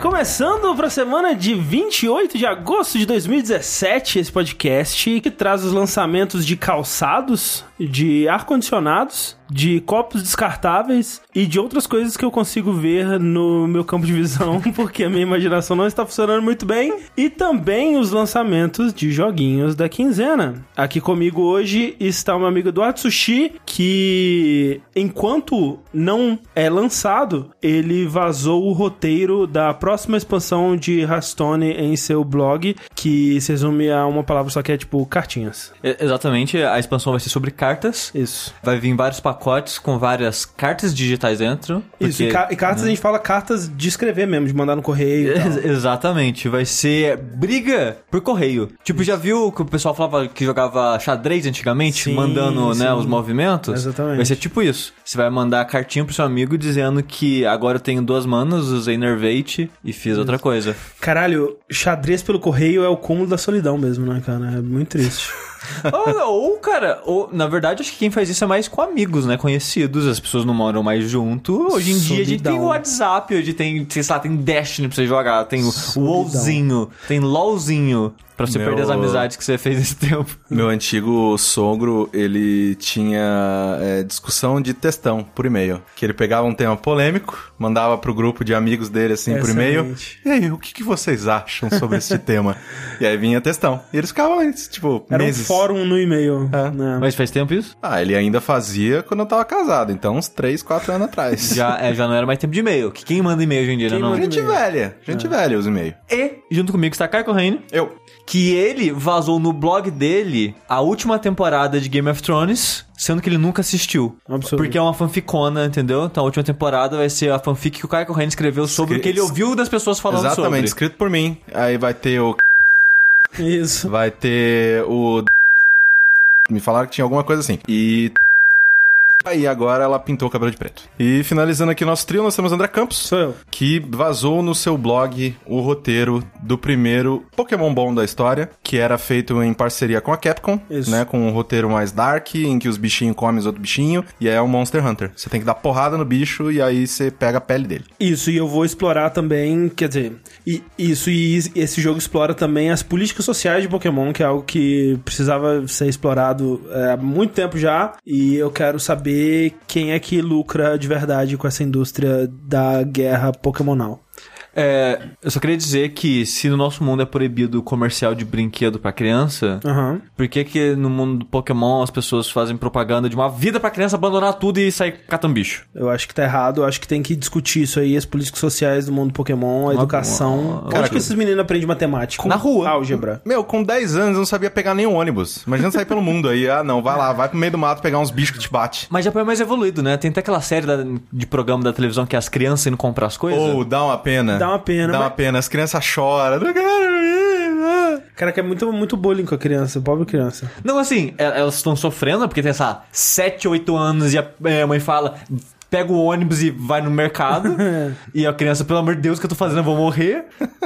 Começando para a semana de 28 de agosto de 2017, esse podcast que traz os lançamentos de calçados, de ar-condicionados, de copos descartáveis e de outras coisas que eu consigo ver no meu campo de visão, porque a minha imaginação não está funcionando muito bem. E também os lançamentos de joguinhos da quinzena. Aqui comigo hoje está o meu amigo Eduardo Sushi, que enquanto não é lançado, ele vazou o roteiro da próxima expansão de Hearthstone em seu blog, que se resume a uma palavra só que é tipo cartinhas. Exatamente, a expansão vai ser sobre cartas. Isso. Vai vir vários pacotes com várias cartas digitais dentro. Isso, e, ca e cartas a gente fala cartas de escrever mesmo, de mandar no correio. Exatamente, vai ser briga por correio. Tipo, já viu que o pessoal falava que jogava xadrez antigamente, Sim, mandando né, sim. os movimentos? Exatamente. Vai ser tipo isso. Você vai mandar a cartinha pro seu amigo dizendo que agora eu tenho duas manas, usei Nervate e fiz outra coisa. Caralho, xadrez pelo correio é o cúmulo da solidão mesmo, né, cara? É muito triste. ou, ou, cara, ou, na verdade, acho que quem faz isso é mais com amigos, né? Conhecidos, as pessoas não moram mais junto. Hoje em dia a gente tem o. WhatsApp, hoje tem, sei lá, tem Destiny pra você jogar, tem o. WoWzinho, tem LOLzinho. Pra você Meu- perder as amizades que você fez nesse tempo. Meu antigo sogro, ele tinha é, discussão de textão por e-mail. Que ele pegava um tema polêmico, mandava pro grupo de amigos dele assim por e-mail. E aí, o que, que vocês acham sobre esse tema? E aí vinha textão. E eles ficavam, tipo, Era meses. um fórum no e-mail. É. né? Mas faz tempo isso? Ah, ele ainda fazia quando eu tava casado, então uns 3, 4 anos atrás. Já, é, já não era mais tempo de e-mail. Que quem manda e-mail hoje em dia, Quem né? Não? manda Gente velha, gente velha os e-mails. E, junto comigo está Caio Correine, Eu. que ele vazou no blog dele a última temporada de Game of Thrones, sendo que ele nunca assistiu. Absurdo. Porque é uma fanficona, entendeu? Então a última temporada vai ser a fanfic que o Caio Correine escreveu sobre Escre- o que ele ouviu das pessoas falando Exatamente, sobre. escrito por mim. Aí vai ter o. Isso. Vai ter o. Me falaram que tinha alguma coisa assim. E. Aí agora ela pintou o cabelo de preto. E finalizando aqui nosso trio, nós temos André Campos. Sou eu. que vazou no seu blog o roteiro do primeiro Pokémon bom da história, que era feito em parceria com a Capcom, Isso. né, com um roteiro mais dark, em que os bichinhos comem os outros bichinhos, e é um Monster Hunter. Você tem que dar porrada no bicho e aí você pega a pele dele. Isso, e eu vou explorar também, quer dizer, e, isso, e esse jogo explora também as políticas sociais de Pokémon, que é algo que precisava ser explorado é, há muito tempo já, e eu quero saber quem é que lucra de verdade com essa indústria da guerra Pokémonal. É, eu só queria dizer que se no nosso mundo é proibido o comercial de brinquedo pra criança, Aham. por que que no mundo do Pokémon as pessoas fazem propaganda de uma vida pra criança abandonar tudo e sair catando bicho? Eu acho que tá errado, eu acho que tem que discutir isso aí, as políticas sociais do mundo Pokémon, a educação. uma- Onde que esses meninos aprendem matemática? Na rua. Álgebra. Meu, com 10 anos eu não sabia pegar nenhum ônibus. Imagina sair pelo mundo aí. Ah, não, vai lá, vai pro meio do mato pegar uns bichos que te bate. Mas já foi mais evoluído, né? Tem até aquela série da- de programa da televisão que é as crianças indo comprar as coisas. Ou dá uma pena. Dá uma pena, Dá mas- uma pena. As crianças choram. Não quero ir. Cara, que é muito, muito bullying com a criança, pobre criança. Não, assim, e- elas estão sofrendo porque tem, sei lá, 7, 8 anos e a é, a mãe fala. Pega o ônibus e vai no mercado. e a criança, pelo amor de Deus, o que eu tô fazendo? Eu vou morrer.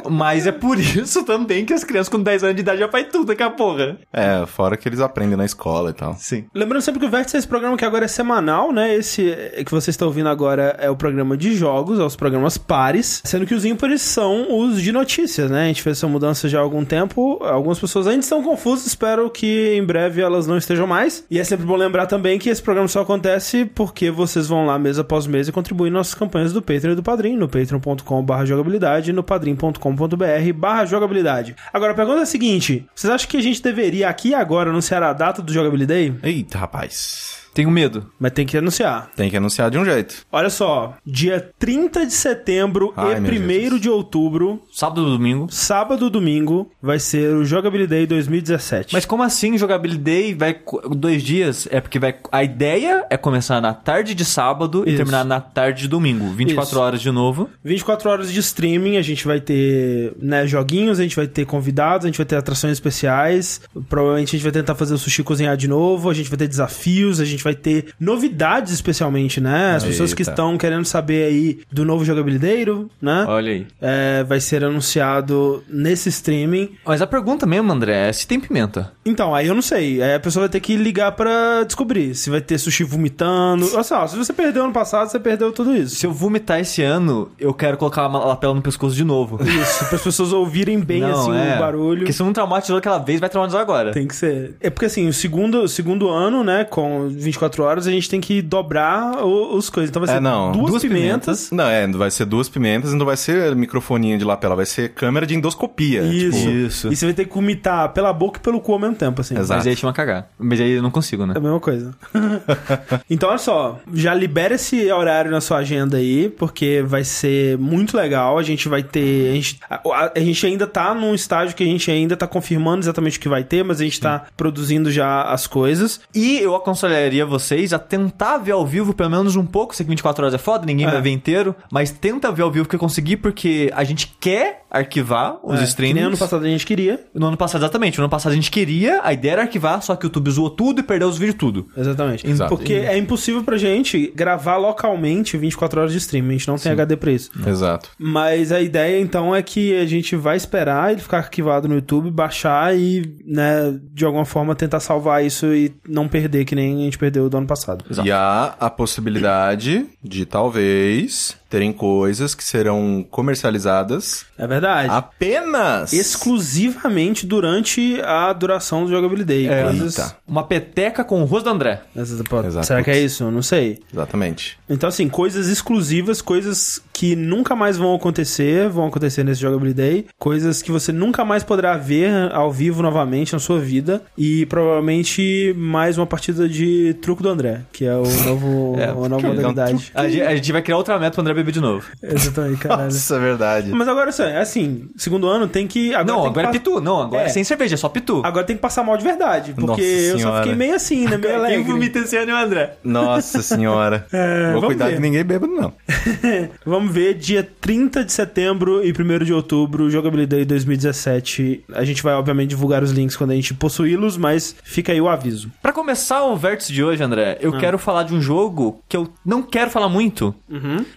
Mas é por isso também que as crianças com 10 anos de idade já faz tudo daqui a porra. É, fora que eles aprendem na escola e tal. Sim. Lembrando sempre que o Vértice é esse programa que agora é semanal, né? Esse que você está ouvindo agora é o programa de jogos, é os programas pares, sendo que os ímpares são os de notícias, né? A gente fez essa mudança já há algum tempo, algumas pessoas ainda estão confusas, espero que em breve elas não estejam mais. E é sempre bom lembrar também que esse programa só acontece porque vocês vão lá mês após mês e contribuem nas campanhas do Patreon e do Padrim, no patreon.com.br jogabilidade e no padrim.com.br jogabilidade. Agora, a pergunta é a seguinte, vocês acham que a gente deveria aqui e agora anunciar a data do Jogabilidade? Eita, rapaz. Tenho medo. Mas tem que anunciar. Tem que anunciar de um jeito. Olha só, dia 30 de setembro Ai, e meu 1 Jesus. de outubro, Sábado ou domingo. sábado e domingo, vai ser o Jogabilidade 2017. Mas como assim jogabilidade vai co- dois dias? É porque vai a ideia é começar na tarde de sábado e Isso. terminar na tarde de domingo, 24 Isso. horas de novo. 24 horas de streaming, a gente vai ter né, joguinhos, a gente vai ter convidados, a gente vai ter atrações especiais. Provavelmente a gente vai tentar fazer o sushi cozinhar de novo, a gente vai ter desafios, a gente vai ter novidades especialmente, né? As pessoas que Eita. estão querendo saber aí do novo jogabilideiro, né? Olha aí. É, vai ser anunciado nesse streaming. Mas a pergunta mesmo, André, é se tem pimenta. Então, aí eu não sei. Aí a pessoa vai ter que ligar pra descobrir se vai ter sushi vomitando. Olha só, se você perdeu ano passado, você perdeu tudo isso. Se eu vomitar esse ano, eu quero colocar uma lapela no pescoço de novo. Isso, para as pessoas ouvirem bem assim é. o barulho. Porque se não traumatizou aquela vez, vai traumatizar agora. Tem que ser. É porque assim, o segundo, o segundo ano, né, com 24 horas, a gente tem que dobrar o- os coisas. Então vai ser É, não. duas, Duas pimentas. Não, é, vai ser duas pimentas e não vai ser microfoninho de lapela, vai ser câmera de endoscopia. Isso. tipo, Isso. E você vai ter que vomitar pela boca e pelo cu ao mesmo tempo, assim. Exato. Mas aí chama cagar. Mas aí eu não consigo, né? É a mesma coisa. então, olha só, já libera esse horário na sua agenda aí, porque vai ser muito legal. A gente vai ter. A gente, a, a- a gente ainda tá num estágio que a gente ainda tá confirmando exatamente o que vai ter, mas a gente tá produzindo já as coisas. E eu aconselharia vocês a tentar ver ao vivo pelo menos um pouco. Sei que 24 horas é foda, ninguém É. vai ver inteiro. Mas tenta ver ao vivo que eu consegui, porque a gente quer arquivar os É, que nem streams. ano passado a gente queria. No ano passado, exatamente. No ano passado a gente queria, a ideia era arquivar, só que o YouTube zoou tudo e perdeu os vídeos tudo. Exatamente. Exato. Porque é impossível pra gente gravar localmente 24 horas de stream. A gente não tem HD pra isso. Exato. Mas a ideia então é que a gente vai esperar ele ficar arquivado no YouTube, baixar e, né, de alguma forma tentar salvar isso e não perder que nem a gente perdeu do ano passado. Exato. E há a possibilidade de talvez terem coisas que serão comercializadas É verdade. apenas Exclusivamente durante a duração do Jogabilidade. É. coisas... Eita. Uma peteca com o rosto do André. Exato. Será que é isso? Eu não sei. Exatamente. Então, assim, coisas exclusivas, coisas que nunca mais vão acontecer, vão acontecer nesse Jogabilidade, coisas que você nunca mais poderá ver ao vivo novamente na sua vida, e provavelmente mais uma partida de truco do André, que é o novo, É, a nova legal. modalidade. A gente, a gente vai criar outra meta pro André beber de novo. Exatamente, caralho. Nossa, é verdade. Mas agora, assim, é assim, segundo ano tem que... Agora não, tem que agora é pa- pitu. Não, agora é. É. sem cerveja, é só pitu. Agora tem que passar mal de verdade, porque Nossa eu só fiquei meio assim, né? Meio Quem alegre. vomita esse ano é o André. Nossa senhora. É, Vou cuidar ver. que ninguém beba, não. Vamos ver, dia 30 de setembro e 1 de outubro, Jogabilidade 2017. A gente vai, obviamente, divulgar os links quando a gente possuí-los, mas fica aí o aviso. Pra começar o vértice de hoje, André, eu quero falar de um jogo que eu não quero falar muito,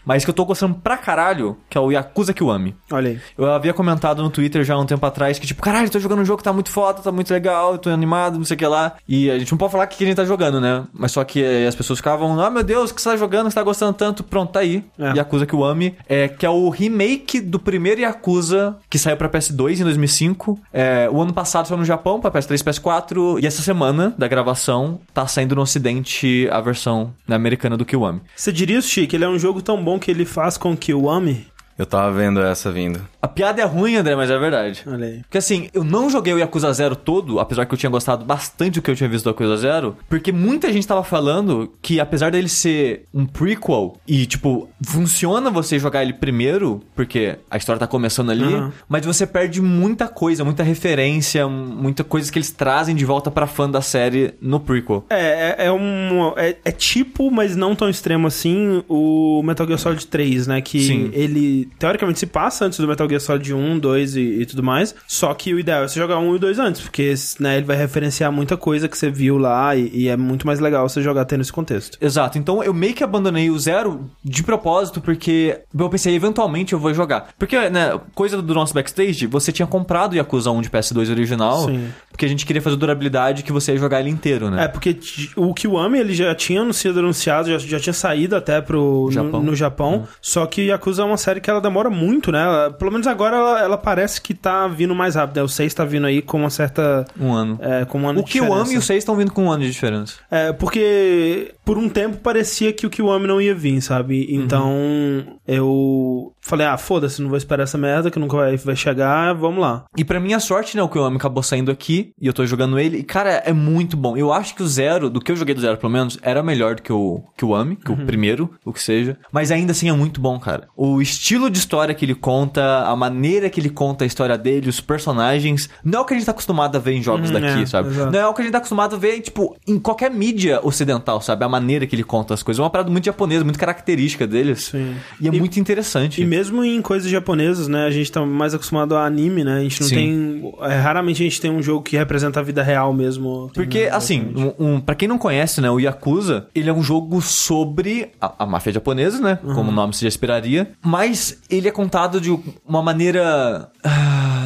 mas que eu tô gostando pra caralho, que é o Yakuza Kiwami. Olha aí. Eu havia comentado no Twitter já há um tempo atrás que, tipo, caralho, tô jogando um jogo que tá muito foda, tá muito legal, tô animado, não sei o que lá. E a gente não pode falar o que que a gente tá jogando, né? Mas só que eh, as pessoas ficavam, ah, meu Deus, o que você tá jogando, você tá gostando tanto. Pronto, tá aí. É. Yakuza Kiwami, é, que é o remake do primeiro Yakuza que saiu pra PS2 em 2005. É, o ano passado saiu no Japão pra PS3 e PS4. E essa semana da gravação tá saindo no ocidente a versão né, americana do Kiwami. Você diria, Chico, que ele é um jogo tão bom que ele faz com que eu ame? Eu tava vendo essa vindo. A piada é ruim, André, mas é verdade. Olha aí. Porque assim, eu não joguei o Yakuza Zero todo, apesar que eu tinha gostado bastante do que eu tinha visto do Yakuza Zero, porque muita gente tava falando que apesar dele ser um prequel e, tipo, funciona você jogar ele primeiro, porque a história tá começando ali, Uhum. mas você perde muita coisa, muita referência, muita coisa que eles trazem de volta pra fã da série no prequel. É, é, é um. É, é tipo, mas não tão extremo assim, o Metal Gear Solid 3, né? Que Sim. ele, teoricamente, se passa antes do Metal Gear Solid 1, 2 e, e tudo mais. Só que o ideal é você jogar um e dois antes, porque né, ele vai referenciar muita coisa que você viu lá e, e é muito mais legal você jogar tendo esse contexto. Exato, então eu meio que abandonei o zero de propósito, porque eu pensei, eventualmente eu vou jogar. Porque, né, coisa do nosso backstage, você tinha comprado o Yakuza 1 de PS2 original, Sim. porque a gente queria fazer durabilidade que você ia jogar ele inteiro, né? É, porque o Kiwami ele já tinha sido anunciado, já, já tinha saído até pro, Japão. No, no Japão. Só que Yakuza é uma série que ela demora muito, né? Ela- pelo menos agora ela, ela parece que tá vindo mais rápido. né? O 6 tá vindo aí com uma certa. Um ano. É, com um ano o de que eu amo e o diferença. 6 estão vindo com um ano de diferença. É, porque por um tempo parecia que o Kiwami não ia vir, sabe? Então eu falei, ah, foda-se, não vou esperar essa merda que nunca vai, vai chegar, vamos lá. E pra minha sorte, né, o Kiwami acabou saindo aqui e eu tô jogando ele. E, cara, é muito bom. Eu acho que o Zero, do que eu joguei do Zero, pelo menos, era melhor do que o Kiwami, que o primeiro, o que seja. Mas ainda assim é muito bom, cara. O estilo de história que ele conta, a maneira que ele conta a história dele, os personagens, não é o que a gente tá acostumado a ver em jogos Hum, daqui, é, sabe? exato. Não é o que a gente tá acostumado a ver, tipo, em qualquer mídia ocidental, sabe? A maneira que ele conta as coisas. É uma parada muito japonesa, muito característica deles. Sim. E é E- muito interessante. E mesmo em coisas japonesas, né? A gente tá mais acostumado a anime, né? A gente não Sim. tem. é, raramente a gente tem um jogo que representa a vida real mesmo. Porque, Né, assim, um, um, pra quem não conhece, né, o Yakuza, ele é um jogo sobre a, a máfia japonesa, né? Como o nome se já esperaria. Mas ele é contado de uma maneira.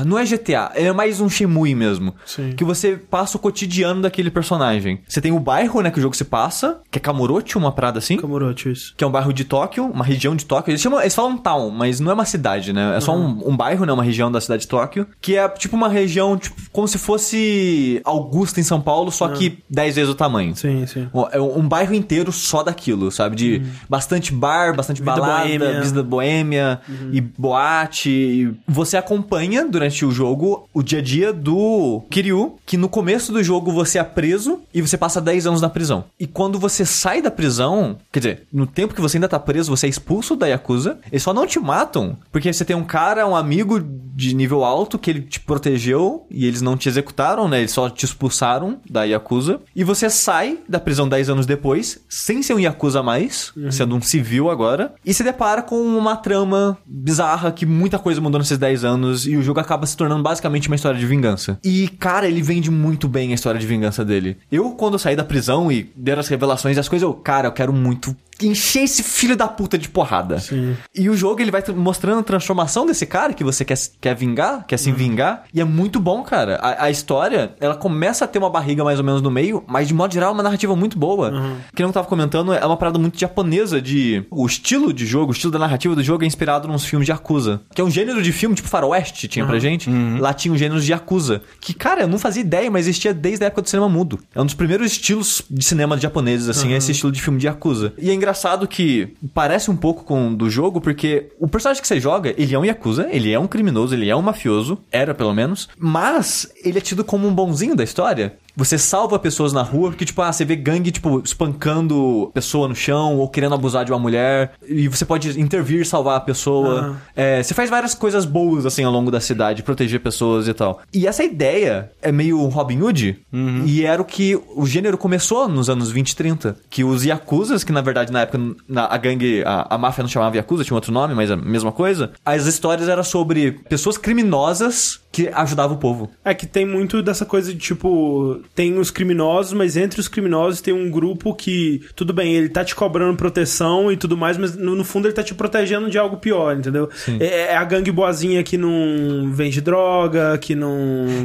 Não é GTA, é mais um Shemui mesmo. Sim. Que você passa o cotidiano daquele personagem. Você tem o bairro, né, que o jogo se passa, que é Kamurocho, uma parada assim. Kamurocho, isso. Que é um bairro de Tóquio, uma região de Tóquio. Eles, chamam, eles falam town, mas não é uma cidade, né? É só um, um bairro, né? Uma região da cidade de Tóquio. Que é tipo uma região, tipo, como se fosse Augusta em São Paulo, só que 10 vezes o tamanho. Sim, sim. Um- É um bairro inteiro só daquilo, sabe? De bastante bar, bastante Vida balada, boêmia. vida boêmia e boate. E você acompanha durante o jogo o dia a dia do Kiryu, que no começo do jogo você é preso e você passa 10 anos na prisão. E quando você sai da prisão, quer dizer, no tempo que você ainda tá preso, você é expulso da Yakuza. Eles só não te matam, porque você tem um cara, um amigo de nível alto que ele te protegeu e eles não te executaram, né? Eles só te expulsaram da Yakuza. E você sai da prisão 10 anos depois, sem ser um Yakuza mais, sendo um civil agora, e se depara com uma trama bizarra que muita coisa mudou nesses 10 anos e o jogo acaba se tornando basicamente uma história de vingança. E, cara, ele vende muito bem a história de vingança dele. Eu, quando eu saí da prisão e deram as revelações e as coisas, eu, cara, eu quero muito encher esse filho da puta de porrada. Sim. E o jogo ele vai mostrando a transformação desse cara que você quer, quer vingar, quer se vingar. E é muito bom, cara. A, a história, ela começa a ter uma barriga mais ou menos no meio, mas de modo geral é uma narrativa muito boa. Que eu não tava comentando, é uma parada muito japonesa de. O estilo de jogo, o estilo da narrativa do jogo é inspirado nos filmes de Yakuza. Que é um gênero de filme tipo faroeste, tinha pra gente. Lá tinha um gênero de Yakuza. Que, cara, eu não fazia ideia, mas existia desde a época do cinema mudo. É um dos primeiros estilos de cinema japoneses, assim, é esse estilo de filme de Yakuza. E é engraçado que parece um pouco com do jogo, porque o personagem que você joga, ele é um Yakuza, ele é um criminoso, ele é um mafioso, era pelo menos, mas ele é tido como um bonzinho da história. Você salva pessoas na rua, porque, tipo, ah, você vê gangue, tipo, espancando pessoa no chão ou querendo abusar de uma mulher. E você pode intervir, salvar a pessoa. Aham. É, você faz várias coisas boas, assim, ao longo da cidade, proteger pessoas e tal. E essa ideia é meio Robin Hood. E era o que o gênero começou nos anos 20 e 30. Que os Yakuzas, que na verdade na época na- a gangue, a, a máfia não chamava Yakuza, tinha outro nome, mas a mesma coisa. As histórias eram sobre pessoas criminosas que ajudavam o povo. É que tem muito dessa coisa de tipo, tem os criminosos, mas entre os criminosos tem um grupo que, tudo bem, ele tá te cobrando proteção e tudo mais, mas no, no fundo ele tá te protegendo de algo pior, entendeu? É, é a gangue boazinha que não vende droga, que não.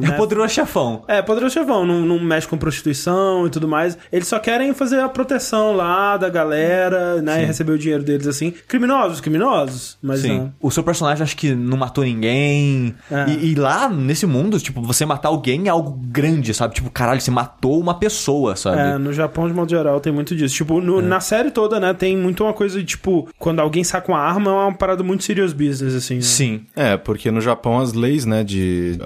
É né? o poderoso chefão. É, poderoso chefão, não, não mexe com prostituição e tudo mais. Eles só querem fazer a proteção lá da galera, né? E receber o dinheiro deles assim. Criminosos, criminosos. Mas Sim. não. O seu personagem acho que não matou ninguém. É. E, e lá, nesse mundo, tipo, você matar alguém é algo grande, sabe? Tipo, caralho, você matou uma pessoa, sabe? É, no Japão, de modo geral, tem muito disso. Tipo, no- É. na série toda, né, tem muito uma coisa de, tipo, quando alguém saca uma arma, é uma parada muito serious business, assim. né? Sim. É, porque no Japão as leis, né, de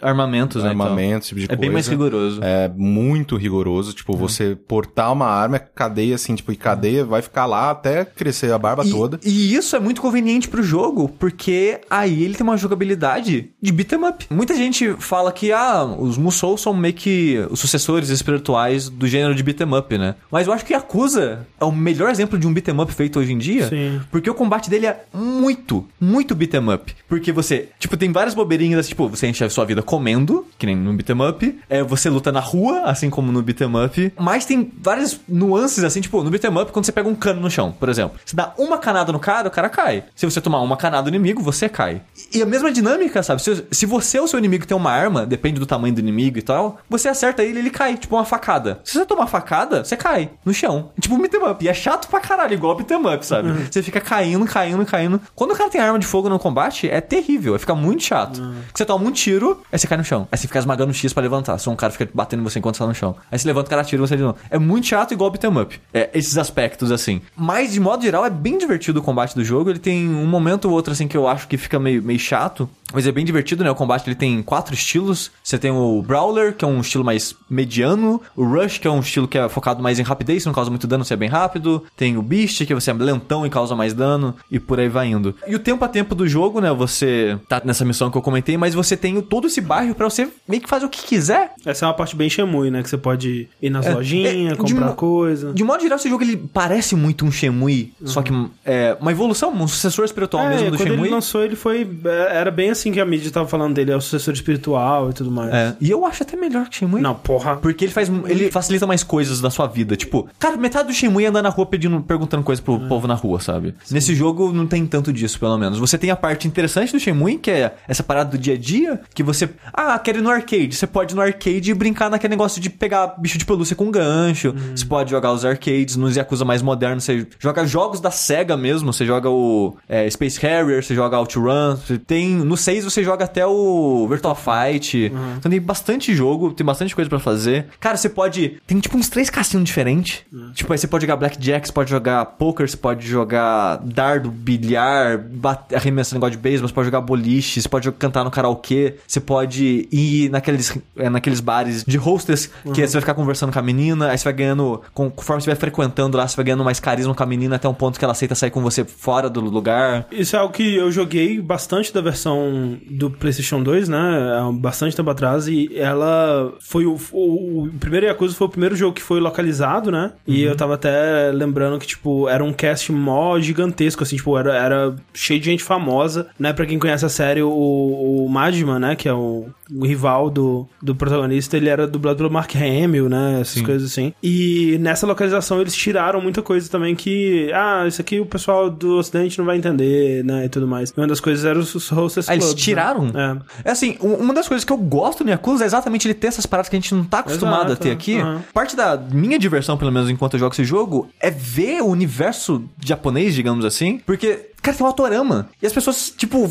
Armamentos, né? então. anti-armamento, esse tipo de É coisa. bem mais rigoroso. É muito rigoroso. Tipo, você portar uma arma é cadeia, assim, tipo, e cadeia vai ficar lá até crescer a barba E, toda. e isso é muito conveniente pro jogo, porque aí ele tem uma jogabilidade de beat'em up. Muita gente fala que, ah, os Musou são meio que os sucessores espirituais do gênero de beat'em up, né? Mas eu acho que Yakuza é o melhor exemplo de um beat'em up feito hoje em dia. Sim. Porque o combate dele é muito, muito beat'em up. Porque você, tipo, tem várias bobeirinhas, tipo, você enche a sua vida comendo, que nem no beat'em up. É, você luta na rua, assim como no beat'em up. Mas tem várias nuances, assim, tipo, no beat'em up, quando você pega um cano no chão, por exemplo. Você dá uma canada no cara, o cara cai. Se você tomar uma canada do inimigo, você cai. E a mesma dinâmica, sabe? Se, se você ou seu inimigo tem uma arma, depende do tamanho do inimigo e tal, você acerta ele, ele cai, tipo uma facada. Se você tomar facada, você cai no chão. Tipo um beat'em up. E é chato pra caralho, igual beat'em up, sabe? Você fica caindo, caindo, caindo. Quando o cara tem arma de fogo no combate, é terrível. Fica muito chato. Porque Você toma um tiro, aí você cai no chão. Aí você fica esmagando X pra levantar. Só um cara fica batendo você enquanto você tá no chão. Aí você levanta, o cara tira você de novo. É muito chato igual beat'em up. É, esses aspectos, assim. Mas, de modo geral, é bem divertido o combate do jogo. Ele tem um momento ou outro, assim, que eu acho que fica meio, meio chato. Mas é bem divertido, né? O combate ele tem quatro estilos. Você tem o Brawler, que é um estilo mais mediano. O Rush, que é um estilo que é focado mais em rapidez, não causa muito dano, você é bem rápido. Tem o Beast, que você é lentão e causa mais dano. E por aí vai indo. E o tempo a tempo do jogo, né? Você tá nessa missão que eu comentei, mas você tem todo esse bairro pra você meio que fazer o que quiser. Essa é uma parte bem Shemui, né? Que você pode ir nas É, lojinhas, é, de comprar mo- coisa. De modo geral, esse jogo ele parece muito um Shenmue, só que é uma evolução, um sucessor espiritual É, mesmo do quando Shenmue. ele lançou, ele foi. é, Era bem assim que a mídia tava falando dele, é o sucessor espiritual e tudo mais. É, e eu acho até melhor que Shenmue. Não, porra. Porque ele faz. Ele facilita mais coisas da sua vida. Tipo, cara, metade do Shenmue é andar na rua pedindo, perguntando coisa pro povo na rua, sabe? Nesse jogo não tem tanto disso, pelo menos. Você tem a parte interessante do Shenmue, que é essa parada do dia a dia, que você. Ah, quer ir no arcade. Você pode ir no arcade e brincar naquele negócio de pegar bicho de pelúcia com gancho. Você pode jogar os arcades nos Yakuza mais modernos. Você joga jogos da SEGA mesmo. Você joga o é, Space Harrier, você joga OutRun. Você tem. No 6 você joga até o Virtual Fight. Então tem bastante jogo, tem bastante coisa pra fazer. Cara, você pode. Tem tipo uns três cassinos diferentes. Tipo, aí você pode jogar Blackjack, você pode jogar poker, você pode jogar dardo, bilhar, bate- arremessar negócio de beisebol, você pode jogar boliche, você pode cantar no karaokê, você pode ir naqueles, é, naqueles bares de hostess, que você vai ficar conversando com a menina, aí você vai ganhando, conforme você vai frequentando lá, você vai ganhando mais carisma com a menina até um ponto que ela aceita sair com você fora do lugar. Isso é algo que eu joguei bastante da versão do PlayStation 2, né? Há bastante tempo atrás. E ela foi o, o, o primeiro Yakuza foi o primeiro jogo que foi localizado, né? E eu tava até lembrando que, tipo, era um cast mó gigantesco, assim, tipo, era, era cheio de gente famosa, né? Pra quem conhece a série, o, o Majima, né? Que é o, o rival do, do protagonista, ele era dublado pelo Mark Hamill, né? Essas coisas assim. E nessa localização eles tiraram muita coisa também que, ah, isso aqui o pessoal do ocidente não vai entender, né? E tudo mais. E uma das coisas era os os Hostess Ah, eles Clubs, né? tiraram? É. É assim, um- uma das coisas que eu gosto no Yakuza é exatamente ele ter essas paradas que a gente não tá acostumado Exato, a ter aqui. aham. Parte da minha diversão, pelo menos enquanto eu jogo esse jogo, é ver o universo japonês, digamos assim, porque. Cara, tem um autorama. E as pessoas, tipo,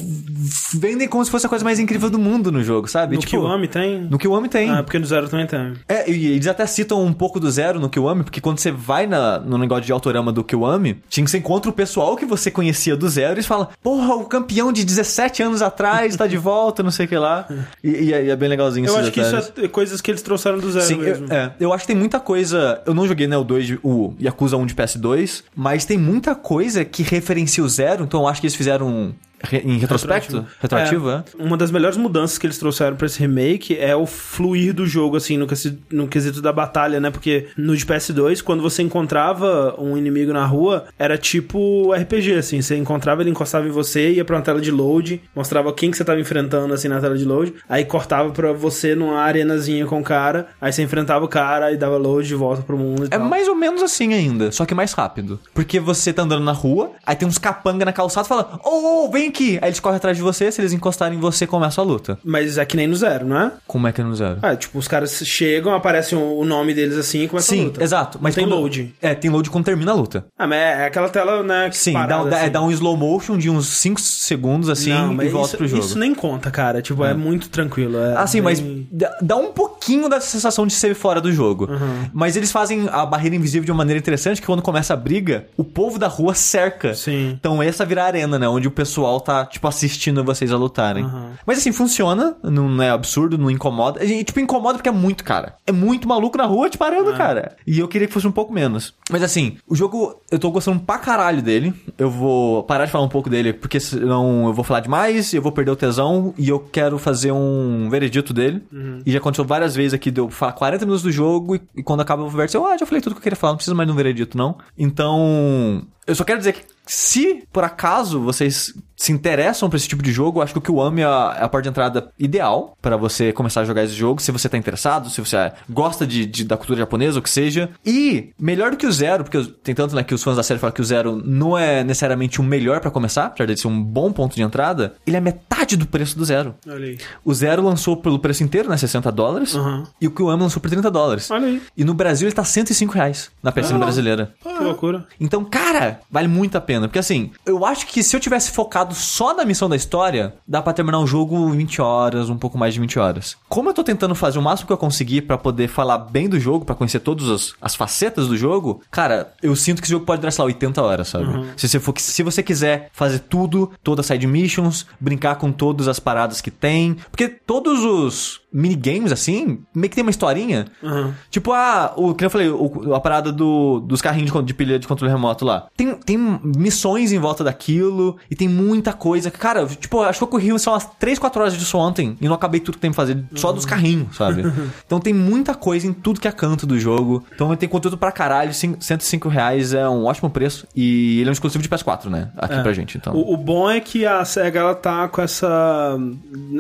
vendem como se fosse a coisa mais incrível do mundo no jogo, sabe? No tipo, Kiwami tem? No Kiwami tem. Ah, porque no Zero também tem. É, e eles até citam um pouco do Zero no Kiwami, porque quando você vai na, no negócio de autorama do Kiwami, tinha que você encontra o pessoal que você conhecia do Zero e eles falam, porra, o campeão de 17 anos atrás tá de volta, não sei o que lá. E, e é, é bem legalzinho Eu acho que detalhes. isso é coisas que eles trouxeram do Zero Sim, mesmo. eu, é, eu acho que tem muita coisa. Eu não joguei, né, o 2, de- o Yakuza 1 de PS2, mas tem muita coisa que referencia o Zero, então acho que eles fizeram um re- em retrospecto? Retroativo, é? Uma das melhores mudanças que eles trouxeram pra esse remake é o fluir do jogo, assim, no, no quesito da batalha, né? Porque no de PS2, quando você encontrava um inimigo na rua, era tipo RPG, assim. Você encontrava, ele encostava em você, ia pra uma tela de load, mostrava quem que você tava enfrentando, assim, na tela de load. Aí cortava pra você numa arenazinha com o cara, aí você enfrentava o cara e dava load de volta pro mundo e É tal. mais ou menos assim ainda, só que mais rápido. Porque você tá andando na rua, aí tem uns capanga na calçada e fala, ô, ô, vem aqui. Aí eles correm atrás de você, se eles encostarem em você, começa a luta. Mas é que nem no Zero, não é? Como é que é no zero? Ah, tipo, os caras chegam, aparece o nome deles assim e começa a Sim, luta. exato. Mas tem quando- load. É, tem load quando termina a luta. Ah, mas é aquela tela, né? Sim, dá, dá- assim. dá um slow motion de uns 5 segundos assim Não, e mas volta isso, pro jogo. Isso nem conta, cara. Tipo, é, muito tranquilo. É Ah, sim, mas bem- dá, dá um pouquinho da sensação de ser fora do jogo. Uhum. Mas eles fazem a barreira invisível de uma maneira interessante, que quando começa a briga, o povo da rua cerca. Sim. Então essa vira a arena, né? Onde o pessoal tá, tipo, assistindo vocês a lutarem. Uhum. Mas assim, funciona, não é absurdo, não incomoda. E, tipo, incomoda porque é muito, cara. É muito maluco na rua te parando, cara. E eu queria que fosse um pouco menos. Mas assim, o jogo, eu tô gostando pra caralho dele. Eu vou parar de falar um pouco dele, porque senão eu vou falar demais, eu vou perder o tesão e eu quero fazer um veredito dele. E já aconteceu várias vezes aqui de eu falar 40 minutos do jogo e, e quando acaba o verso, eu, ah, já falei tudo que eu queria falar, não precisa mais de um veredito, não. Então, eu só quero dizer que se por acaso vocês se interessam por esse tipo de jogo, eu acho que o Kiwami é a, é a porta de entrada ideal para você começar a jogar esse jogo, se você tá interessado, se você gosta de, de- da cultura japonesa, ou que seja. E melhor do que o Zero, porque tem tanto né, que os fãs da série falam que o Zero não é necessariamente o melhor para começar, apesar de ser um bom ponto de entrada, ele é metade do preço do Zero. Olha aí. O Zero lançou pelo preço inteiro, né, 60 dólares, Aham. e o Kiwami lançou por 30 dólares. Olha aí. E no Brasil ele tá 105 reais na PSN Ah. brasileira. Que loucura. Então, cara, vale muito a pena. Porque assim, eu acho que se eu tivesse focado só na missão da história, dá pra terminar o jogo em 20 horas, um pouco mais de 20 horas. Como eu tô tentando fazer o máximo que eu conseguir pra poder falar bem do jogo, pra conhecer todas as, as facetas do jogo, cara, eu sinto que esse jogo pode durar, sei lá, 80 horas, sabe? Se, você for, se você quiser fazer tudo, todas as side missions, brincar com todas as paradas que tem. Porque todos os minigames, assim, meio que tem uma historinha. Aham. Tipo, ah, o que eu falei, o- a parada do, dos carrinhos de, de pilha de controle remoto lá. Tem, tem missões em volta daquilo e tem muita coisa. Cara, tipo, acho que eu corri só umas 3, 4 horas disso ontem e não acabei tudo que tem que fazer só dos carrinhos, sabe? então tem muita coisa em tudo que é canto do jogo. Então tem conteúdo pra caralho. cin- 105 reais é um ótimo preço. E ele é um exclusivo de PS4, né? Aqui É. pra gente, então. O, o bom é que a SEGA ela tá com essa.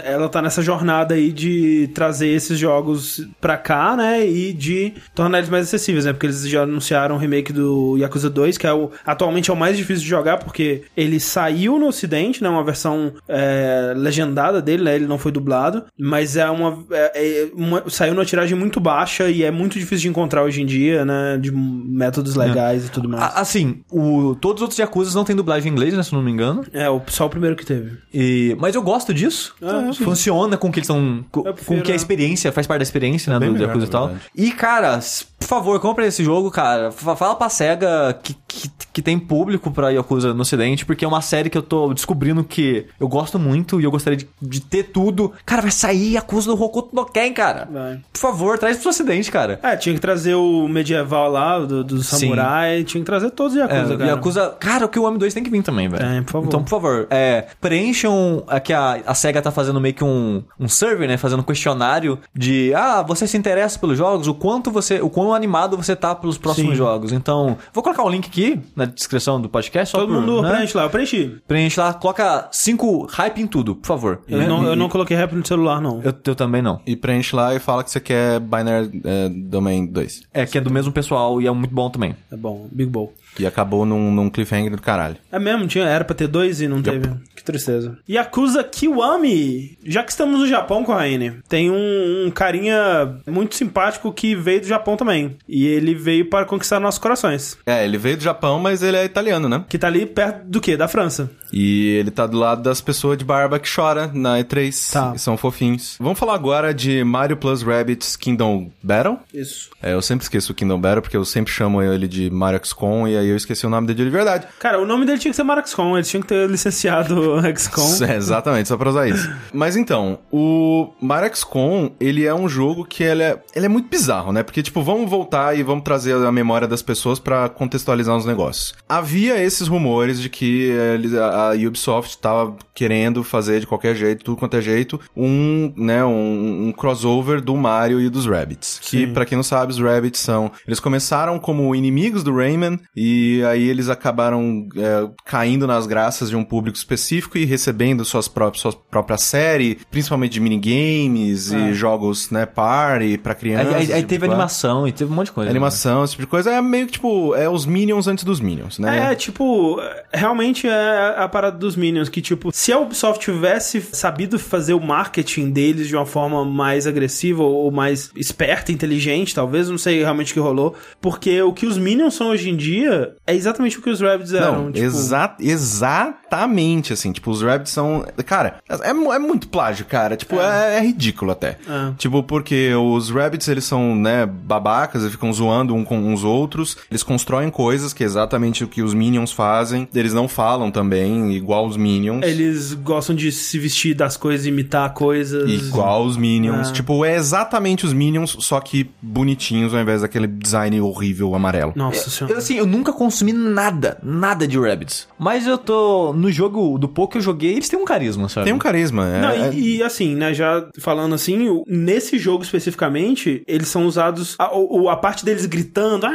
Ela tá nessa jornada aí de trazer esses jogos pra cá, né? E de tornar eles mais acessíveis, né? Porque eles já anunciaram o remake do Yakuza 2, que é o, atualmente é o mais difícil de jogar, porque ele saiu no ocidente, né? Uma versão é, legendada dele, né? Ele não foi dublado. Mas é uma, é- é uma- Saiu numa tiragem muito baixa e é muito difícil de encontrar hoje em dia, né? De métodos legais e tudo mais. A- Assim, o, todos os outros Yakuza não tem dublagem em inglês, né? Se eu não me engano. É, o, só o primeiro que teve. E, mas eu gosto disso. Ah. Funciona com que eles estão. Com, Eu prefiro, com que a né? experiência faz parte da experiência, né? bem Do melhor, Yakuza e tal. E, cara, por favor, compra esse jogo, cara. Fa- Fala pra SEGA que, que, que tem público pra Yakuza no Ocidente, porque é uma série que eu tô descobrindo que eu gosto muito e eu gostaria de, de ter tudo. Cara, vai sair Yakuza do Hokuto no Ken, cara. Vai. Por favor, traz pro Ocidente, cara. É, tinha que trazer o medieval lá, do, do samurai, tinha que trazer todos os Yakuza, É, cara. Yakuza, cara, o que o Homem 2 tem que vir também, velho. É, por favor. Então, por favor, é, preencham aqui a, a SEGA tá fazendo meio que um, um survey, né? Fazendo um questionário de ah, você se interessa pelos jogos, o quanto você. O quão animado você tá pelos próximos Sim. jogos. Então, vou colocar o link aqui na descrição do podcast. Só Todo por, mundo né? preenche lá, eu preenchi. Preenche lá, coloca cinco hype em tudo, por favor. Eu, Né? não, eu não coloquei rap no celular, não. eu, eu também não. E preenche lá e fala que você quer Binary é, Domain 2. É que é do mesmo pessoal e é muito bom também. É bom, Big Bowl. E acabou num, num cliffhanger do caralho. É mesmo, tinha, era pra ter dois e não teve. Que tristeza. Yakuza Kiwami. Já que estamos no Japão, Corraine, tem um, um carinha muito simpático que veio do Japão também. E ele veio para conquistar nossos corações. É, ele veio do Japão, mas ele é italiano, né? Que tá ali perto do quê? Da França. E ele tá do lado das pessoas de barba que chora na E3. Tá. E são fofinhos. Vamos falar agora de Mario Plus Rabbids Kingdom Battle. Isso. É, eu sempre esqueço o Kingdom Battle, porque eu sempre chamo ele de Mario XCOM, e aí eu esqueci o nome dele de verdade. Cara, o nome dele tinha que ser Mario XCOM. Eles tinham que ter licenciado XCOM. É, exatamente, só pra usar isso. Mas então, o Mario XCOM, ele é um jogo que ele é, ele é muito bizarro, né? Porque, tipo, vamos voltar e vamos trazer a memória das pessoas pra contextualizar os negócios. Havia esses rumores de que a, Ubisoft tava querendo fazer de qualquer jeito, tudo quanto é jeito, um, né, um, um crossover do Mario e dos Rabbids. Que, pra quem não sabe, os Rabbids são... Eles começaram como inimigos do Rayman, e aí eles acabaram é, caindo nas graças de um público específico e recebendo suas próprias, sua própria série, principalmente de minigames e jogos, né, party pra Aí, crianças. aí- aí tipo de teve coisa. animação e teve um monte de coisa. né? Animação, esse tipo de coisa. É meio que, tipo, é os Minions antes dos Minions, né? É, tipo, realmente é a parada dos Minions, que, tipo, se a Ubisoft tivesse sabido fazer o marketing deles de uma forma mais agressiva ou mais esperta, inteligente, talvez, não sei realmente o que rolou, porque o que os Minions são hoje em dia é exatamente o que os Rabbids eram. Não, tipo, exa exatamente, assim, tipo, os Rabbids são... Cara, é, é muito plágio, cara, tipo, é, é ridículo até. É. Tipo, porque os Rabbids, eles são, né, babacas, eles ficam zoando um com os outros, eles constroem coisas que é exatamente o que os Minions fazem, eles não falam também, igual os Minions. Eles gostam de se vestir das coisas, imitar coisas. Igual os Minions. Ah. Tipo, é exatamente os Minions, só que bonitinhos ao invés daquele design horrível amarelo. Nossa Eu, senhora. assim, eu nunca consumi nada, nada de Rabbids. Mas eu tô. No jogo, do pouco que eu joguei, eles têm um carisma, sabe? Tem um carisma. É, Não, é- e, e assim, né, já falando assim, nesse jogo especificamente, eles são usados. A, a parte deles gritando, ah,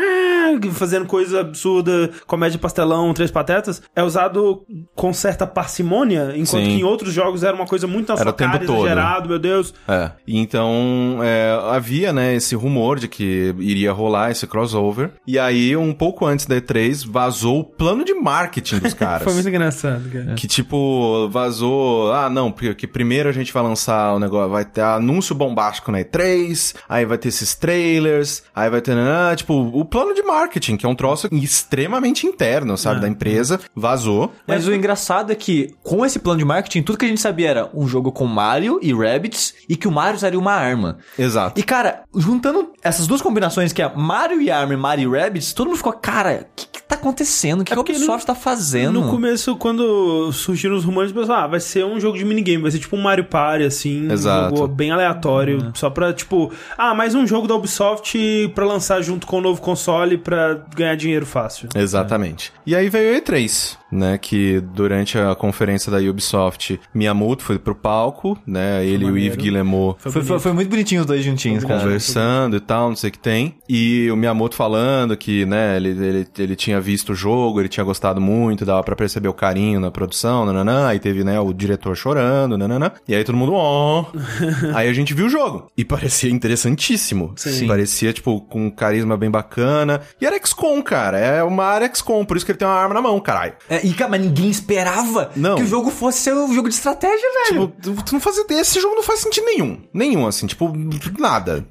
fazendo coisa absurda, comédia pastelão, três patetas, é usado com certa parcimônia, enquanto Sim. que em outros jogos era uma coisa muito na Era sua o tempo cara, todo. exagerado, meu Deus. É. E Então, é, havia, né, esse rumor de que iria rolar esse crossover. E aí, um pouco antes da E3, vazou o plano de marketing dos caras. Foi muito engraçado, cara. Que tipo, vazou. Ah, não, porque primeiro a gente vai lançar o negócio, vai ter anúncio bombástico na E3, aí vai ter esses trailers, aí vai ter. ah, tipo, o plano de marketing, que é um troço extremamente interno, sabe, da empresa, vazou. Mas o engraçado é que, com esse plano de marketing, tudo que a gente sabia era um jogo com Mario e Rabbids e que o Mario usaria uma arma. Exato. E, cara, juntando essas duas combinações, que é Mario e arma e Mario e Rabbids, todo mundo ficou, cara, que, que tá acontecendo? O que, É que a Ubisoft tá fazendo? No começo, quando surgiram os rumores, pensou, ah, vai ser um jogo de minigame, vai ser tipo um Mario Party, assim. Exato. Um jogo bem aleatório. Só pra, tipo, ah, mais um jogo da Ubisoft pra lançar junto com o novo console pra ganhar dinheiro fácil. Exatamente. E aí veio a E3, né? Que durante a conferência da Ubisoft, Miyamoto foi pro palco, né? Ele e o. Yves Guillemot Foi, foi- foi muito bonitinho os dois juntinhos, cara. conversando e tal, não sei o que tem. E o Miyamoto falando que, né, ele, ele, ele tinha visto o jogo, ele tinha gostado muito, dava pra perceber o carinho na produção, nananã, aí teve, né, o diretor chorando, nananã, e aí todo mundo, ó. aí a gente viu o jogo, e parecia interessantíssimo. Sim. Parecia, tipo, com um carisma bem bacana. E era XCOM, cara, é uma área XCOM, por isso que ele tem uma arma na mão, caralho. É, e, cara, mas ninguém esperava Não. que o jogo fosse ser um jogo de estratégia, velho. Tipo, tu, não faz ideia, esse jogo não faz sentido nenhum. Nenhum, assim, tipo, nada.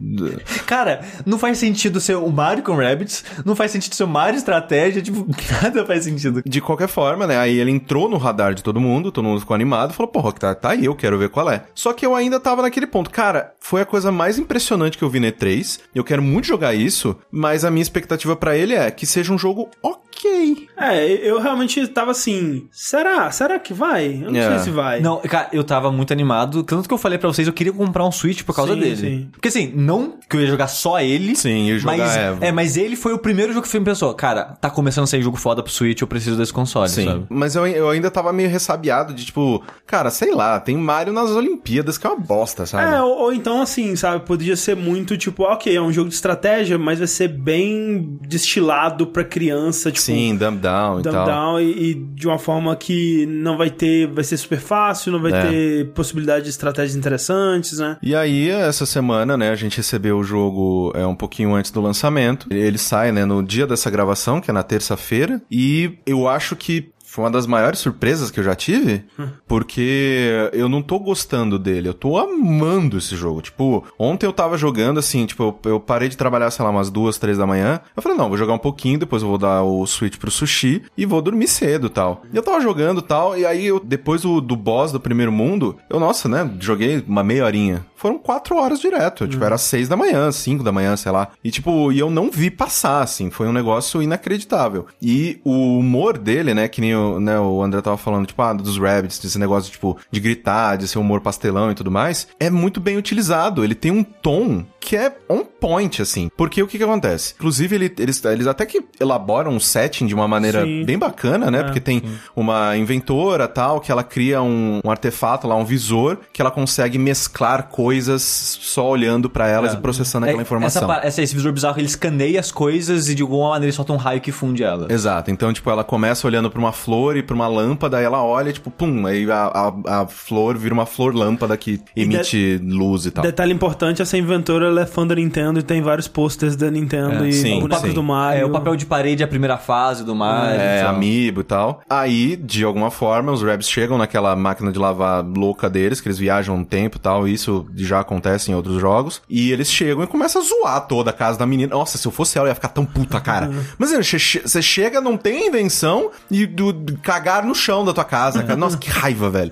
Cara, não faz sentido ser o Mario com Rabbids, não faz sentido ser o Mario estratégia, tipo, nada faz sentido. De qualquer forma, né? Aí ele entrou no radar de todo mundo, todo mundo ficou animado, falou, porra, tá, tá aí, eu quero ver qual é. Só que eu ainda tava naquele ponto. Cara, foi a coisa mais impressionante que eu vi no E3. Eu quero muito jogar isso, mas a minha expectativa pra ele é que seja um jogo ok. É, eu realmente tava assim, será? Será que vai? Eu não É. sei se vai. Não, cara, eu tava muito animado. Tanto que eu falei pra vocês, eu queria comprar um Switch por causa Sim, dele. sim. Porque assim, não que eu ia jogar só ele. Sim, ia jogar mas, Evo. É, mas ele foi o primeiro jogo que o filme pensou, cara, tá começando a sair jogo foda pro Switch, eu preciso desse console, Sim, sabe? mas eu, eu ainda tava meio ressabiado de tipo, cara, sei lá, tem Mario nas Olimpíadas que é uma bosta, sabe? É, ou, ou então assim, sabe, podia ser muito tipo, ok, é um jogo de estratégia, mas vai ser bem destilado pra criança, tipo, Sim, dumb down e dumb tal. down e, e de uma forma que não vai ter, vai ser super fácil, não vai É. ter possibilidade de estratégias interessantes, né? E aí, essa semana, né, a gente recebeu o jogo é, um pouquinho antes do lançamento. Ele sai, né, no dia dessa gravação, que é na terça-feira. E eu acho que foi uma das maiores surpresas que eu já tive, porque eu não tô gostando dele, eu tô amando esse jogo. Tipo, ontem eu tava jogando assim, tipo, eu, eu parei de trabalhar, sei lá, umas duas, três da manhã. Eu falei, não, vou jogar um pouquinho, depois eu vou dar o switch pro sushi e vou dormir cedo tal. E eu tava jogando tal, e aí eu, depois do, do boss do primeiro mundo, eu, nossa, né, joguei uma meia horinha. Foram quatro horas direto, tipo, era seis da manhã, cinco da manhã, sei lá. E tipo, e eu não vi passar, assim, foi um negócio inacreditável. E o humor dele, né, que nem o, né, o André tava falando, tipo, ah, dos rabbits, desse negócio, tipo, de gritar, de ser humor pastelão e tudo mais, é muito bem utilizado. Ele tem um tom que é on point, assim. Porque o que que acontece? Inclusive, ele- eles, eles até que elaboram um setting de uma maneira Sim. bem bacana, né? Porque tem uma inventora, tal, que ela cria um, um artefato lá, um visor, que ela consegue mesclar coisas só olhando pra elas É. e processando aquela É, informação. Essa, essa- esse visor bizarro, ele escaneia as coisas e de alguma maneira ele solta um raio que funde elas. Exato. Então, tipo, ela começa olhando pra uma flor e pra uma lâmpada, ela olha, tipo, pum, aí a, a, a flor vira uma flor lâmpada que emite luz e tal. Detalhe importante, essa inventora ela é fã da Nintendo e tem vários posters da Nintendo É, e sim, bonecos sim. do Mario. É, o papel de parede é a primeira fase do Mario. É, então. amiibo e tal. Aí, de alguma forma, os Rabs chegam naquela máquina de lavar louca deles, que eles viajam um tempo e tal, isso já acontece em outros jogos. E eles chegam e começam a zoar toda a casa da menina. Nossa, se eu fosse ela, eu ia ficar tão puta, cara. Mas você che- você chega, não tem invenção e do- cagar no chão da tua casa, cara. Nossa, que raiva, velho.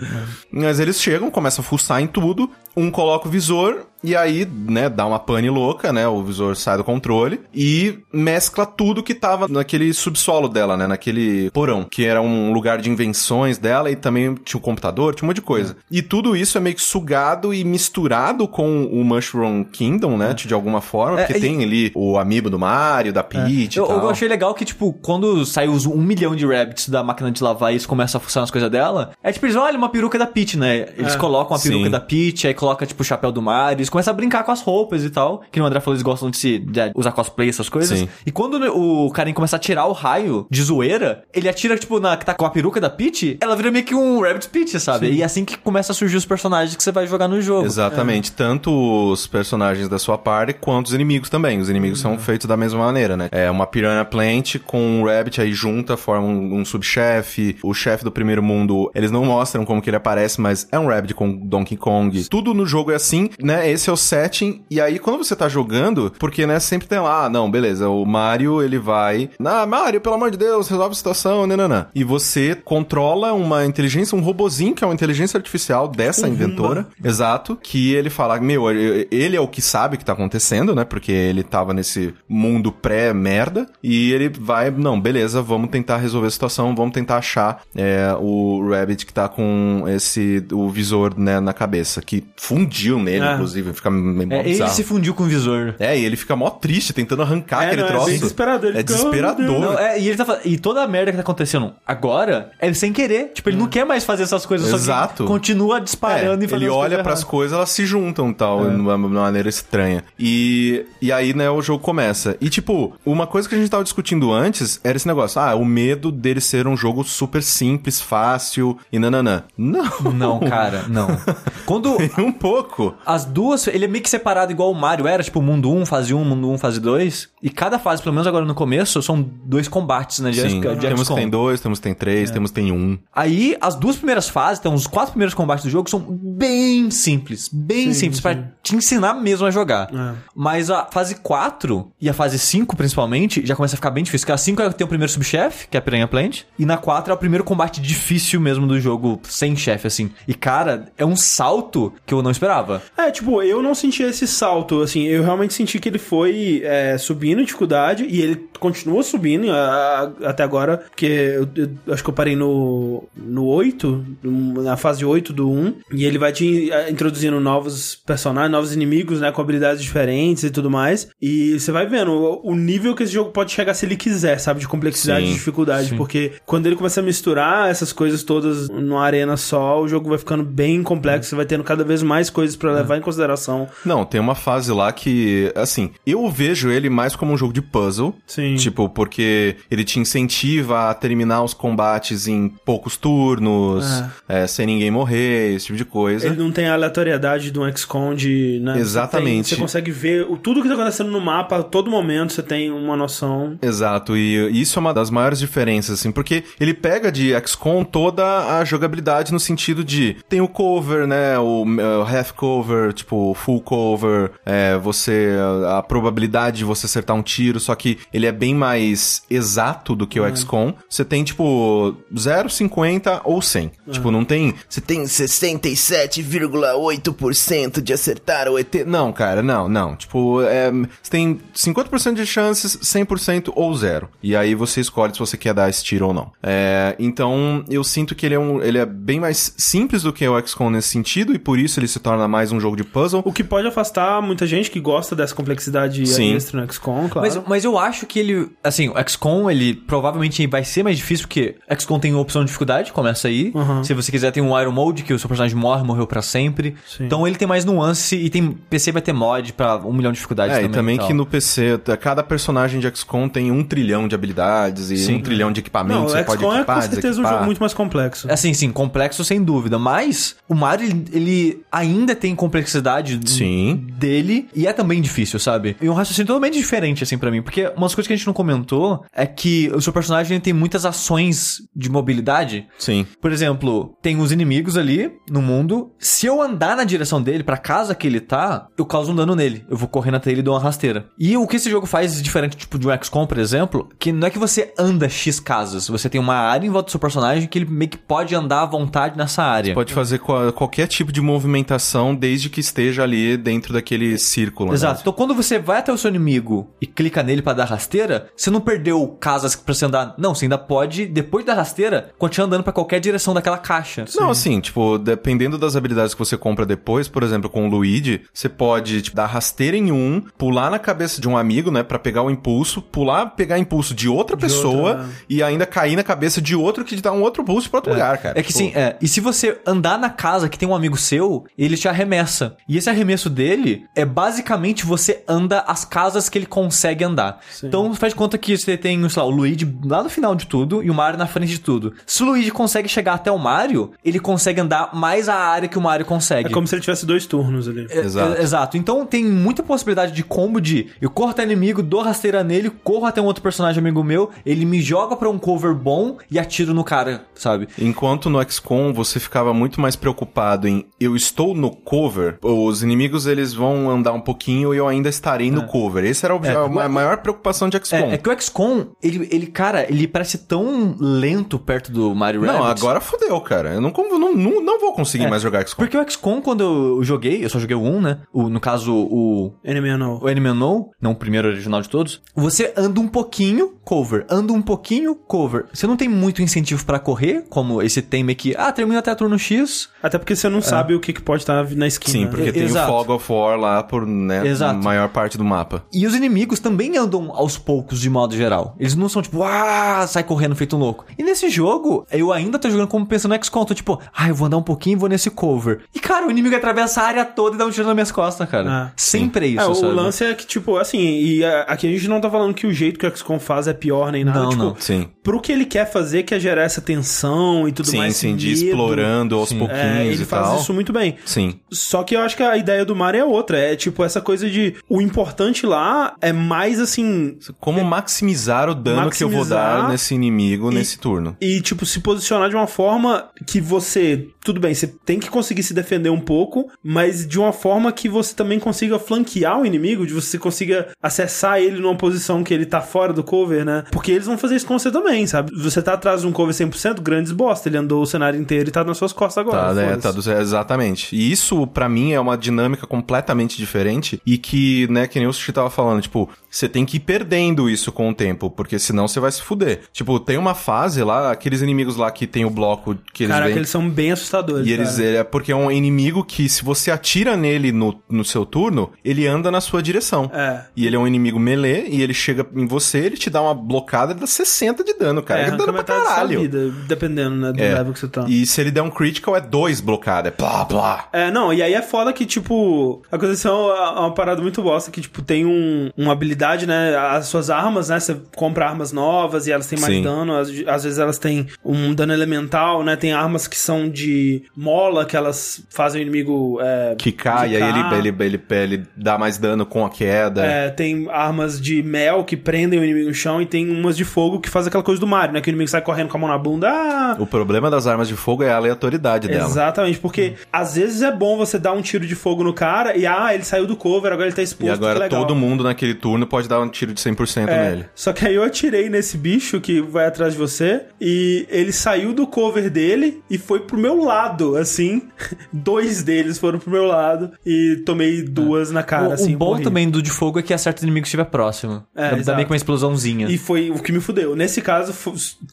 Mas eles chegam, começam a fuçar em tudo. Um coloca o visor e aí, né, dá uma pane louca, né? O visor sai do controle e mescla tudo que tava naquele subsolo dela, né? Naquele porão, que era um lugar de invenções dela e também tinha um computador, tinha um monte de coisa. E tudo isso é meio que sugado e misturado com o Mushroom Kingdom, né? De alguma forma, É, porque e- tem ali o amiibo do Mario, da Peach e Eu, tal. eu achei legal que, tipo, quando sai os um milhão de rabbits da máquina de lavar e eles começam a fuçar nas coisas dela, é tipo, eles olham uma peruca da Peach, né? Eles É. colocam a peruca Sim. da Peach, aí coloca, tipo, o chapéu do Mario, eles começam a brincar com as roupas e tal. Que o André falou, eles gostam de, se, de usar cosplay, essas coisas. Sim. E quando o Karen começa a tirar o raio de zoeira, ele atira, tipo, na que tá com a peruca da Peach, ela vira meio que um Rabbit Peach, sabe? E é assim que começa a surgir os personagens que você vai jogar no jogo. Exatamente. Tanto os personagens da sua party quanto os inimigos também. Os inimigos são feitos da mesma maneira, né? É uma piranha plant com um rabbit aí junta, forma um, um subchefe. O chefe do primeiro mundo, eles não mostram como que ele aparece, mas é um rabbit com Donkey Kong. Tudo no jogo é assim, né? Esse é o setting. E aí, quando você tá jogando, porque, né, sempre tem lá, ah, não, beleza, o Mario, ele vai... Ah, Mario, pelo amor de Deus, resolve a situação, nananã. E você controla uma inteligência, um robozinho que é uma inteligência artificial dessa Um inventora. Exato. Que ele fala, meu, ele é o que sabe o que tá acontecendo, né? Porque ele tava nesse mundo pré-merda. E ele vai, não, beleza, vamos tentar resolver a situação, vamos tentar achar é, o Rabbit que tá com esse, o visor, né, na cabeça. Que fundiu nele, É. inclusive. Fica meio É, ele se fundiu com o visor. É, e ele fica mó triste, tentando arrancar É, aquele não, é troço. bem desesperador. Ele É "Oh, desesperador. Não, é, e ele tá E toda a merda que tá acontecendo agora é sem querer. Tipo, ele não quer mais fazer essas coisas, só Exato. continua disparando É, e fazendo ele as olha pras erradas. coisas, elas se juntam tal, É. de uma, uma maneira estranha. E, e aí, né, o jogo começa. E, tipo, uma coisa que a gente tava discutindo antes era esse negócio. Ah, o medo dele ser um jogo super simples, fácil e nananã. Não. Não, cara, não. Quando um pouco. as duas, ele é meio que separado igual o Mario era, tipo, mundo 1, fase 1, mundo 1, fase 2. E cada fase, pelo menos agora no começo, são dois combates, né? De, Sim, de temos que XCOM. tem dois, temos que tem três, temos que tem um. Aí, as duas primeiras fases, então os quatro primeiros combates do jogo são bem simples. Bem Sim, simples, sim. pra te ensinar mesmo a jogar. É. Mas a fase 4 e a fase 5, principalmente, já começa a ficar bem difícil. Porque a 5 é tem o primeiro subchefe, que é a Piranha Plant. E na 4 é o primeiro combate difícil mesmo do jogo, sem chefe, assim. E, cara, é um salto que eu não esperava. É, tipo, eu não senti esse salto, assim, eu realmente senti que ele foi é, subindo em dificuldade e ele continua subindo a- a- até agora, porque eu, eu acho que eu parei no, no 8, na fase 8 do 1, e ele vai te é, introduzindo novos personagens, novos inimigos, né, com habilidades diferentes e tudo mais, e você vai vendo o, o nível que esse jogo pode chegar se ele quiser, sabe, de complexidade e dificuldade, sim. porque quando ele começa a misturar essas coisas todas numa arena só, o jogo vai ficando bem complexo, você vai tendo cada vez mais coisas pra levar em consideração. Não, tem uma fase lá que, assim, eu vejo ele mais como um jogo de puzzle. Sim. Tipo, porque ele te incentiva a terminar os combates em poucos turnos, é, sem ninguém morrer, esse tipo de coisa. Ele não tem a aleatoriedade do XCOM de... Né, Exatamente. Você, tem- você consegue ver o, tudo que tá acontecendo no mapa a todo momento, você tem uma noção. Exato, e isso é uma das maiores diferenças, assim, porque ele pega de XCOM toda a jogabilidade no sentido de tem o cover, né, o, eh, half cover, tipo, full cover, é, você, a, probabilidade de você acertar um tiro, só que ele é bem mais exato do que o XCOM. Você tem, tipo, 0, 50 ou 100. Tipo, não tem, você tem 67,8% de acertar o ET. Não, cara, não, não. Tipo, é, você tem 50% de chances, 100% ou zero. E aí você escolhe se você quer dar esse tiro ou não. É, então, eu sinto que ele é, um, ele é bem mais simples do que o XCOM nesse sentido, e por isso ele se torna mais um jogo de puzzle. O que pode afastar muita gente que gosta dessa complexidade Sim. extra no XCOM, claro. Mas, mas eu acho que ele. Assim, o XCOM, ele provavelmente vai ser mais difícil, porque XCOM tem opção de dificuldade, começa aí. Uhum. Se você quiser, tem um Iron Mode, que o seu personagem morre, morreu pra sempre. Sim. Então ele tem mais nuance e tem. PC vai ter mod pra um milhão de dificuldades É, também. e também tal. que no PC, cada personagem de XCOM tem um trilhão de habilidades e Sim. um trilhão de não, equipamentos o que você pode XCOM é equipar, com certeza um jogo muito mais complexo. Assim, sim, complexo sem dúvida. Mas o Mario, ele, ele ainda tem complexidade Sim. dele e é também difícil, sabe? E um raciocínio totalmente diferente, assim, pra mim. Porque umas coisas que a gente não comentou é que o seu personagem tem muitas ações de mobilidade. Sim. Por exemplo, tem os inimigos ali no mundo. Se eu andar na direção dele, pra casa que ele tá, eu causo um dano nele. Eu vou correndo até ele e dou uma rasteira. E o que esse jogo faz diferente, tipo, de um XCOM, por exemplo, que não é que você anda X casas. Você tem uma área em volta do seu personagem que ele meio que pode andar à vontade nessa área. Pode fazer qual- qualquer tipo de movimentação desde que esteja ali dentro daquele círculo. né? Exato. Então quando você vai até o seu inimigo e clica nele pra dar rasteira, você não perdeu casas pra você andar. Não, você ainda pode, depois da rasteira, continuar andando pra qualquer direção daquela caixa. Não, assim, tipo, dependendo das habilidades que você compra depois, por exemplo, com o Luigi, você pode, tipo, dar rasteira em um, pular na cabeça de um amigo, né, Pra pegar o impulso, pular, pegar impulso de outra pessoa outra, né? e ainda cair na cabeça de outro que te dá um outro pulso pra outro lugar, cara. É que Tipo, sim, é. E se você andar na casa que tem um amigo seu, ele te arremessa. E esse arremesso dele é basicamente você anda as casas que ele consegue andar. Então faz de conta que você tem, sei lá, o Luigi lá no final de tudo e o Mario na frente de tudo. Se o Luigi consegue chegar até o Mario, ele consegue andar mais a área que o Mario consegue. É como se ele tivesse dois turnos ali. É, Exato. é, exato. Então tem muita possibilidade de combo de eu corro até inimigo, dou rasteira nele, corro até um outro personagem amigo meu, ele me joga pra um cover bom e atiro no cara, sabe? Enquanto no XCOM você ficava muito mais preocupado em eu estou no cover, os inimigos eles vão andar um pouquinho e eu ainda estarei no cover. Esse era o- É. a maior preocupação de XCOM. É, é que o XCOM, ele, ele, cara, ele parece tão lento perto do Mario Não, agora fodeu, cara. Eu não, não, não, não vou conseguir É, mais jogar XCOM. Porque o XCOM, quando eu joguei, eu só joguei o 1, né? O, no caso, o, Enemy Unknown. o Enemy Unknown, não o primeiro original de todos. Você anda um pouquinho, cover. Anda um pouquinho, cover. Você não tem muito incentivo pra correr, como esse tem meio que, ah, termina até turno X. Até porque você não sabe o que, que pode estar na esquina. Sim, porque tem Exato. o Fog of War lá por, né, Exato. a maior parte do mapa. E os inimigos também andam aos poucos, de modo geral. Eles não são tipo, ah, sai correndo feito um louco. E nesse jogo, eu ainda tô jogando como pensando no XCOM. Tô tipo, ah, eu vou andar um pouquinho e vou nesse cover. E cara, o inimigo atravessa a área toda e dá um tiro nas minhas costas, cara. Ah, Sempre é isso, É, o sabe? lance é que, tipo, assim, e a- aqui a gente não tá falando que o jeito que o XCOM faz é pior nem nada. Não, tipo, não. Sim. pro que ele quer fazer, que é gerar essa tensão e tudo Sim, mais. sim, de medo, explorando aos pouquinhos É, ele e faz tal. isso muito bem. Sim. Só que eu acho que a ideia do Mario é outra. É tipo essa coisa de. O importante lá é mais assim. Como maximizar o dano que eu vou dar Maximizar nesse inimigo e- nesse turno. E, tipo, se posicionar de uma forma que você. Tudo bem, você tem que conseguir se defender um pouco, mas de uma forma que você também consiga flanquear o inimigo, de você consiga acessar ele numa posição que ele tá fora do cover, né? Porque eles vão fazer isso com você também, sabe? Você tá atrás de um cover 100%, grandes bosta. Ele andou o cenário inteiro e tá nas suas costas agora. Tá, né, tá do- exatamente. E isso, pra mim, é uma dinâmica completamente diferente e que, né, que nem o Sushi tava falando, tipo, você tem que ir perdendo isso com o tempo, porque senão você vai se fuder. Tipo, tem uma fase lá, aqueles inimigos lá que tem o bloco que eles Caraca, vêm... eles são bem assustadores. E eles, ele é porque é um inimigo que, se você atira nele no, no seu turno, ele anda na sua direção. É. E ele é um inimigo melee, e ele chega em você, ele te dá uma blocada, ele dá 60 de dano, cara. É, É, arranca dano pra caralho. vida, dependendo né, do É. level que você tá. E se ele der um critical, é dois blocadas. É blá, blá. É, não, e aí é foda que, tipo, a coisa é uma, uma parada muito bosta, que, tipo, tem um, uma habilidade, né? As suas armas, né? Você compra armas novas e elas têm mais Sim. dano, às, às vezes elas têm um dano elemental, né? Tem armas que são de mola, que elas fazem o inimigo. É, Que cai, aí ele, ele, ele, ele dá mais dano com a queda. É, tem armas de mel que prendem o inimigo no chão e tem umas de fogo que faz aquela coisa do Mario, né? Que o inimigo sai correndo com a mão na bunda. Ah, O problema das armas de fogo é a aleatoriedade dela. Exatamente, porque às vezes é bom você dar um tiro de fogo no cara e ah, ele saiu do cover, agora ele tá exposto. E agora que legal. todo mundo naquele turno pode dar um tiro de 100% É, nele. Só que aí eu atirei nesse bicho que vai atrás de você e ele saiu do cover dele e foi pro meu lado, assim. Dois deles foram pro meu lado e tomei duas na cara, o, assim. o bom morri. também do de fogo é que acerta o inimigo que estiver próximo. É, Dá- Dá exato. meio que uma explosãozinha. E foi o que me fudeu. Nesse caso,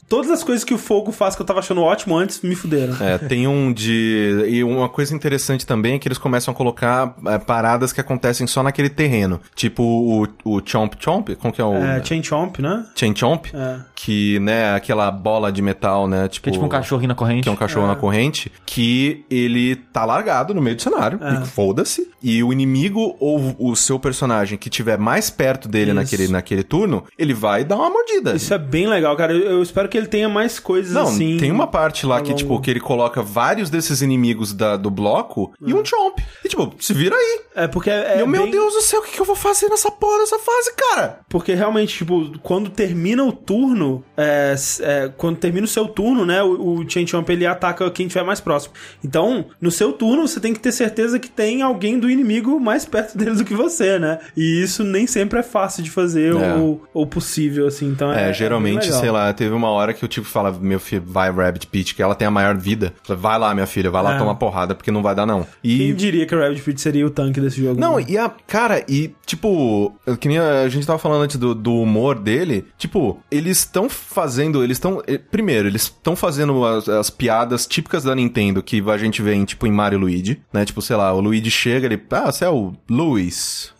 todas as coisas que o fogo faz que eu tava achando ótimo antes me fuderam. É, tem um de. E uma coisa interessante também é que eles começam a colocar é, paradas que acontecem só naquele terreno. Tipo o, o Chomp Chomp, como que é o. É, Chain Chomp, né? Chain Chomp? É. Que, né, aquela bola de metal, né? Tipo, Que é tipo um cachorrinho na corrente. Que é um cachorro na corrente, que ele tá largado no meio do cenário. É. E foda-se. E o inimigo ou o seu personagem que tiver mais perto dele Isso. naquele, naquele turno, ele vai dar uma mordida. Isso é bem legal, cara. Eu, eu espero que ele tenha mais coisas Não, assim. tem uma parte lá que, longo. tipo, que ele coloca vários desses inimigos da, do bloco e um chomp. E, tipo, se vira aí. É porque é. e eu, meu bem- Deus do céu, o que, que eu vou fazer nessa porra dessa fase, cara? Porque realmente, tipo, quando termina o turno, é, s- é, quando termina o seu turno, né, o, o Chain Chomp ele ataca quem estiver mais próximo. Então, no seu turno, você tem que ter certeza que tem alguém do inimigo mais perto dele do que você, né? E isso nem sempre é fácil de fazer É. ou, ou possível, assim. Então, é, É, geralmente, sei lá, teve uma hora que eu tive que falar, meu filho, vai Rabbit Peach, que ela tem a maior vida. Vai lá, minha filha, vai lá É. tomar porrada, porque não vai dar não. Quem E diria que o Rabbit Pit seria o tanque desse jogo? Não, né? e a. Cara, e tipo, que nem a, a gente tava falando antes do, do humor dele. Tipo, eles estão fazendo. Eles estão. Primeiro, eles estão fazendo as, as piadas típicas da Nintendo que a gente vê em, tipo, em Mario e Luigi, né? Tipo, sei lá, o Luigi chega, ele. Ah, você é o Luiz.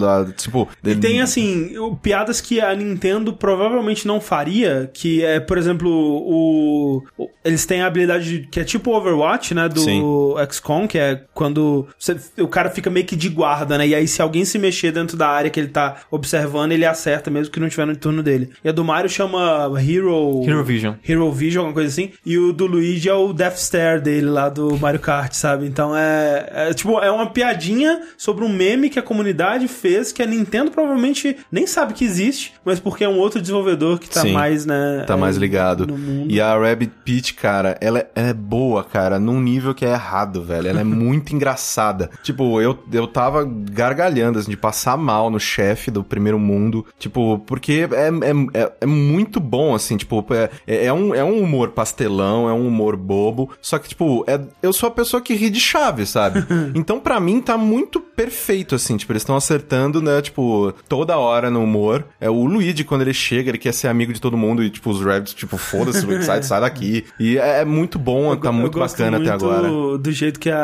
Lá, tipo. E tem, assim, o- piadas que a Nintendo provavelmente não faria, que é, por exemplo, o... o- eles têm a habilidade de- que é tipo Overwatch, né, do Sim. Hero Vision. Hero Vision, alguma coisa assim. E o do Luigi é o Death Stare dele lá do Mario Kart, sabe? Então é, é tipo, é uma piadinha sobre um meme que a comunidade fez que a Nintendo provavelmente nem sabe que existe, mas porque é um outro desenvolvedor que tá Sim, mais, né? Tá mais é, ligado. no mundo. E a Rabbit Peach, cara, ela, é- ela é boa, cara, num nível que é errado, velho. Ela é muito engraçada. Tipo, eu, eu tava gargalhando, assim, de passar mal no chefe do primeiro mundo. Tipo, porque é, é, é, é muito bom, assim, tipo, é, é, um, é um humor pastelão, é um humor bobo. Só que, tipo, é, eu sou a pessoa que ri de chave, sabe? então, pra mim, tá muito perfeito, assim, tipo, eles estão acertando, né, tipo, toda hora no humor. É o Luigi, quando ele chega, ele quer ser amigo de todo mundo e, tipo, os Rabbits, tipo, foda-se, sai, sai daqui. E é, é muito bom, tá Eu muito gosto bacana até muito agora. do jeito que a,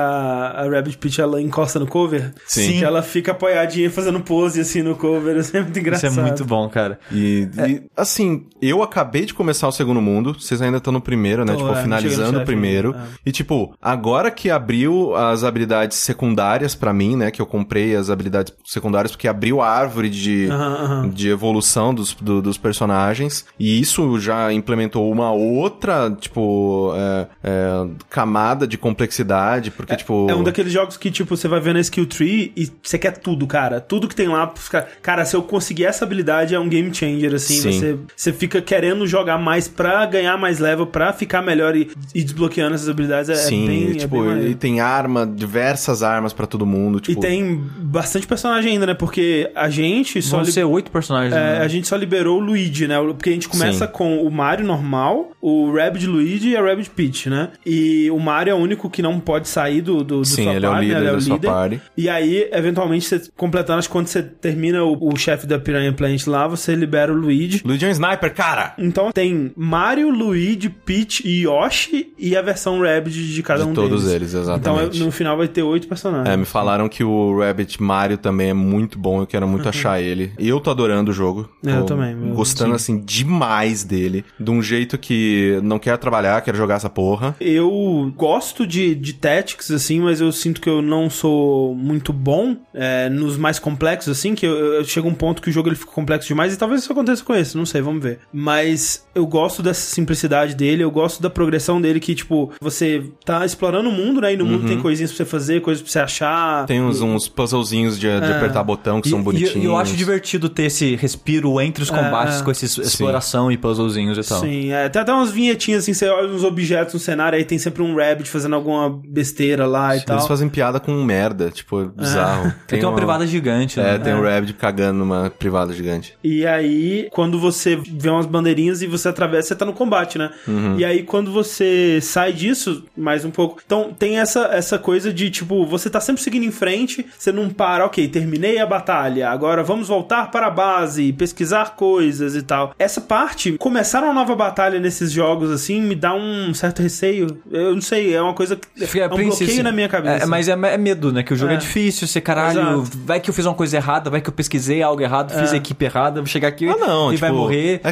a Rabbit Peach ela encosta no cover. Sim. Que ela fica apoiadinha fazendo pose assim no cover. Isso é muito Isso engraçado. é muito bom, cara. E, É. e, assim, eu acabei de começar o segundo mundo, vocês ainda estão no primeiro, né? Tipo, é, finalizando o primeiro. é. E, tipo, agora que abriu as habilidades secundárias pra mim, né? Que eu comprei as habilidades secundárias, porque abriu a árvore de, de evolução dos, do- dos personagens. E isso já implementou uma outra, tipo, é, é, camada de complexidade, porque, tipo. É um daqueles jogos que, tipo, você vai vendo a skill tree e você quer tudo, cara. Tudo que tem lá. Cara, se eu conseguir essa habilidade, é um game changer, assim. Sim. Você, você fica querendo jogar mais pra ganhar mais level, pra ficar melhor e, e desbloqueando essas habilidades. É, Sim, é bem. e, é tipo, bem maneiro. e tem arma, diversas armas pra todo mundo. E Tipo, tem bastante personagem ainda, né? Porque a gente só. Vão li- ser oito personagens. É, né? a gente só liberou o Luigi, né? Porque a gente começa Sim. com o Mario normal, o Rabbid Luigi e a Rabbid Peach, né? E o Mario é o único que não pode sair do, do, do Sim, sua ele é o party, né? líder Ele é o da sua líder. party. E aí, eventualmente, você completando, acho que quando você termina o, o chefe da Piranha Plant lá, você libera o Luigi. Luigi é um sniper, cara! Então tem Mario, Luigi, Peach e Yoshi e a versão Rabbid de cada De um todos deles. eles, Então exatamente. no final vai ter oito personagens. É, me falaram que o Rabbit Mario também é muito bom, eu quero muito achar ele. Eu tô adorando o jogo. Uhum. Eu Tô também, Gostando, assim, demais dele. De um jeito que não quero trabalhar, quero jogar essa porra. Eu gosto de, de Tactics, assim, mas eu sinto que eu não sou muito bom é, nos mais complexos, assim, que eu, eu chego a um ponto que o jogo ele fica complexo demais e talvez isso aconteça com esse, não sei, vamos ver. Mas eu gosto dessa simplicidade dele, eu gosto da progressão dele, que, tipo, você tá explorando o mundo, né? E no mundo tem coisinhas pra você fazer, coisas pra você achar. Uhum. Tem uns, uns puzzlezinhos de, de apertar botão que E- são bonitinhos. E eu acho divertido ter esse respiro entre os combates é. com essa exploração e puzzlezinhos e tal. Sim, é, tem até umas vinhetinhas assim, você olha uns objetos no cenário, aí tem sempre um rabbit fazendo alguma besteira lá e tal. Eles fazem piada com merda, tipo, é bizarro. Tem, uma, privada gigante, É, né? tem um Rabbit cagando numa privada gigante. E aí, quando você vê umas bandeirinhas e você atravessa, você tá no combate, né? Uhum. E aí, quando você sai disso, mais um pouco. Então, tem essa, essa coisa de, tipo, você tá sempre seguindo em frente, você não para, ok, terminei a batalha, agora vamos voltar para a base, pesquisar coisas e tal. Essa parte, começar uma nova batalha nesses jogos, assim, me dá um certo receio. Eu não sei, é uma coisa que. Fica- É um princípio, bloqueio na minha cabeça. É, mas é, é medo, né? Que o jogo é, É. difícil, você, caralho, Exato. vai que eu fiz uma coisa errada, vai que eu pesquisei algo errado, fiz a equipe errada, vou chegar aqui Ah, não, e tipo, vai morrer.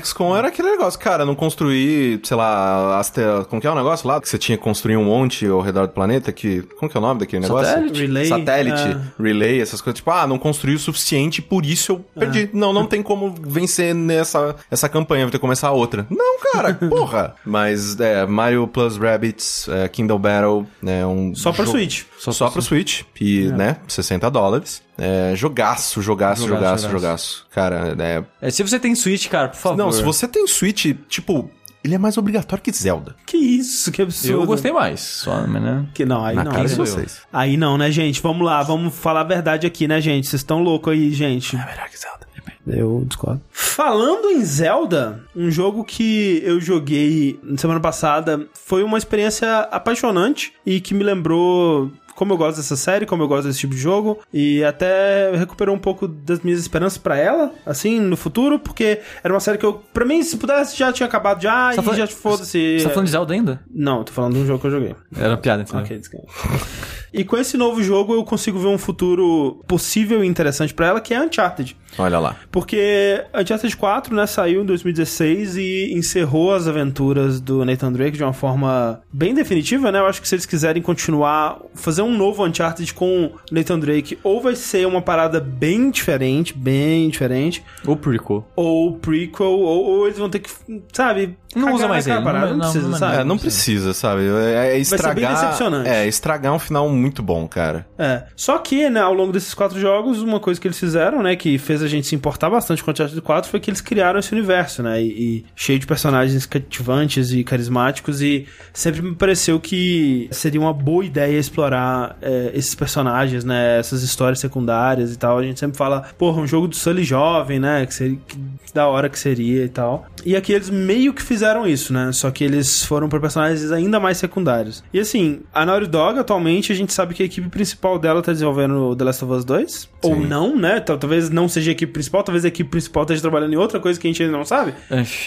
XCOM era aquele negócio, cara, não construir, sei lá, as te... como que é o negócio lá? Que você tinha que construir um monte ao redor do planeta, que... Como que é o nome daquele negócio? Satélite. Relay, Satélite, é. relay, essas coisas. Tipo, ah, não construí o suficiente, por isso eu perdi. Não, não tem como vencer nessa essa campanha, vou ter que começar outra. Não, cara, porra! Mas, é, Mario Plus Rabbids, é, Kindle Battle, é um... Só pra Switch. Só, pro Switch, e, né, 60 dólares. É, jogaço, jogaço, Jogaço, jogaço, jogaço. jogaço. Cara, é, É, se você tem Switch, cara, por favor. não, se você tem Switch, tipo, ele é mais obrigatório que Zelda. Que isso, que absurdo. Eu gostei mais, só, né? Que não, aí Na não. cara né? de vocês. Aí não, né, gente? Vamos lá, vamos falar a verdade aqui, né, gente? Vocês estão loucos aí, gente. melhor que Zelda. Eu discordo. Falando em Zelda, um jogo que eu joguei semana passada foi uma experiência apaixonante e que me lembrou como eu gosto dessa série, como eu gosto desse tipo de jogo, e até recuperou um pouco das minhas esperanças pra ela, assim, no futuro, porque era uma série que eu, pra mim, se pudesse, já tinha acabado já, Você tá e falando- já foda-se. Você tá falando de Zelda ainda? Não, tô falando de um jogo que eu joguei. Era uma piada, então. Ok, desculpa. E com esse novo jogo eu consigo ver um futuro possível e interessante pra ela, que é Uncharted. Olha lá. Porque Uncharted 4, né, saiu em 2016 e encerrou as aventuras do Nathan Drake de uma forma bem definitiva, né? Eu acho que se eles quiserem continuar, fazer um novo Uncharted com Nathan Drake, ou vai ser uma parada bem diferente, bem diferente, Ou prequel. ou prequel, ou, ou eles vão ter que, sabe, Não usa mais ele, parada, não- não, não- precisa, não- sabe? É, não precisa, sabe? É, é estragar. bem decepcionante. É, estragar um final muito bom, cara. É. Só que, né, ao longo desses quatro jogos, uma coisa que eles fizeram, né, que fez a gente se importar bastante com o Uncharted 4 foi que eles criaram esse universo, né, e, e cheio de personagens cativantes e carismáticos e sempre me pareceu que seria uma boa ideia explorar é, esses personagens, né, essas histórias secundárias e tal. A gente sempre fala, porra, um jogo do Sully jovem, né, que seria que da hora que seria e tal. E aqui eles meio que fizeram fizeram isso, né? Só que eles foram pra personagens ainda mais secundários. E assim, a Naughty Dog, atualmente, a gente sabe que a equipe principal dela tá desenvolvendo The Last of Us 2. Ou não, né? Tal- Talvez não seja a equipe principal, talvez a equipe principal esteja trabalhando em outra coisa que a gente ainda não sabe.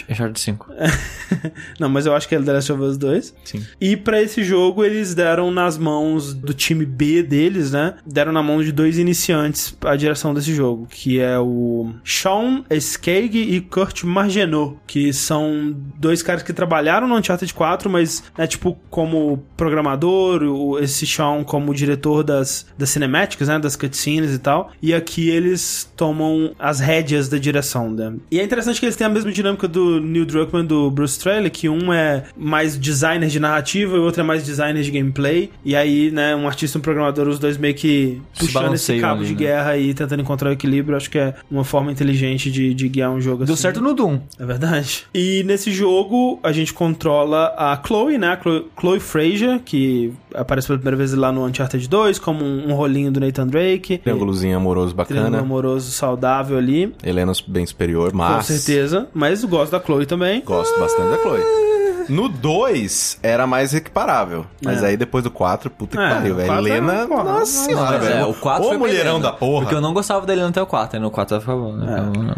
Uncharted 5. não, mas eu acho que é The Last of Us 2. Sim. E pra esse jogo eles deram nas mãos do time B deles, né? Deram na mão de dois iniciantes a direção desse jogo, que é o Sean Skeg e Kurt Margenot, que são dois caras que trabalharam no Uncharted 4, mas né, tipo como programador, o- esse Sean como diretor das, das cinemáticas, né, das cutscenes e tal. E aqui eles tomam as rédeas da direção, né? E é interessante que eles têm a mesma dinâmica do Neil Druckmann do Bruce Straley, que um é mais designer de narrativa e o outro é mais designer de gameplay. E aí, né, um artista e um programador, os dois meio que puxando esse cabo ali, de né? guerra e tentando encontrar o equilíbrio. Acho que é uma forma inteligente de, de guiar um jogo Deu assim. certo no Doom. É verdade. E nesse jogo a gente controla a Chloe, né? A Chloe, Chloe Fraser, que aparece pela primeira vez lá no Uncharted 2, como um, um rolinho do Nathan Drake. Triângulozinho amoroso Triângulo bacana. amoroso saudável ali. Helena bem superior, mas... Com certeza. Mas gosto da Chloe também. Gosto bastante da Chloe. No 2 era mais equiparável. Mas É. aí depois do 4, puta que É, pariu, o velho. quatro Helena, era- nossa senhora, Mas é, velho. o 4 Ô foi mulherão da porra. Porque eu não gostava dele até o 4, aí no 4 ficava bom, né? Então,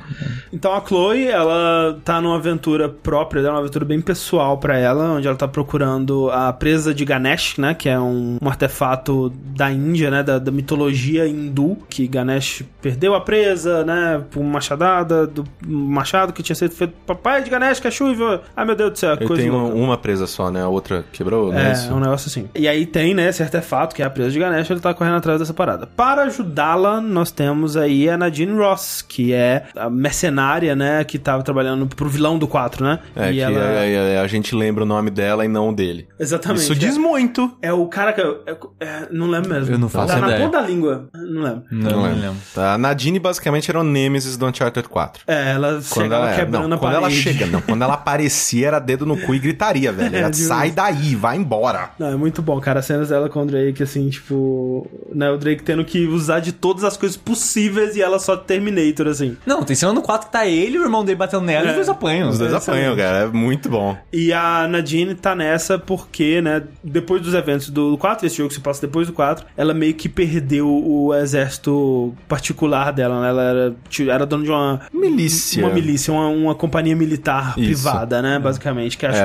Então a Chloe, ela tá numa aventura própria, dela, uma aventura bem pessoal pra ela, onde ela tá procurando a presa de Ganesh, né, que é um, um artefato da Índia, né, da, da mitologia hindu, que Ganesh perdeu a presa, né, por uma machadada do machado que tinha sido feito papai de Ganesh, que é chuva. Ai meu Deus do céu, coisa tem uma, uma presa só, né? A outra quebrou, né? É, Isso. é um negócio assim. E aí tem, né, esse artefato, que é a presa de Ganesh, ele tá correndo atrás dessa parada. Para ajudá-la, nós temos aí a Nadine Ross, que é a mercenária, né, que tava trabalhando pro vilão do 4, né? É, e que ela... a, a- a gente lembra o nome dela e não o dele. Exatamente. Isso diz muito. É o cara que... eu- é- é- não lembro mesmo. Eu não faço tá na ideia. ponta da língua. Não lembro. não, não lembro. Tá? A Nadine basicamente era o Nemesis do Uncharted 4. É, ela Quando chegava ela, é, quebrando não, a quando ela parede. chega, não, quando ela aparecia era dedo no cu e gritaria, velho. É, Era, sai daí, vai embora. Não, é muito bom, cara. As cenas dela com o Drake, assim, tipo... Né, o Drake tendo que usar de todas as coisas possíveis e ela só Terminator, assim. Não, tem cena no 4 que tá ele e o irmão dele batendo nela e É. os dois apanham. Os dois Excelente. apanham, cara. É muito bom. E a Nadine tá nessa porque, né, depois dos eventos do 4, esse jogo se passa depois do 4, ela meio que perdeu o exército particular dela, né? Ela era, era dona de uma Milícia. uma milícia, uma, uma companhia militar Isso. privada, né, basicamente, que é a É,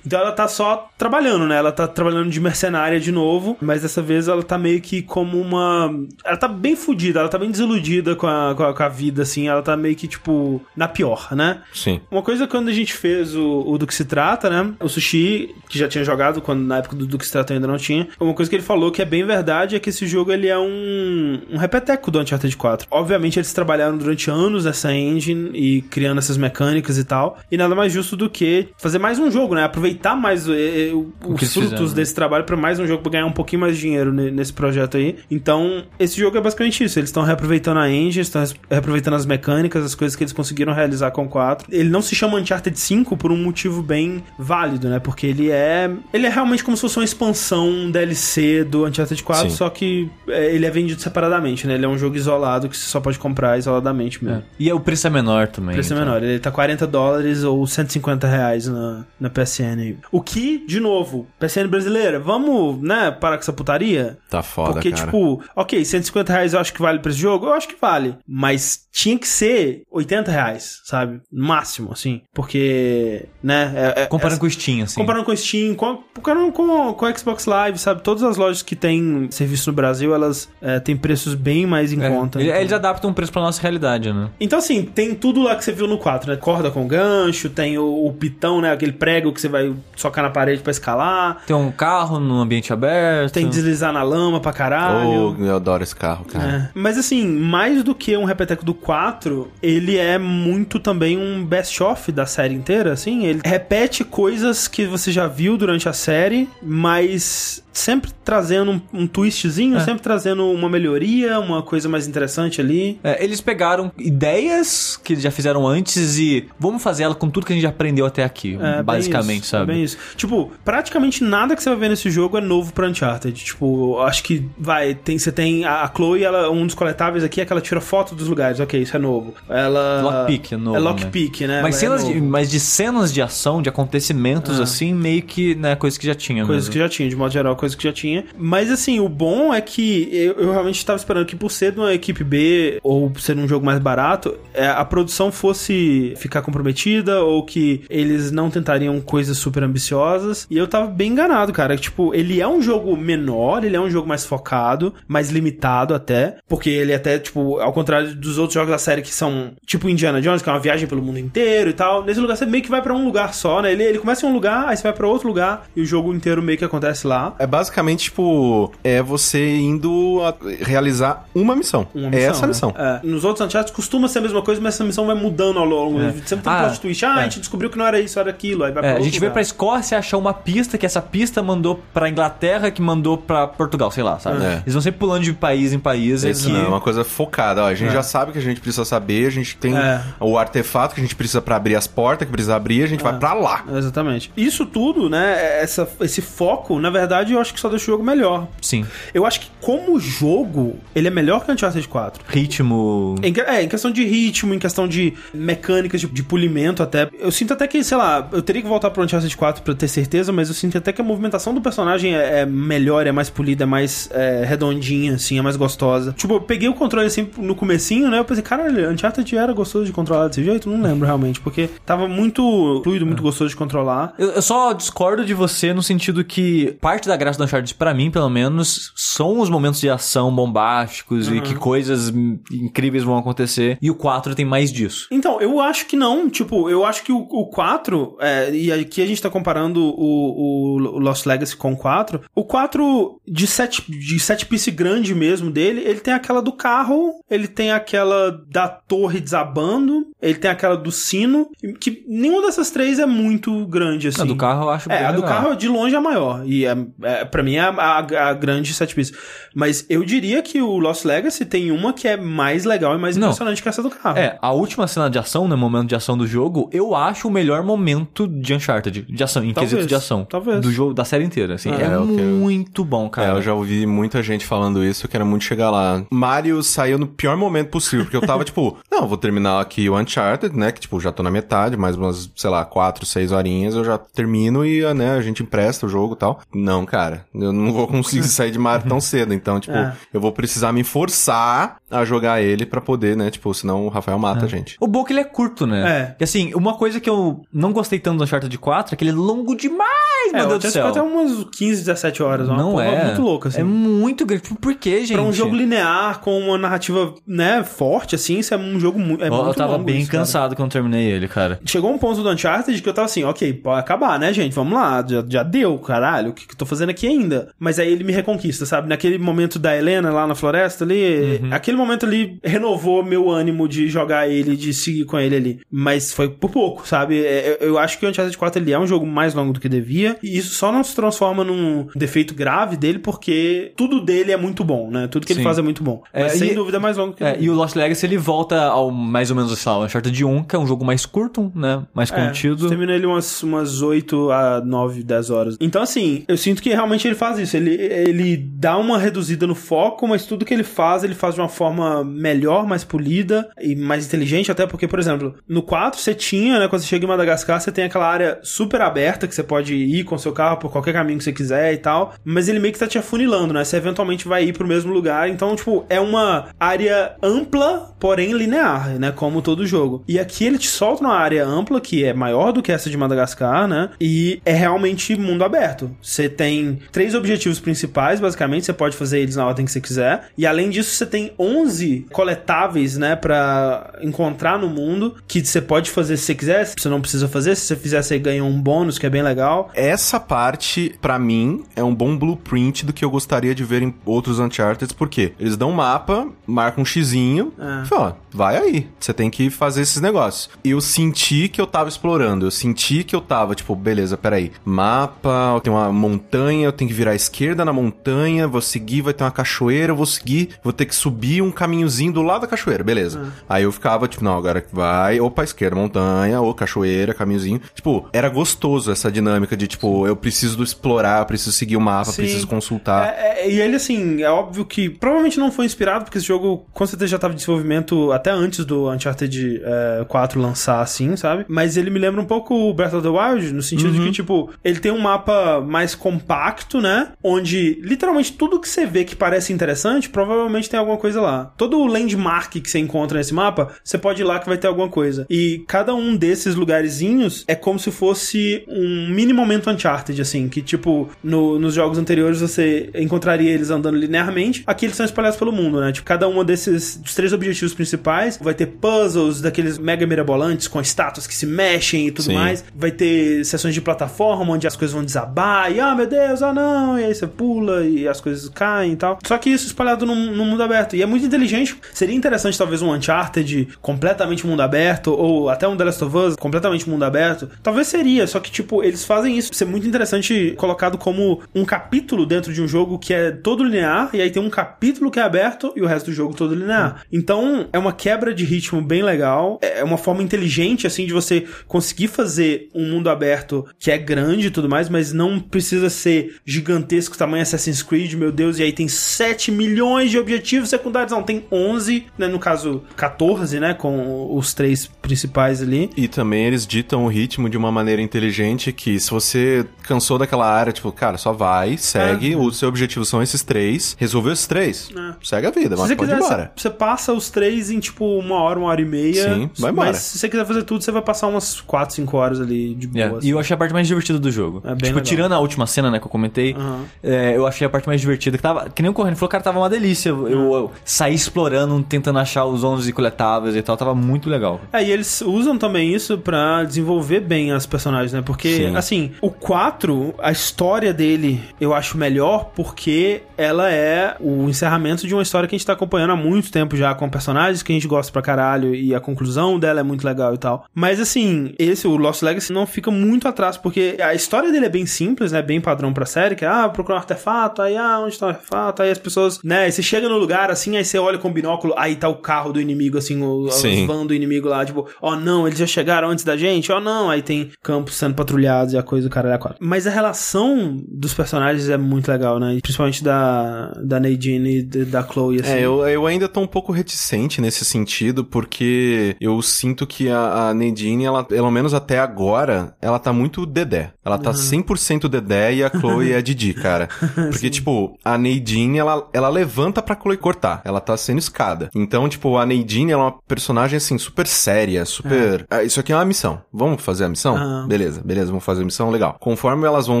Então ela tá só trabalhando, né? Ela tá trabalhando de mercenária de novo, mas dessa vez ela tá meio que como uma... Ela tá bem fodida, ela tá bem desiludida com a, com a, com a vida, assim, ela tá meio que, tipo, na pior, né? Sim. Uma coisa quando a gente fez o, o do que se trata, né? O Sushi, que já tinha jogado, quando na época do, do que se trata ainda não tinha, uma coisa que ele falou que é bem verdade é que esse jogo ele é um, um repeteco do Uncharted 4. Obviamente eles trabalharam durante anos nessa engine e criando essas mecânicas e tal, e nada mais justo do que fazer mais um jogo, né? Aproveitar mais o- os frutos fizeram, né? desse trabalho pra mais um jogo pra ganhar um pouquinho mais de dinheiro ne- nesse projeto aí. Então, esse jogo é basicamente isso. Eles estão reaproveitando a engine, estão reaproveitando as mecânicas, as coisas que eles conseguiram realizar com o 4. Ele não se chama Uncharted 5 por um motivo bem válido, né? Porque ele é. Ele é realmente como se fosse uma expansão um DLC do Uncharted 4, Sim. só que é, ele é vendido separadamente, né? Ele é um jogo isolado que você só pode comprar isoladamente mesmo. E o preço é menor também. O preço é então. menor, ele tá 40 dólares ou 150 reais na, na PSN. aí. O que, de novo, PSN brasileira, vamos, né, parar com essa putaria? Tá foda, Porque, cara. tipo, ok, 150 reais eu acho que vale pra esse jogo? Eu acho que vale. Mas tinha que ser 80 reais, sabe? No máximo, assim. Porque, né? É, é- Comparando é- com o Steam, assim. Comparando com o Steam, com, comparando com, com o Xbox Live, sabe? Todas as lojas que têm serviço no Brasil, elas é, têm preços bem mais em É, conta. ele- então. Eles adaptam o preço pra nossa realidade, né? Então, assim, tem tudo lá que você viu no 4, né? Corda com gancho, tem o, o pitão, né? Aquele prego que você vai socar na parede pra escalar. Tem um carro no ambiente aberto. Tem deslizar na lama pra caralho. Oh, eu adoro esse carro, cara. É. Mas assim, mais do que um repeteco do 4, ele é muito também um best-of da série inteira, assim. Ele repete coisas que você já viu durante a série, mas sempre trazendo um, um twistzinho, É. sempre trazendo uma melhoria, uma coisa mais interessante ali. É, eles pegaram ideias que eles já fizeram antes e vamos fazer ela com tudo que a gente já aprendeu até aqui, É, basicamente, isso, sabe? É bem isso. Tipo, praticamente nada que você vai ver nesse jogo é novo pra Uncharted. Tipo, acho que vai, tem, você tem a Chloe, ela, um dos coletáveis aqui é que ela tira foto dos lugares. Ok, isso é novo. Ela. Lockpick é novo, É né? lockpick, né? Mas, é cenas de, mas de cenas de ação, de acontecimentos assim, meio que, né, coisa que já tinha Coisas que já tinha, de modo geral, coisas que já tinha. Mas assim, o bom é que eu, eu realmente estava esperando que por ser uma equipe B ou por ser um jogo mais barato, é, a produção fosse ficar comprometida ou que eles não tentariam coisas super ambiciosas. E eu tava bem enganado, cara. Tipo, ele é um jogo menor, ele é um jogo mais focado, mais limitado até, porque ele até, tipo, ao contrário dos outros jogos da série que são tipo Indiana Jones, que é uma viagem pelo mundo inteiro e tal. Nesse lugar você meio que vai pra um lugar só, né? Ele, ele começa em um lugar, aí você vai pra outro lugar e o jogo inteiro meio que acontece lá. É basicamente, tipo, é você indo a- realizar uma missão. Uma é missão, essa a né? missão. É. Nos outros Uncharted costuma ser a mesma coisa, mas essa missão vai mudando ao longo. É. Sempre tem um Ah, plot twist. Ah, é. a gente descobriu que não era isso, era aquilo. Aí vai pra É, a gente veio pra Escócia achar uma pista que essa pista mandou pra Inglaterra, que mandou pra Portugal, sei lá, sabe? É. Eles vão sempre pulando de país em país. Isso aqui. não, é uma coisa focada. Ó, a gente já sabe que a gente precisa saber, a gente tem É. o artefato que a gente precisa pra abrir as portas, que precisa abrir, a gente vai pra lá. Exatamente. Isso tudo, né? Essa, esse foco, na verdade, eu acho que só deixa o jogo melhor. Sim. Eu acho que como jogo, ele é melhor que o Uncharted 4. Ritmo. Em, é, em questão de ritmo, em questão de mecânicas, de, de polimento até. Eu sinto até que, sei lá, eu teria que voltar pro Uncharted 4 pra ter certeza, mas eu sinto até que a movimentação do personagem é, é melhor, é mais polida, é mais é, redondinha, assim, é mais gostosa. Tipo, eu peguei o controle assim no comecinho, né? Eu pensei, caralho, Uncharted era gostoso de controlar desse jeito? Não lembro realmente, porque tava muito fluido, muito gostoso de controlar. Eu, eu só discordo de você no sentido que parte da graça do Uncharted, pra mim, pelo menos, são os momentos de ação bombásticos e que coisas incríveis vão acontecer. E o 4 tem mais disso. Então, eu acho que não. Tipo, eu acho que o, o 4, é, e aqui a gente tá comparando o, o Lost Legacy com o 4. O 4, de set, de set piece grande mesmo dele, ele tem aquela do carro, ele tem aquela da torre desabando, ele tem aquela do sino, que nenhuma dessas três é muito grande, assim. A do carro eu acho É, a do legal. carro de longe é a maior. E é, é, pra mim é a, a, a grande set piece. Mas eu diria que o Lost Legacy tem uma que é mais legal e mais Não. impressionante que essa do carro. É, a última cena de ação, né, momento de ação do jogo, eu acho o melhor momento de Uncharted, de ação, em Talvez, quesito de ação. talvez. Do jogo, da série inteira, assim. Ah, é é, eu muito bom, É, cara. eu já ouvi muita gente falando isso, eu quero muito chegar lá. Mario saiu no pior momento possível, porque eu tava tipo, não, vou terminar aqui o Uncharted, né, que tipo, já tô na metade, mais umas, sei lá, quatro, seis horinhas, eu já termino e, né, a gente empresta o jogo e tal. Não, cara, eu não vou conseguir sair de Mario tão cedo, então, tipo, É. eu vou precisar me forçar a jogar ele pra poder, né, tipo, senão o Rafael mata a gente. O bom é que ele é curto, né? É. E assim, uma coisa que eu não gostei tanto do Uncharted 4 é que ele é longo demais, É, meu o Deus do Uncharted céu. 4 é umas 15, 17 horas. Uma não é. muito louca, assim. É muito grande. Tipo, Por quê, gente? Pra um jogo linear, com uma narrativa, né, forte, assim, isso é um jogo mu é eu, muito eu tava longo bem isso, cara. cansado quando terminei ele, cara. Chegou um ponto do Uncharted que eu tava assim, ok, pode acabar, né, gente? Vamos lá, já, já deu, caralho, o que, que eu tô fazendo aqui ainda? Mas aí ele me reconquista, sabe? Naquele momento da Helena lá na floresta ali, Uhum. aquele momento ali renovou meu ânimo de jogar ele, de seguir com ele ali. Mas foi por pouco, sabe? É, Eu, eu acho que o Uncharted 4 ele é um jogo mais longo do que devia, e isso só não se transforma num defeito grave dele, porque tudo dele é muito bom, né? Tudo que ele Sim. faz é muito bom. É, Mas sem e- dúvida é mais longo que É, e o Lost Legacy ele volta ao mais ou menos, o Uncharted 1, que é um jogo mais curto, né? Mais É, contido. Termina ele umas, umas 8 a 9, 10 horas. Então, assim, eu sinto que realmente ele faz isso. Ele, ele dá uma reduzida no foco, mas tudo que ele faz, ele faz de uma forma melhor, mais polida e mais inteligente. Até porque, por exemplo, no 4 você tinha, né? Quando você chega em Madagascar, você tem aquela área super aberta que você pode ir com seu carro por qualquer caminho que você quiser e tal. Mas ele meio que tá te afunilando, né? Você eventualmente vai ir pro mesmo lugar. Então, tipo, é uma área ampla, porém linear, né? Como todo jogo. E aqui ele te solta uma área ampla que é maior do que essa de Madagascar, né? E é realmente mundo aberto. Você tem três objetivos principais, basicamente. Você pode fazer eles na ordem que você quiser. E além disso, você tem 11 coletáveis, né? Pra encontrar no mundo que você pode fazer se você quiser. Você não precisa fazer. Se você fizer, você ganha um bônus que é bem legal. Essa parte, pra mim, é um bom blueprint do que eu gostaria de ver em outros Uncharted, porque eles dão um mapa, marcam um xizinho, É. e ó, vai aí. Você tem que fazer esses negócios. E eu senti que eu tava explorando, eu senti que eu tava, tipo, beleza, peraí, mapa, tem uma montanha, eu tenho que virar à esquerda na montanha, vou seguir, vai ter uma cachoeira, eu vou seguir, vou ter que subir um caminhozinho do lado da cachoeira, beleza. Aí eu ficava, tipo, não, agora vai ou pra esquerda, montanha, ou cachoeira, caminhozinho. Tipo, era gostoso essa dinâmica de, tipo, eu preciso explorar, eu preciso seguir o mapa, Sim. preciso consultar. É, é, e ele, assim, é óbvio que provavelmente não foi inspirado, porque esse jogo com certeza já tava em desenvolvimento até antes do Uncharted é, 4 lançar, assim, sabe? Mas ele me lembra um pouco o Breath of the Wild, no sentido de que, tipo, ele tem um mapa mais compacto, né? Onde literalmente tudo que você vê que parece interessante, provavelmente tem alguma coisa lá. Todo o landmark que você encontra nesse mapa, você pode ir lá que vai ter alguma coisa. E cada um desses lugarzinhos é como se fosse um mini momento Uncharted, assim, que, tipo, no- nos jogos anteriores você encontraria eles andando linearmente. Aqui eles são espalhados pelo mundo, né? Tipo, cada um desses dos três objetivos principais vai ter puzzles daqueles mega mirabolantes com estátuas que se mexem e tudo Sim. mais. Vai ter sessões de plataforma onde as coisas vão desabar e, ah, meu Deus, ah não, e aí você pula e as coisas caem e tal. Só que isso espalhado num, num mundo aberto. E é muito inteligente. Seria interessante, talvez, um Uncharted completamente mundo aberto, ou até um The Last of Us completamente mundo aberto. Talvez seria, só que, tipo, eles fazem isso ser muito interessante colocado como um capítulo dentro de um jogo que é todo linear, e aí tem um capítulo que é aberto e o resto do jogo todo linear. Então, é uma quebra de ritmo bem legal, é uma forma inteligente, assim, de você conseguir fazer um mundo aberto que é grande e tudo mais, mas não precisa ser gigantesco, tamanho Assassin's Creed, meu Deus, e aí tem 7 milhões de objetivos secundários, não, tem 11, né, no caso 14, né, com os três principais ali. E também eles ditam o ritmo de uma maneira inteligente que se você cansou daquela área, tipo, cara, só vai, segue, É. os seus objetivos são esses três, resolveu esses três, É. segue a vida, Se mas você pode ir quiser, embora. você, você passa os três em tipo uma hora, uma hora e meia. Sim, vai embora. Mas se você quiser fazer tudo, você vai passar umas 4, 5 horas ali de boa. É, assim. E eu achei a parte mais divertida do jogo. É bem tipo, legal. tirando a última cena, né, que eu comentei, Aham. é, eu achei a parte mais divertida. Que tava, que nem o Correndo falou, cara, tava uma delícia. Eu, eu saí explorando, tentando achar os 11 coletáveis e tal, tava muito legal. É, e eles usam também isso pra desenvolver bem as personagens, né? Porque, Sim. assim, o 4, a história dele eu acho melhor porque ela é o encerramento de uma história que a gente tá acompanhando há muito tempo já com personagens que a gente gosta pra caralho e a conclusão dela é muito legal e tal. Mas, assim, esse, o Lost Legacy, não fica muito atrás porque a história dele é bem simples, né? Bem padrão pra série, que é, ah, procurar um artefato, aí, ah, onde tá o artefato? Aí as pessoas, né? Aí você chega no lugar, assim, aí você olha com o binóculo, aí tá o carro do inimigo, assim, o, Sim. van do inimigo lá, tipo, ó não, eles já chegaram antes da gente, ó não, aí tem campos sendo patrulhados e a coisa do cara é quatro. Mas a relação dos personagens é muito legal, né? Principalmente da, da Nadine e da Chloe, assim. É, eu, eu ainda tô um pouco reticente nesse sentido, porque eu sinto que a, a Nadine, ela, pelo menos até agora, ela tá muito dedé. Ela tá 100% dedé e a Chloe é Didi, cara. Porque, tipo, a Nadine, ela, ela levanta pra Chloe cortar. Ela tá sendo escada. Então, tipo, a Nadine, ela é uma personagem, assim, super séria, super... Ah, isso aqui é uma missão. Vamos fazer a missão? Beleza, beleza, vamos fazer a missão, legal. Conforme elas vão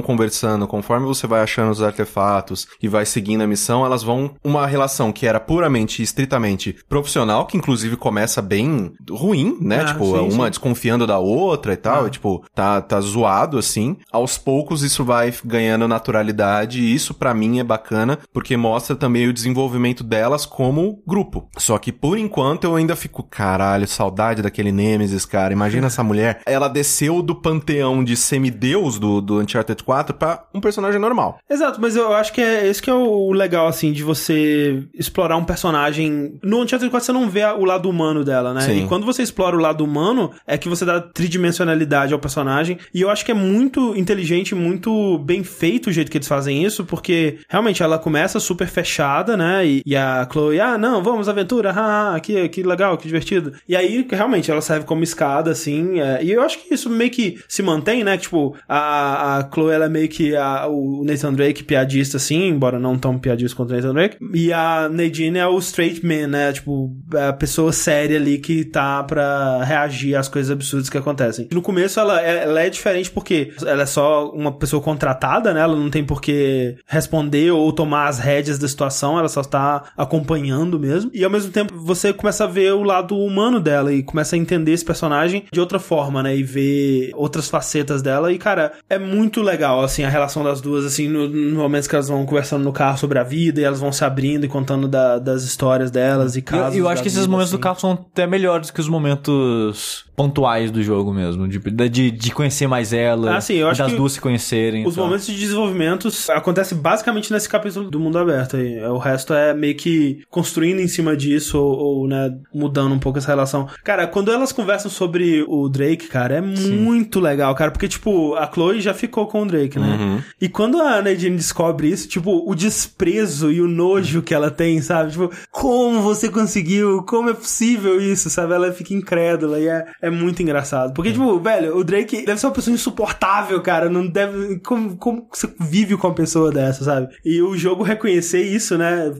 conversando, conforme você vai achando os artefatos e vai seguindo a missão, elas vão uma relação que era puramente e estritamente profissional, que inclusive começa bem ruim, né? Ah, tipo, sim, uma sim. desconfiando da outra e tal, Ah. e, tipo, tá, tá zoado assim. Aos poucos isso vai ganhando naturalidade e isso pra mim é bacana, porque mostra também o desenvolvimento delas como grupo. Só que por enquanto eu ainda fico, caralho, saudade daquele Nemesis, cara. Imagina essa mulher. Ela desceu do panteão de semideus do, do Uncharted 4 pra um personagem normal. Exato, mas eu acho que é esse que é o legal, assim, de você explorar um personagem. No Uncharted 4 você não vê o lado humano dela, né? Sim. E quando você explora o lado humano, é que você dá tridimensionalidade ao personagem. E eu acho que é muito inteligente, muito bem feito o jeito que eles fazem isso, porque realmente ela começa super fechada, né? E, e a Chloe, ah, não, vamos, aventura, ah, que, que legal, que divertido. E aí, realmente, ela serve como escada, assim. é, e eu acho que isso meio que se mantém, né? Tipo, a, a Chloe, ela é meio que a, o Nathan Drake piadista, assim, embora não tão piadista quanto o Nathan Drake. E a Nadine é o straight man, né? Tipo, a pessoa séria ali que tá pra reagir às coisas absurdas que acontecem. No começo, ela, ela é diferente porque ela é só uma pessoa contratada, né? Ela não tem por que responder ou tomar as rédeas da situação, ela só tá acompanhando mesmo. E ao mesmo tempo, você começa a ver o lado humano dela e começa a entender esse personagem de outra forma, né? E ver outras facetas dela. E, cara, é muito legal, assim, a relação das duas, assim, no, no momentos que elas vão conversando no carro sobre a vida e elas vão se abrindo e contando da- das histórias delas e Eu, casos. eu acho da que esses momentos assim. do carro são até melhores melhores que os momentos pontuais do jogo mesmo. De, de, de conhecer mais ela, Ah, sim, eu acho das que duas se conhecerem. Os e tal. momentos de desenvolvimento acontecem basicamente nesse capítulo do mundo aberto aí. O resto é meio que construindo em cima disso ou, ou, né, mudando um pouco essa relação. Cara, quando elas conversam sobre o Drake, cara, é muito legal, cara, porque, tipo, a Chloe já ficou com o Drake, né? E quando a Nadine descobre isso, tipo, o desprezo e o nojo que ela tem, sabe? Tipo, como você conseguiu? Como é possível isso, sabe? Ela fica incrédula e é, é muito engraçado. Porque, tipo, velho, o Drake deve ser uma pessoa insuportável, cara. Não deve. Como, como você vive com uma pessoa dessa, sabe? E o jogo reconhecer isso, né?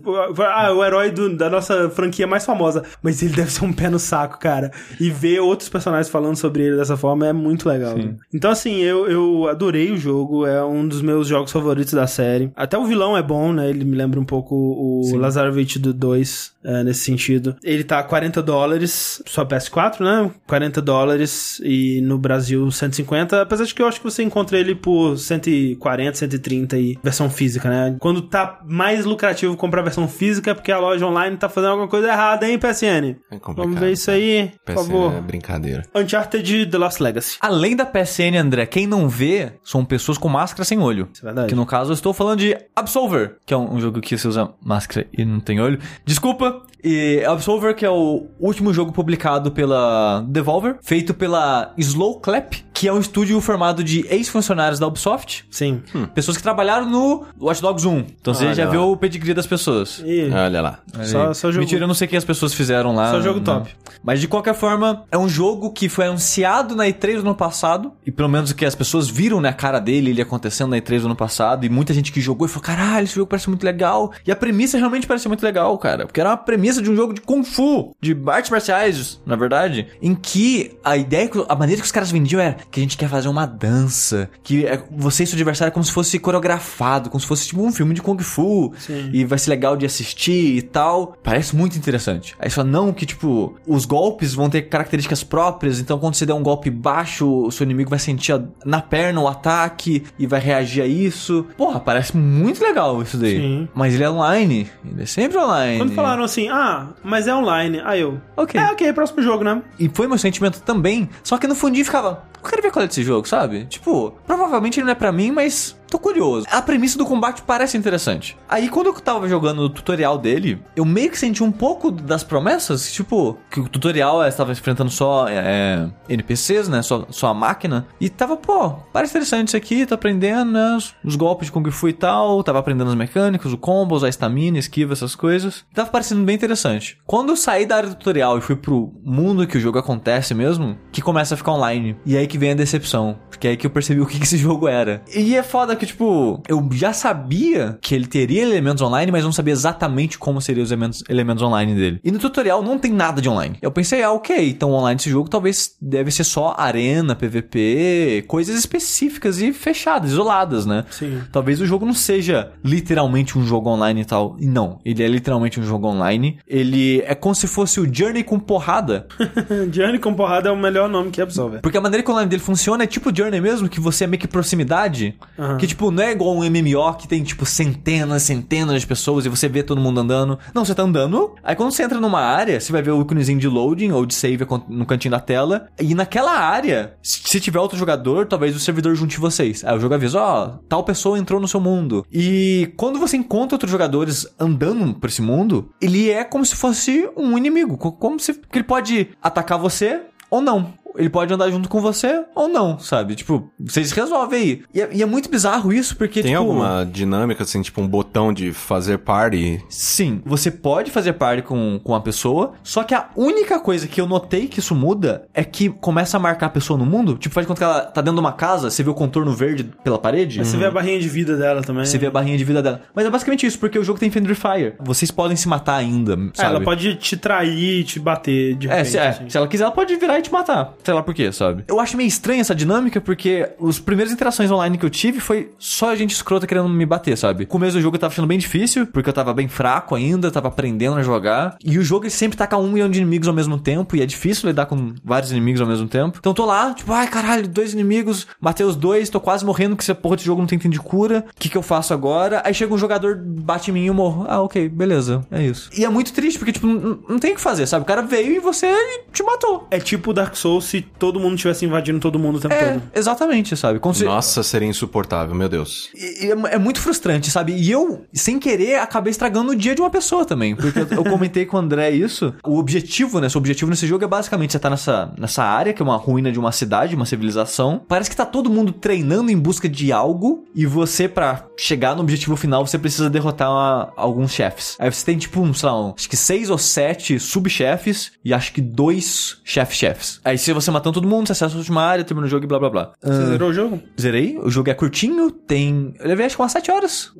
Ah, o herói do- da nossa franquia mais famosa. Mas ele deve ser um pé no saco, cara. E ver outros personagens falando sobre ele dessa forma é muito legal. né? Então, assim, eu, eu adorei o jogo. É um dos meus jogos favoritos da série. Até o vilão é bom, né? Ele me lembra um pouco o Lazarevich do 2, é, nesse sentido. Ele tá a 40 dólares, só PS4, né? 40 dólares e no Brasil 150. Apesar de que eu acho que você encontra ele por 140, 130 e versão física, né? Quando tá mais lucrativo comprar a versão física é porque a loja online tá fazendo alguma coisa errada, hein, PSN? É Vamos ver isso aí, por PSN favor. É brincadeira. Uncharted The Lost Legacy. Além da PSN, André, quem não vê são pessoas com máscara sem olho. Isso é verdade. Que no caso eu estou falando de Absolver, que é um, um jogo que você usa máscara e não tem olho. Desculpa. E Absolver, que é o último jogo publicado pela Devolver, feito pela Slow Clap, que é um estúdio formado de ex-funcionários da Ubisoft. Sim. Pessoas que trabalharam no Watch Dogs 1. Então você Olha já lá. viu o pedigree das pessoas. E Olha lá. só, só jogo. Mentira, eu não sei o que as pessoas fizeram lá. Só jogo né? top. Mas de qualquer forma, é um jogo que foi anunciado na E3 do ano passado. E pelo menos o que as pessoas viram na cara dele, ele acontecendo na E3 do ano passado. E muita gente que jogou e falou: caralho, esse jogo parece muito legal. E a premissa realmente parece muito legal, cara. Porque era uma premissa de um jogo de Kung Fu, de artes marciais, na verdade. Em que a ideia, que- a maneira que os caras vendiam era que a gente quer fazer uma dança. Que é, você e seu adversário é como se fosse coreografado, como se fosse tipo um filme de Kung Fu. Sim. E vai ser legal de assistir e tal. Parece muito interessante. Aí só não que, tipo, os golpes vão ter características próprias, então quando você der um golpe baixo, o seu inimigo vai sentir a- na perna o ataque e vai reagir a isso. Porra, parece muito legal isso daí. Sim. Mas ele é online. Ele é sempre online. Quando falaram assim, ah, mas é online. Aí eu. Ok. É, ok, próximo jogo, né? E foi meu sentimento também. Só que no fundinho ficava, eu quero ver qual é desse jogo, sabe? Tipo, provavelmente ele não é pra mim, mas tô curioso. A premissa do combate parece interessante. Aí quando eu tava jogando o tutorial dele, eu meio que senti um pouco das promessas, tipo, que o tutorial é, estava enfrentando só é, NPCs, né? Só, só a máquina. E tava, pô, parece interessante isso aqui, tô aprendendo, né? Os, golpes de Kung Fu e tal. Tava aprendendo as mecânicas, o combos, a estamina, esquiva, essas coisas. Tava parecendo bem interessante. Quando eu saí da área do tutorial e fui pro mundo que o jogo acontece mesmo, que começa a ficar online. E aí que vem a decepção. Porque é aí que eu percebi o que, que esse jogo era. E é foda que, tipo, eu já sabia que ele teria elementos online, mas não sabia exatamente como seriam os elementos, elementos online dele. E no tutorial não tem nada de online. Eu pensei, ah, ok, então online desse jogo talvez deve ser só arena, PVP, coisas específicas e fechadas, isoladas, né? Sim. Talvez o jogo não seja literalmente um jogo online e tal. E não, ele é literalmente um jogo online. Ele é como se fosse o Journey com porrada. Journey com porrada é o melhor nome que absolve. Porque a maneira que o online dele funciona é tipo Journey mesmo, que você é meio que proximidade. Aham. Que, tipo, não é igual um MMO que tem, tipo, centenas, centenas de pessoas e você vê todo mundo andando. Não, você tá andando. Aí quando você entra numa área, você vai ver o íconezinho de loading ou de save no cantinho da tela. E naquela área, se tiver outro jogador, talvez o servidor junte vocês. Aí o jogo avisa, ó, tal pessoa entrou no seu mundo. E quando você encontra outros jogadores andando por esse mundo, ele é como se fosse um inimigo. co- Como se. que ele pode atacar você ou não. Ele pode andar junto com você ou não, sabe? Tipo, vocês resolvem aí. E é, e é muito bizarro isso, porque, Tem tipo... alguma dinâmica, assim, tipo um botão de fazer party? Sim, você pode fazer party com, com a pessoa, só que a única coisa que eu notei que isso muda é que começa a marcar a pessoa no mundo. Tipo, faz de conta que ela tá dentro de uma casa, você vê o contorno verde pela parede. Você vê a barrinha de vida dela também. Você vê a barrinha de vida dela. Mas é basicamente isso, porque o jogo tem Friendly Fire. Vocês podem se matar ainda, É, sabe? ela pode te trair, te bater de É, repente. se, é, assim. se ela quiser, ela pode virar e te matar. Sei lá por quê, sabe? Eu acho meio estranha essa dinâmica porque os primeiras interações online que eu tive foi só gente escrota querendo me bater, sabe? O começo do jogo eu tava achando bem difícil, porque eu tava bem fraco ainda, tava aprendendo a jogar. E o jogo ele sempre taca um milhão de inimigos ao mesmo tempo, e é difícil lidar com vários inimigos ao mesmo tempo. Então eu tô lá, tipo, ai caralho, dois inimigos, matei os dois, tô quase morrendo porque essa porra de jogo não tem item de cura. O que que eu faço agora? Aí chega um jogador, bate em mim e eu morro. Ah, ok, beleza, é isso. E é muito triste, porque, tipo, não, não tem o que fazer, sabe? O cara veio e você te matou. É tipo Dark Souls se todo mundo tivesse invadindo todo mundo o tempo É, todo. exatamente, sabe? Como se- Nossa, seria insuportável, meu Deus. E- e é, é muito frustrante, sabe? E eu, sem querer, acabei estragando o dia de uma pessoa também. Porque eu, eu comentei com o André isso. O objetivo, né? Seu objetivo nesse jogo é basicamente você tá nessa, nessa área, que é uma ruína de uma cidade, uma civilização. Parece que tá todo mundo treinando em busca de algo. E você, pra chegar no objetivo final, você precisa derrotar uma- alguns chefes. Aí você tem, tipo, um, sei lá, um, acho que seis ou sete subchefes e acho que dois chefes-chefes. Aí se você matando todo mundo, você acessa a última área, termina o jogo e blá blá blá. Você zerou o jogo? Zerei, o jogo é curtinho, tem. Eu levei acho que umas 7 horas.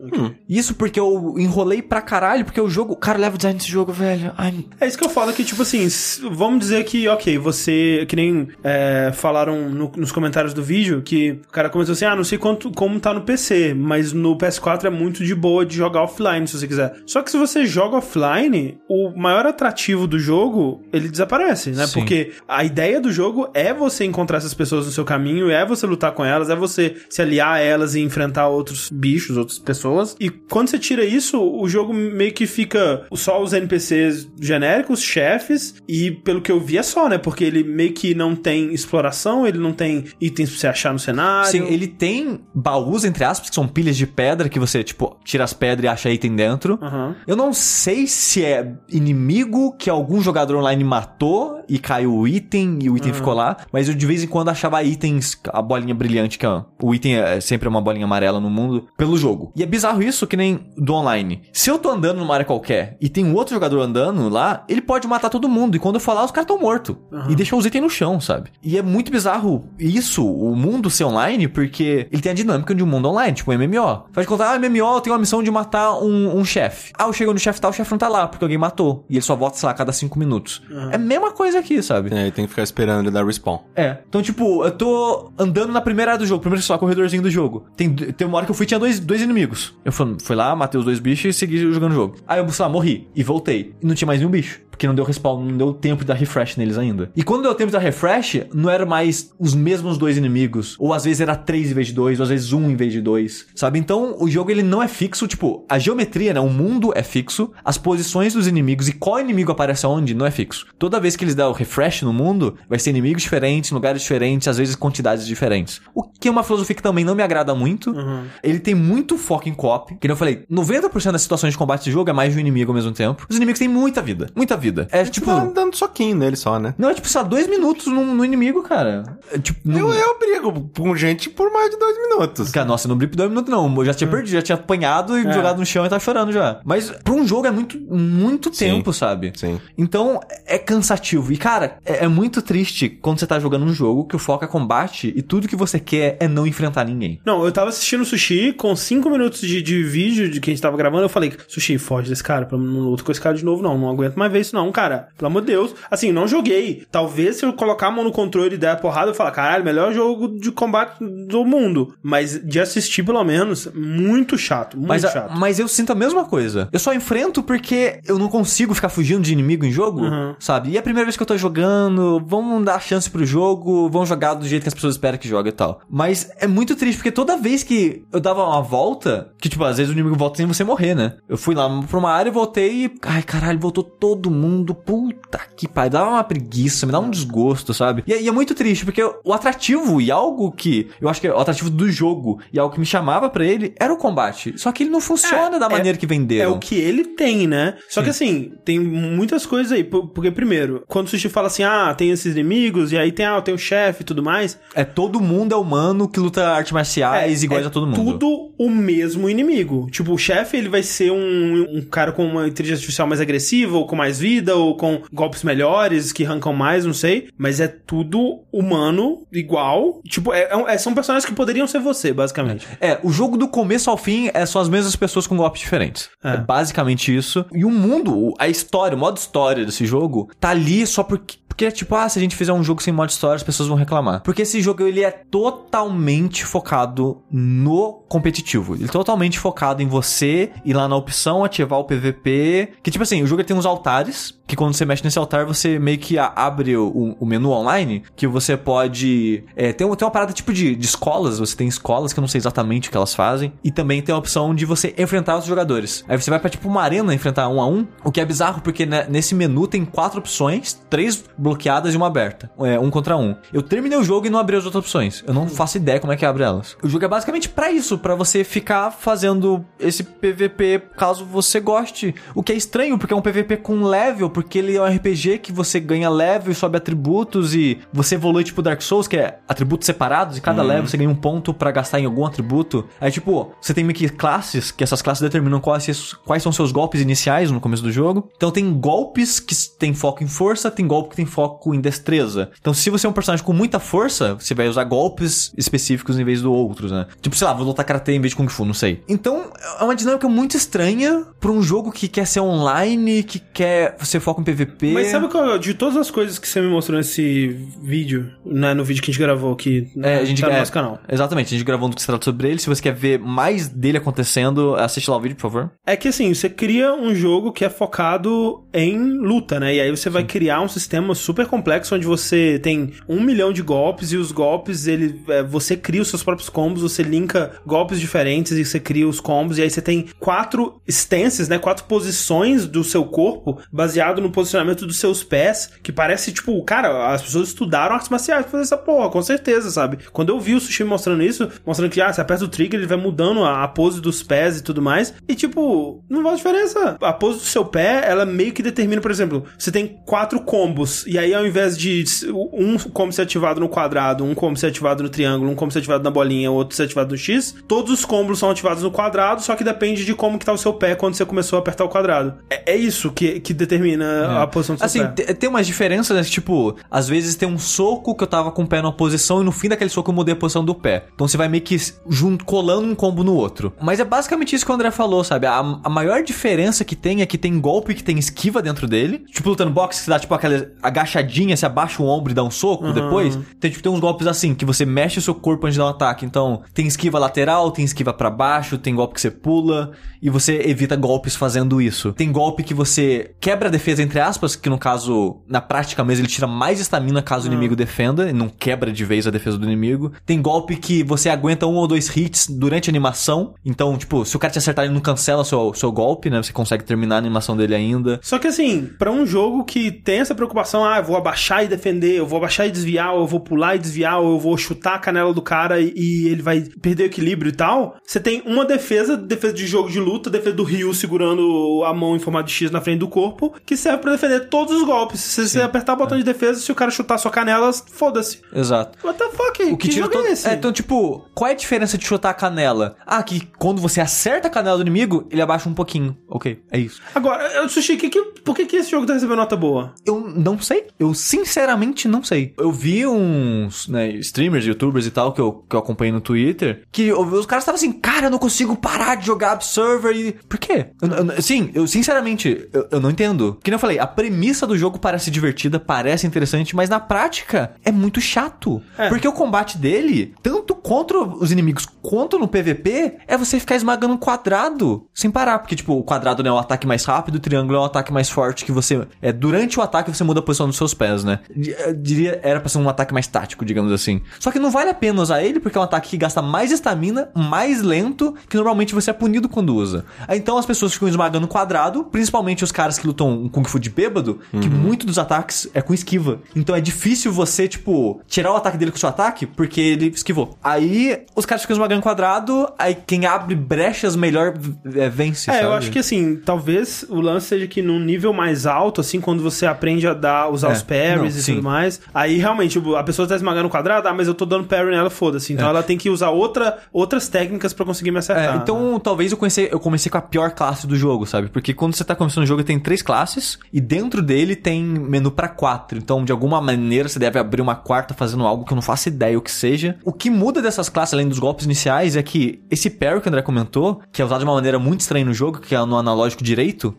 Isso porque eu enrolei pra caralho, porque o jogo. Cara, leva o design desse jogo, velho. Ai. É isso que eu falo que, tipo assim, vamos dizer que, ok, você, que nem é, falaram no- nos comentários do vídeo, que o cara começou assim, ah, não sei quanto, como tá no PC, mas no PS4 é muito de boa de jogar offline, se você quiser. Só que se você joga offline, o maior atrativo do jogo, ele desaparece, né? Sim. Porque a ideia do jogo é você encontrar essas pessoas no seu caminho, é você lutar com elas, é você se aliar a elas e enfrentar outros bichos, outras pessoas. E quando você tira isso, o jogo meio que fica só os NPCs genéricos, chefes, e pelo que eu vi é só, né? Porque ele meio que não tem exploração, ele não tem itens pra você achar no cenário. Sim, ele tem baús, entre aspas, que são pilhas de pedra que você, tipo, tira as pedras e acha item dentro. Aham. Eu não sei se é inimigo que algum jogador online matou e caiu o item e o item ficou lá, mas eu de vez em quando achava itens, a bolinha brilhante, que é, o item é sempre uma bolinha amarela no mundo, pelo jogo. E é bizarro isso que nem do online. Se eu tô andando numa área qualquer e tem um outro jogador andando lá, ele pode matar todo mundo. E quando eu falar, os caras estão mortos. E deixa os itens no chão, sabe? E é muito bizarro isso, o mundo ser online, porque ele tem a dinâmica de um mundo online, tipo um MMO. Faz de contar, ah, MMO tem uma missão de matar um, um chefe. Ah, eu chego no chefe tal, o chefe não tá lá, porque alguém matou. E ele só volta, sei lá, a cada cinco minutos. É a mesma coisa aqui, sabe? É, tem que ficar esperando dar respawn. É. Então, tipo, eu tô andando na primeira área do jogo, primeiro só corredorzinho do jogo. Tem, tem uma hora que eu fui tinha dois, dois inimigos. Eu fui, fui lá, matei os dois bichos e segui jogando o jogo. Aí eu, sei lá, morri e voltei. E não tinha mais nenhum bicho. Porque não deu respawn, não deu tempo de dar refresh neles ainda. E quando deu tempo de dar refresh, não era mais os mesmos dois inimigos. Ou às vezes era três em vez de dois, ou às vezes um em vez de dois. Sabe? Então o jogo ele não é fixo. Tipo, a geometria, né? O mundo é fixo. As posições dos inimigos e qual inimigo aparece aonde não é fixo. Toda vez que eles dão o refresh no mundo, vai ser inimigos diferentes, lugares diferentes, às vezes quantidades diferentes. O que é uma filosofia que também não me agrada muito. Ele tem muito foco em co-op. Que nem eu falei, 90% das situações de combate do jogo é mais de um inimigo ao mesmo tempo. Os inimigos têm muita vida. Muita vida. É tipo. Tá dando soquinho nele só, né? Não, é tipo, só dois minutos no, no inimigo, cara. É, tipo, no... Eu, eu brigo com gente por mais de dois minutos. Cara, nossa, não blip dois minutos não. Eu já tinha perdido, já tinha apanhado e É. jogado no chão e tava chorando já. Mas pra um jogo é muito, muito Sim. tempo, sabe? Sim. Então é cansativo. E cara, é, é muito triste quando você tá jogando um jogo que o foco é combate e tudo que você quer é não enfrentar ninguém. Não, eu tava assistindo Sushi com 5 minutos de, de vídeo de que a gente tava gravando. Eu falei, Sushi, foge desse cara, pra- não luta com esse cara de novo, não. Não aguento mais ver isso, não, cara. Pelo amor de Deus. Assim, não joguei. Talvez se eu colocar a mão no controle e der a porrada, eu falar, caralho, melhor jogo de combate do mundo. Mas de assistir, pelo menos, muito chato. Muito Mas, chato. mas eu sinto a mesma coisa. Eu só enfrento porque eu não consigo ficar fugindo de inimigo em jogo, Uhum. sabe? E é a primeira vez que eu tô jogando, vamos dar chance pro jogo, vamos jogar do jeito que as pessoas esperam que jogue e tal. Mas é muito triste, porque toda vez que eu dava uma volta, que tipo, às vezes o inimigo volta sem você morrer, né? Eu fui lá pra uma área e voltei e. Ai, caralho, voltou todo mundo. Puta que pariu. Dava uma preguiça, me dá um desgosto, sabe? E, é- e é muito triste, porque o atrativo e algo que. Eu acho que é o atrativo do jogo e algo que me chamava pra ele era o combate. Só que ele não funciona É, da é- maneira que É venderam. o que ele tem, né? Só que assim, tem muitas coisas aí. por- Porque, primeiro, quando o Sushi fala assim, ah, tem esses inimigos, e aí tem, ah, tem o chefe e tudo mais. É todo mundo é humano que luta artes marciais iguais é a todo mundo. tudo o mesmo inimigo. Tipo, o chefe, ele vai ser um, um cara com uma inteligência artificial mais agressiva, ou com mais vida, ou com golpes melhores, que arrancam mais, não sei. Mas é tudo humano, igual. Tipo, é- é- são personagens que poderiam ser você, basicamente. É, o jogo do começo ao fim é, são as mesmas pessoas com golpes diferentes. É. É. basicamente isso. E o mundo, a história, o modo história desse jogo, tá ali só porque. Que é tipo, ah, se a gente fizer um jogo sem modo história, as pessoas vão reclamar. Porque esse jogo, ele é totalmente focado no competitivo. Ele é totalmente focado em você ir lá na opção, ativar o PVP. Que tipo assim, o jogo tem uns altares, que quando você mexe nesse altar, você meio que abre o, o menu online, que você pode... É, tem, tem uma parada tipo de, de escolas, você tem escolas que eu não sei exatamente o que elas fazem, e também tem a opção de você enfrentar os jogadores. Aí você vai pra tipo uma arena enfrentar um a um, o que é bizarro porque né, nesse menu tem quatro opções, três bloqueadas e uma aberta. É, um contra um. Eu terminei o jogo e não abri as outras opções. Eu não faço ideia como é que abre elas. O jogo é basicamente para isso, para você ficar fazendo esse PVP caso você goste. O que é estranho, porque é um PVP com level, porque ele é um RPG que você ganha level e sobe atributos e você evolui tipo Dark Souls, que é atributos separados, e cada uhum. level você ganha um ponto para gastar em algum atributo. Aí, tipo, você tem meio que classes, que essas classes determinam quais, quais são seus golpes iniciais no começo do jogo. Então tem golpes que tem foco em força, tem golpe que tem foco em destreza. Então, se você é um personagem com muita força, você vai usar golpes específicos em vez do outros, né? Tipo, sei lá, vou lutar karatê em vez de kung fu, não sei. Então, é uma dinâmica muito estranha para um jogo que quer ser online, que quer ser foco em PVP. Mas sabe qual, de todas as coisas que você me mostrou nesse vídeo, né, no vídeo que a gente gravou aqui, é, a gente tá no é, nosso canal. Exatamente, a gente gravou um documento sobre ele. Se você quer ver mais dele acontecendo, assiste lá o vídeo, por favor. É que assim, você cria um jogo que é focado em luta, né? E aí você vai criar um sistema super complexo onde você tem um milhão de golpes e os golpes, ele, é, você cria os seus próprios combos, você linka golpes diferentes e você cria os combos. E aí você tem quatro stances, né? Quatro posições do seu corpo baseado no posicionamento dos seus pés, que parece tipo, cara, as pessoas estudaram artes marciais pra fazer essa porra, com certeza, sabe? Quando eu vi o Sushi mostrando isso, mostrando que, ah, você aperta o trigger, ele vai mudando a, a pose dos pés e tudo mais. E tipo, não faz diferença. A pose do seu pé, ela meio que determina, por exemplo, você tem quatro combos, e aí ao invés de um combo ser ativado no quadrado, um combo ser ativado no triângulo, um combo ser ativado na bolinha, outro ser ativado no X, todos os combos são ativados no quadrado, só que depende de como que tá o seu pé quando você começou a apertar o quadrado. É, é isso que, que determina é. a posição do seu assim, pé. Assim, tem umas diferenças, né? Tipo, às vezes tem um soco que eu tava com o pé numa posição e no fim daquele soco eu mudei a posição do pé. Então você vai meio que junto, colando um combo no outro. Mas é basicamente isso que o André falou, sabe? A, a maior diferença que tem é que tem golpe que tem esquiva dentro dele. Tipo, lutando boxe, que dá tipo aquela agachadinha, você abaixa o ombro e dá um soco uhum. depois. Tem, tipo, tem uns golpes assim, que você mexe o seu corpo antes de dar um ataque. Então, tem esquiva lateral, tem esquiva para baixo, tem golpe que você pula e você evita golpes fazendo isso. Tem golpe que você quebra a defesa, entre aspas, que no caso, na prática mesmo, ele tira mais estamina caso uhum. o inimigo defenda, e não quebra de vez a defesa do inimigo. Tem golpe que você aguenta um ou dois hits durante a animação. Então, tipo, se o cara te acertar, ele não cancela seu, seu golpe, né? Você consegue terminar a animação dele ainda. Só que assim, para um jogo que tem essa preocupação, ah, eu vou abaixar e defender, eu vou abaixar e desviar, eu vou pular e desviar, ou eu vou chutar a canela do cara e, e ele vai perder o equilíbrio e tal, você tem uma defesa, defesa de jogo de luta, defesa do Ryu segurando a mão em formato de X na frente do corpo, que serve para defender todos os golpes. Se você apertar o botão é. de defesa, se o cara chutar sua canela, foda-se. Exato. What the fuck? O que, que tira todo... é esse? É, então, tipo, qual é a diferença de chutar a canela? Ah, que quando você acerta a canela do inimigo, ele abaixa um pouquinho. Ok, é isso. Agora, Sushi, que, que, por que, que esse jogo tá recebendo nota boa? Eu não sei. Eu sinceramente não sei. Eu vi uns né, streamers, youtubers e tal que eu, que eu acompanhei no Twitter que os caras estavam assim, cara, eu não consigo parar de jogar Observer e. Por quê? Eu, eu, sim, eu sinceramente, eu, eu não entendo. Que nem eu falei, a premissa do jogo parece divertida, parece interessante, mas na prática é muito chato. É. Porque o combate dele, tanto contra os inimigos quanto no PVP, é você ficar esmagando um quadrado sem parar. Porque, tipo, o quadrado né, é o ataque mais rápido, o triângulo é o ataque mais forte que você. É, durante o ataque você muda a posição dos seus pés, né? Eu diria, era pra ser um ataque mais tático, digamos assim. Só que não vale a pena usar ele, porque é um ataque que gasta mais estamina, mais lento, que normalmente você é punido quando usa. Então as pessoas ficam esmagando quadrado, principalmente os caras que lutam um Kung Fu de bêbado, uhum. que muito dos ataques é com esquiva. Então é difícil você, tipo, tirar o ataque dele com o seu ataque, porque ele esquivou. Aí os caras ficam esmagando quadrado, aí quem abre brechas melhor é, vence. É, sabe? eu acho que assim, talvez o lance seja que num nível mais alto, assim, quando você aprende a dar, usar é. os parries Não, e sim. tudo mais, aí realmente tipo, a pessoa tá esmagando o quadrado, ah, mas eu tô dando parry nela, foda-se. Então é. ela tem que usar outra, outras técnicas para conseguir me acertar. É, então talvez eu comecei, eu comecei com a pior classe do jogo, sabe? Porque quando você tá começando o jogo, tem três classes e dentro dele tem menu pra quatro. Então, de alguma maneira, você deve abrir uma quarta fazendo algo que eu não faço ideia o que seja. O que muda dessas classes, além dos golpes iniciais, é que esse parry que o André comentou, que é usado de uma maneira muito estranha no jogo, que é no analógico direito,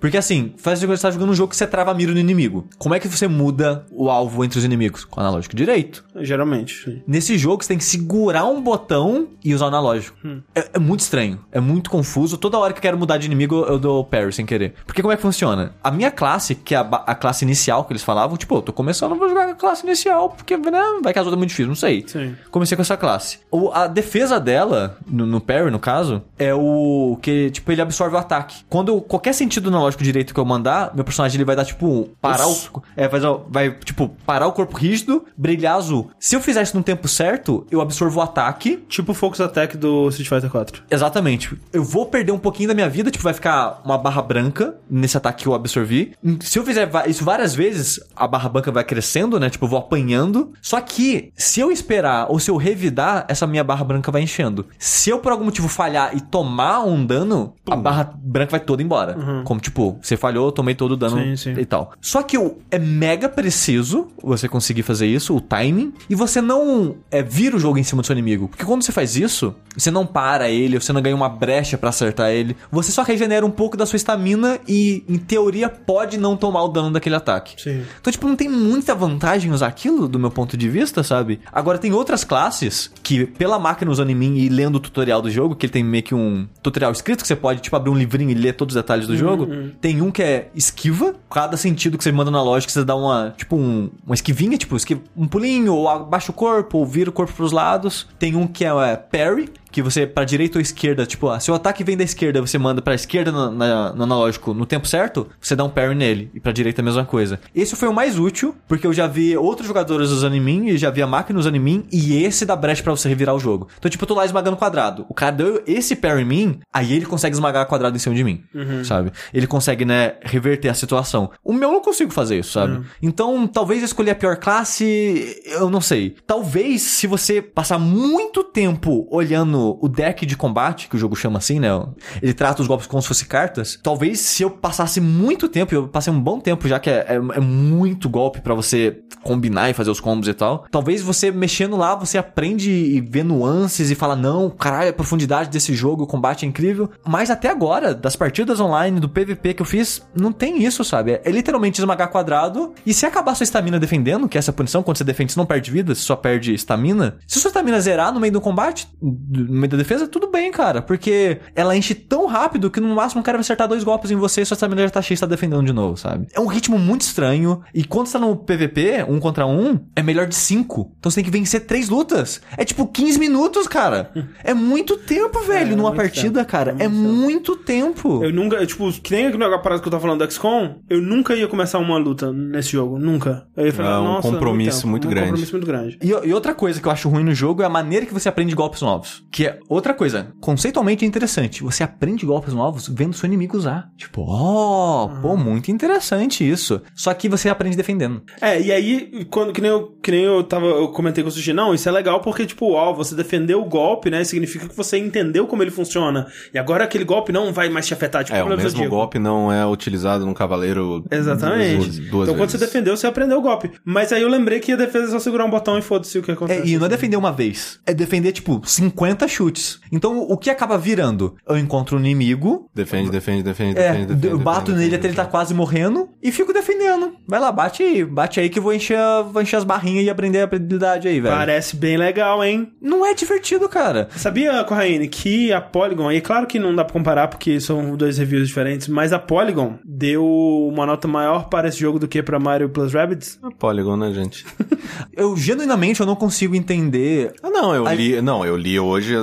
porque assim, faz de que você tá jogando um jogo que você trava a mira no inimigo. Como é que você muda o alvo entre os inimigos? Com o analógico direito. Geralmente. sim. Nesse jogo, você tem que segurar um botão e usar o analógico. É, é muito estranho. É muito confuso. Toda hora que eu quero mudar de inimigo, eu dou parry sem querer. Porque como é que funciona? A minha classe, que é a, a classe inicial que eles falavam, tipo, eu tô começando, vou jogar a classe inicial, porque né, vai que as outras é muito difícil, não sei. Sim. Comecei com essa classe. O, a defesa dela, no, no parry, no caso, é o que, tipo, ele absorve o ataque. Quando eu- qualquer sentido analógico direito que eu mandar, meu personagem ele vai dar, tipo, parar o. É, vai, vai, tipo, parar o corpo rígido, brilhar azul. Se eu fizer isso no tempo certo, eu absorvo o ataque. Tipo o Focus Attack do Street Fighter 4. Exatamente. Eu vou perder um pouquinho da minha vida, tipo, vai ficar uma barra branca nesse ataque que eu absorvi. Se eu fizer isso várias vezes, a barra branca vai crescendo, né? Tipo, eu vou apanhando. Só que, se eu esperar ou se eu revidar, essa minha barra branca vai enchendo. Se eu por algum motivo falhar e tomar um dano, a barra branca vai toda embora. Como, tipo, você falhou, eu tomei todo o dano Sim, sim. e tal. Só que o, é mega preciso você conseguir fazer isso, o timing, e você não é, vira o jogo em cima do seu inimigo. Porque quando você faz isso, você não para ele, você não ganha uma brecha pra acertar ele, você só regenera um pouco da sua estamina e, em teoria, pode não tomar o dano daquele ataque. Sim. Então, tipo, não tem muita vantagem usar aquilo, do meu ponto de vista, sabe? Agora, tem outras classes que, pela máquina usando em mim e lendo o tutorial do jogo, que ele tem meio que um tutorial escrito, que você pode, tipo, abrir um livrinho e ler todos os detalhes do jogo. Tem um que é esquiva. Cada sentido que você manda na lógica, você dá uma, tipo, um, uma esquivinha, tipo, esquiva, um pulinho, ou abaixa o corpo, ou vira o corpo pros lados. Tem um que é, é parry, que você, pra direita ou esquerda, tipo, ah, se o ataque vem da esquerda, você manda pra esquerda na- na- no analógico no tempo certo, você dá um parry nele. E pra direita a mesma coisa. Esse foi o mais útil, porque eu já vi outros jogadores usando em mim, e já vi a máquina usando em mim, e esse dá brecha pra você revirar o jogo. Então, tipo, eu tô lá esmagando quadrado. O cara deu esse parry em mim, aí ele consegue esmagar quadrado em cima de mim, sabe? Ele consegue, né, reverter a situação. O meu eu não consigo fazer isso, sabe? Então, talvez eu escolher a pior classe, eu não sei. Talvez, se você passar muito tempo olhando o deck de combate, que o jogo chama assim, né? Ele trata os golpes como se fossem cartas. Talvez, se eu passasse muito tempo, eu passei um bom tempo já que é, é- é muito golpe pra você combinar e fazer os combos e tal. Talvez você mexendo lá, você aprende e vê nuances e fala, não, caralho, a profundidade desse jogo, o combate é incrível. Mas até agora, das partidas online, do PVP que eu fiz, não tem isso, sabe? É literalmente esmagar quadrado. E se acabar sua estamina defendendo, que é essa punição, quando você defende, você não perde vida, você só perde estamina. Se sua estamina zerar no meio do combate, meio da defesa, tudo bem, cara. Porque ela enche tão rápido que no máximo o cara vai acertar dois golpes em você e sua estamina já tá cheia e tá defendendo de novo, sabe? É um ritmo muito estranho. E quando você tá no PVP, um contra um, é melhor de cinco. Então você tem que vencer três lutas. É tipo 15 minutos, cara. É muito tempo, velho, numa muito partida, tempo. cara. É muito tempo. Eu nunca, eu, tipo, que nem a parada que eu tava falando do XCOM, eu nunca ia começar uma luta nesse jogo. Nunca. Eu ia falar, É um nossa, compromisso tempo. muito um grande. compromisso muito grande. E, e outra coisa que eu acho ruim no jogo é a maneira que você aprende golpes novos. Que é outra coisa, conceitualmente é interessante. Você aprende golpes novos vendo seu inimigo usar. Tipo, ó, pô, muito interessante isso. Só que você aprende defendendo. É, e aí, quando, que nem eu, que nem eu tava, eu comentei com o Sushi, não, isso é legal porque, tipo, ó, você defendeu o golpe, né, significa que você entendeu como ele funciona. E agora aquele golpe não vai mais te afetar, tipo, É, o mesmo golpe não é utilizado num cavaleiro Exatamente. duas, duas então, quando você vezes. defendeu, você aprendeu o golpe. Mas aí eu lembrei que a defesa é só segurar um botão e foda-se o que É, acontece. e não é defender uma vez, é defender, tipo, 50 chutes. Então, o que acaba virando? Eu encontro um inimigo, Defende, defende, defende, É, defende, defende. eu bato defende, nele defende, até ele tá quase morrendo e fico defendendo. Vai lá, bate aí, bate aí que eu vou encher, vou encher as barrinhas e aprender a habilidade aí, velho. Parece bem legal, hein? Não é divertido, cara. Sabia, Corraine, que a Polygon, e claro que não dá pra comparar porque são dois reviews diferentes, mas a Polygon deu uma nota maior para esse jogo do que pra Mario Plus Rabbids? É Polygon, né, gente? Eu, genuinamente, eu não consigo entender. Ah, não, eu Aí- li, não, eu li hoje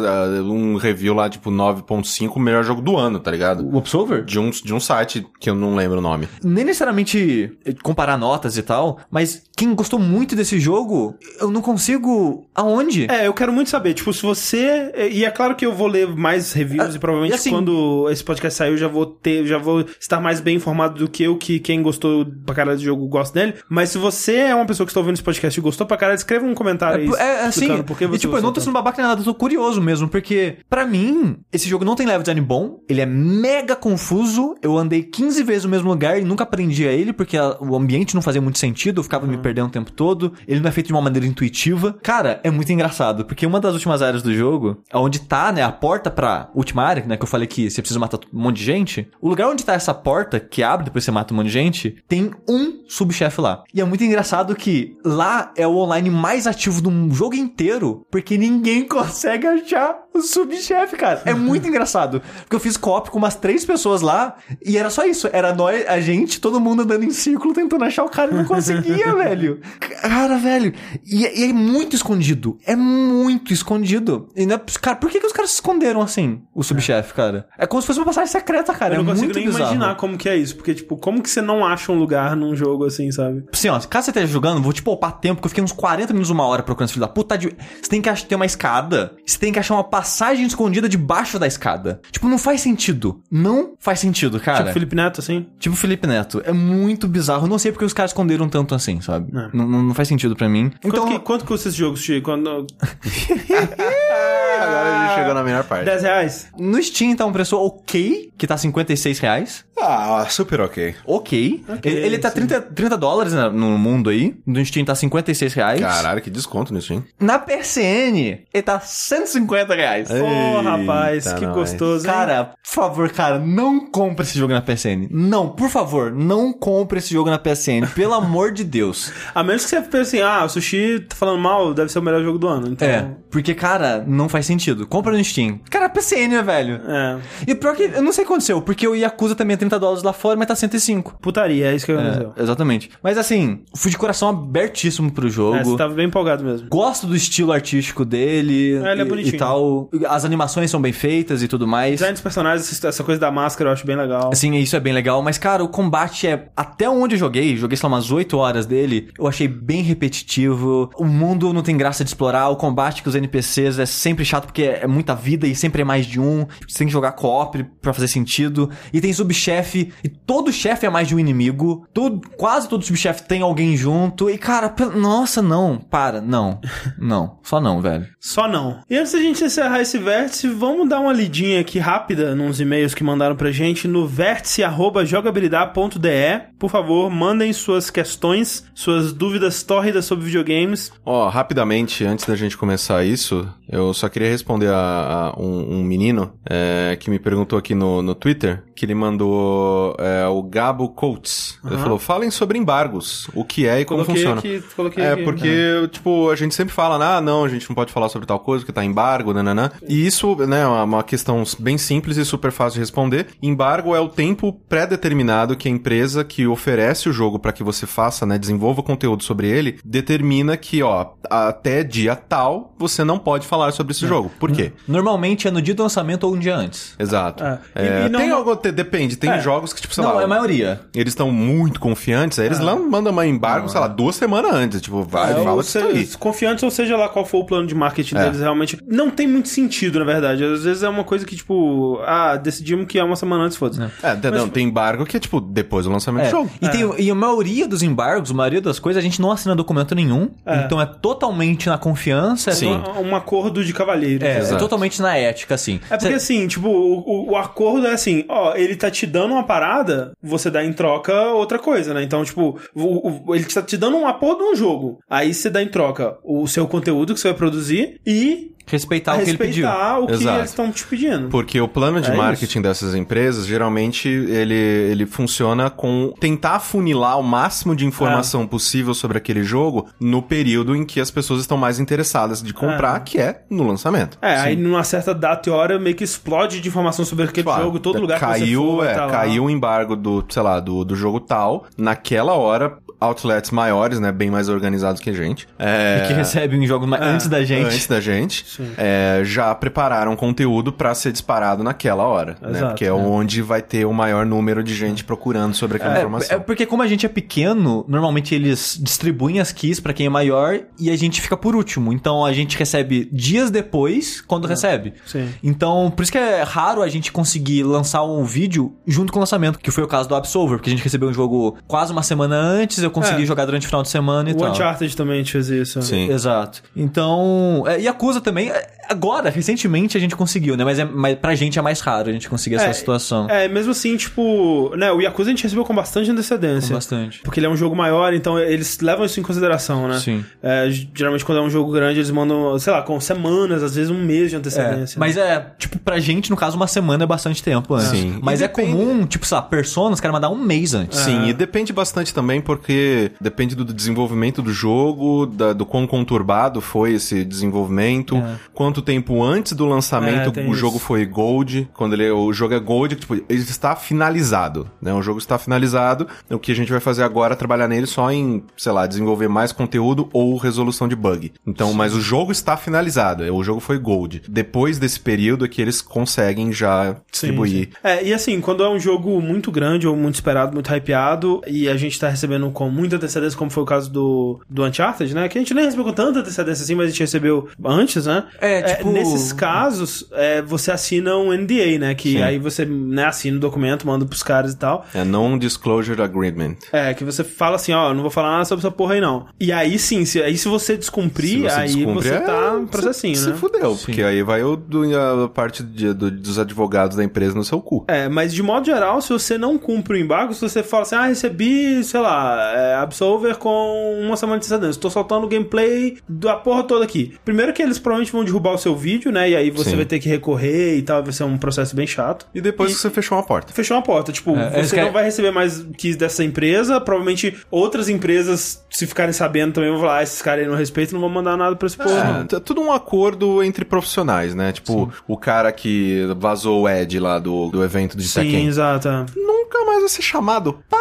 um review lá, tipo, 9.5, o melhor jogo do ano, tá ligado? O Absolver? De um, de um site que eu não lembro o nome. Nem necessariamente comparar notas e tal, mas quem gostou muito desse jogo, eu não consigo. Aonde? É, eu quero muito saber, tipo, se você. E é claro que eu vou ler mais reviews Ah, e provavelmente assim- quando esse podcast sair eu já vou ter, já vou estar mais bem informado do que eu, que quem gostou pra caralho do jogo gosta dele. Mas se você é uma pessoa que está ouvindo esse podcast e gostou pra caralho, escreva um comentário aí. É, é assim, explicando por que e você tipo, eu não tô sendo babaca nem nada, eu tô curioso mesmo, porque pra mim, esse jogo não tem level design bom, ele é mega confuso, eu andei 15 vezes no mesmo lugar e nunca aprendi a ele, porque a- o ambiente não fazia muito sentido, eu ficava me perdendo o tempo todo, ele não é feito de uma maneira intuitiva. Cara, é muito engraçado, porque uma das últimas áreas do jogo, onde tá, né, a porta pra última área, né, que eu falei que você precisa matar um monte de gente, o lugar onde tá essa porta, que abre depois você mata um monte de gente, tem um subchefe lá. E é muito engraçado que lá é o online mais ativo do jogo inteiro, porque ninguém consegue achar Ciao. O subchefe, cara. É muito engraçado. Porque eu fiz co-op com umas três pessoas lá e era só isso. Era nós, a gente, todo mundo andando em círculo tentando achar o cara e não conseguia, velho. Cara, velho. E, é- e é muito escondido. É muito escondido. E não é- cara, por que, que os caras se esconderam assim, o subchefe, cara? É como se fosse uma passagem secreta, cara. Eu não é consigo muito nem bizarro. imaginar como que é isso. Porque, tipo, como que você não acha um lugar num jogo assim, sabe? Assim, ó, caso você esteja jogando, vou te poupar tempo, porque eu fiquei uns 40 minutos, uma hora procurando esse filho da puta. tá de- Você tem que ach- ter uma escada, você tem que achar uma passagem escondida debaixo da escada. Tipo, não faz sentido. Não faz sentido, cara. Tipo Felipe Neto, assim. Tipo Felipe Neto. É muito bizarro. Não sei porque os caras esconderam tanto assim, sabe? É. Não, não, não faz sentido pra mim. Então, Quanto, que, quanto custa esse jogo, Chico? Quando... Agora a gente chegou na melhor parte. 10 reais? no Steam tá um preço ok, que tá 56 reais. Ah, super ok. Ok. Ok, ele, ele tá sim. 30, 30 dólares né, no mundo aí. No Steam tá 56 reais. Caralho, que desconto nisso, hein? Na PCN, ele tá 150 reais. Ô, rapaz, Eita, que nós. gostoso, hein? Cara, por favor, cara, não compre esse jogo na PSN. Não, por favor, não compre esse jogo na PSN. Pelo amor de Deus. A menos que você pense assim, ah, o Sushi tá falando mal, deve ser o melhor jogo do ano. Então, É, porque, cara, não faz sentido. Compra no Steam. Cara, PSN, né, velho? é. E o pior que, eu não sei o que aconteceu, porque o Yakuza também é 30 dólares lá fora, mas tá 105. Putaria, é isso que aconteceu. É, exatamente. Mas assim, fui de coração abertíssimo pro jogo. É, você tava bem empolgado mesmo. Gosto do estilo artístico dele É, ele é bonitinho. e tal. As animações são bem feitas e tudo mais. Design dos personagens, essa coisa da máscara eu acho bem legal. Assim, isso é bem legal, mas cara, o combate é. Até onde eu joguei, joguei sei lá umas 8 horas dele, eu achei bem repetitivo. O mundo não tem graça de explorar, o combate com os NPCs é sempre chato porque é muita vida e sempre é mais de um. Você tem que jogar co-op pra fazer sentido. E tem subchefe, e todo chefe é mais de um inimigo. Todo, quase todo subchefe tem alguém junto. E cara, nossa, não, para, não. Não, só não, velho. Só não. E antes da gente encerrar esse vértice, vamos dar uma lidinha aqui rápida nos e-mails que mandaram pra gente no vértice.jogabilidade.de. Por favor, mandem suas questões, suas dúvidas tórridas sobre videogames. Ó, rapidamente, antes da gente começar isso, eu só queria responder a, a um, um menino é, que me perguntou aqui no, no Twitter, que ele mandou é, o Gabo Coates. Ele falou, falem sobre embargos, o que é e como Coloquei funciona. aqui, coloquei É, aqui. porque, tipo, a gente sempre fala, ah, não, a gente não pode falar sobre tal coisa, que tá embargo, nananã. E isso, né, é uma questão bem simples e super fácil de responder. Embargo é o tempo pré-determinado que a empresa que oferece o jogo para que você faça, né, desenvolva conteúdo sobre ele, determina que, ó, até dia tal, você não pode falar sobre esse jogo. Por quê? Normalmente é no dia do lançamento ou um dia antes. Exato. É. É, E- e não- tem algo, te- depende, tem É. jogos que, tipo, sei não, lá, é a maioria. eles estão muito confiantes, aí eles lá mandam uma embargo, sei lá, duas semanas antes, tipo, vai, É, fala ou disso aí. seja, confiantes, ou seja lá qual for o plano de marketing É. deles, realmente não tem muito sentido, na verdade. Às vezes é uma coisa que, tipo, ah, decidimos que é uma semana antes, foda-se. É, não, tem embargo que é, tipo, depois do lançamento É, do jogo. E, tem, e a maioria dos embargos, a maioria das coisas, a gente não assina documento nenhum. Então é totalmente na confiança. Sim. Um, um acordo de cavalheiro. É, é totalmente na ética, assim. É porque Cê- assim, tipo, o- o acordo é assim, ó, ele tá te dando uma parada, você dá em troca outra coisa, né? Então, tipo, o- o- ele tá te dando uma porra de um jogo. Aí você dá em troca o seu conteúdo que você vai produzir e respeitar o que ele pediu. respeitar o que Exato. eles estão te pedindo. Porque o plano de É marketing dessas empresas, geralmente, ele, ele funciona com tentar funilar o máximo de informação É. possível sobre aquele jogo no período em que as pessoas estão mais interessadas de comprar, que é no lançamento. É, aí numa certa data e hora meio que explode de informação sobre aquele Claro, jogo, todo lugar que caiu, você for, é, tá caiu o embargo do, sei lá, do, do jogo tal. Naquela hora, outlets maiores, né, bem mais organizados que a gente. É, Que recebe um jogo ma- antes da gente. Antes da gente, é, já prepararam conteúdo pra ser disparado naquela hora, né? Exato, Porque é, é. onde vai ter o maior número de gente procurando sobre aquela É, informação. é porque como a gente é pequeno, normalmente eles distribuem as keys pra quem é maior e a gente fica por último. Então a gente recebe dias depois quando recebe. Sim. Então, por isso que é raro a gente conseguir lançar um vídeo junto com o lançamento, que foi o caso do Absolver, porque a gente recebeu um jogo quase uma semana antes, eu consegui É. jogar durante o final de semana e O tal. Uncharted também fez isso. Sim. Exato. Então, é, Yakuza também, é, agora, recentemente a gente conseguiu, né? Mas, é, mas pra gente é mais raro a gente conseguir essa É, situação. É, mesmo assim, tipo, né, o Yakuza a gente recebeu com bastante antecedência. Bastante. Porque ele é um jogo maior, então eles levam isso em consideração, né? Sim. É, geralmente quando é um jogo grande, eles mandam, sei lá, com semanas, às vezes um mês de É, antecedência. mas né? é, tipo, pra gente, no caso, uma semana é bastante tempo antes. Sim. Mas E é depende- comum, tipo, sei lá, Persona, os caras mandar um mês antes. Sim, e depende bastante também porque depende do desenvolvimento do jogo, da- do quão conturbado foi esse desenvolvimento, É. quanto tempo antes do lançamento É, o isso. jogo foi Gold, quando ele, o jogo é Gold, tipo, ele está finalizado, né? O jogo está finalizado, o que a gente vai fazer agora é trabalhar nele só em, sei lá, desenvolver mais conteúdo ou resolução de bug. Então, mas o jogo está finalizado, o jogo foi Gold. Depois desse período é que eles conseguem já distribuir. Sim, sim. É, e assim, quando é um jogo muito grande ou muito esperado, muito hypeado, e a gente tá recebendo com muita antecedência, como foi o caso do, do Uncharted, né? Que a gente nem recebeu com tanta antecedência assim, mas a gente recebeu antes, né? É, tipo- nesses casos, é, você assina um NDA, né? Que Sim. aí você né, assina o documento, manda pros caras e tal. É Non-Disclosure Agreement. É, que você fala assim, ó, não vou falar nada sobre essa porra aí não. E aí sim, se, aí se você descumprir, Se você aí descumpre, você é, tá processinho, se, né? Se fudeu, porque aí vai o, do- a parte de- do- dos advogados da empresa no seu cu. É, mas de modo geral, se você não cumpre o embargo, se você fala assim, ah, recebi, sei lá, é, Absolver com uma semana de antecedência, tô soltando o gameplay da porra toda aqui. Primeiro que eles provavelmente vão derrubar o seu vídeo, né, e aí você Sim. vai ter que recorrer e tal, vai ser um processo bem chato. E depois E- que você fechou uma porta. Fechou uma porta, tipo, É, você não vai receber mais keys dessa empresa, provavelmente outras empresas, se ficarem sabendo também, vão falar, ah, esses caras aí não respeitam, não vão mandar nada pra esse povo, É, não. é tudo um acordo entre profissionais, né? Tipo, o cara que vazou o Ed lá do, do evento de Sim, Tekken. exato. é. Nunca mais vai ser chamado para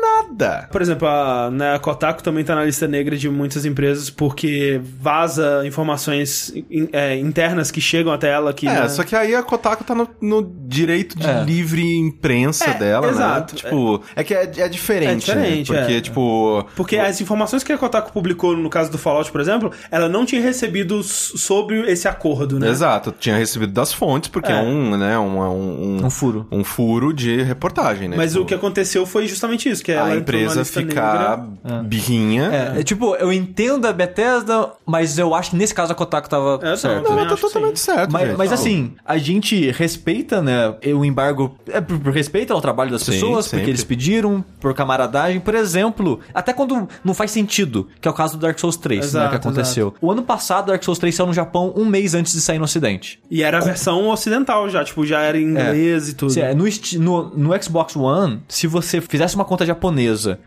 nada. Por exemplo, a, né, a Kotaku também tá na lista negra de muitas empresas porque vaza informações in- é, internas que chegam até ela que. É, né, só que aí a Kotaku tá no, no direito de É. livre imprensa É, dela, exato. né? Tipo, é, que é, é diferente, É diferente, né? Porque, é. tipo... Porque as informações que a Kotaku publicou no caso do Fallout, por exemplo, ela não tinha recebido sobre esse acordo, né? Exato, tinha recebido das fontes, porque é, É. um, né, um, um, um, Um furo. um furo de reportagem, né? Mas Tipo, o que aconteceu foi justamente isso, que ela a empresa lista ficar negra. birrinha. É, é, tipo, eu entendo a Bethesda, mas eu acho que nesse caso a Kotaku tava É, não, certa. Não, tá totalmente sim. certo, Mas, mas assim, a gente respeita, né, o embargo, é por, por respeito ao trabalho das Sim, pessoas, sempre. porque eles pediram, por camaradagem, por exemplo, até quando não faz sentido, que é o caso do Dark Souls 3, né, Exato, que aconteceu. O ano passado, Dark Souls 3 saiu no Japão um mês antes de sair no ocidente. E era a versão ocidental já, tipo, já era em inglês e tudo. Se é, no, no, no Xbox One, se você fizesse uma conta japonesa,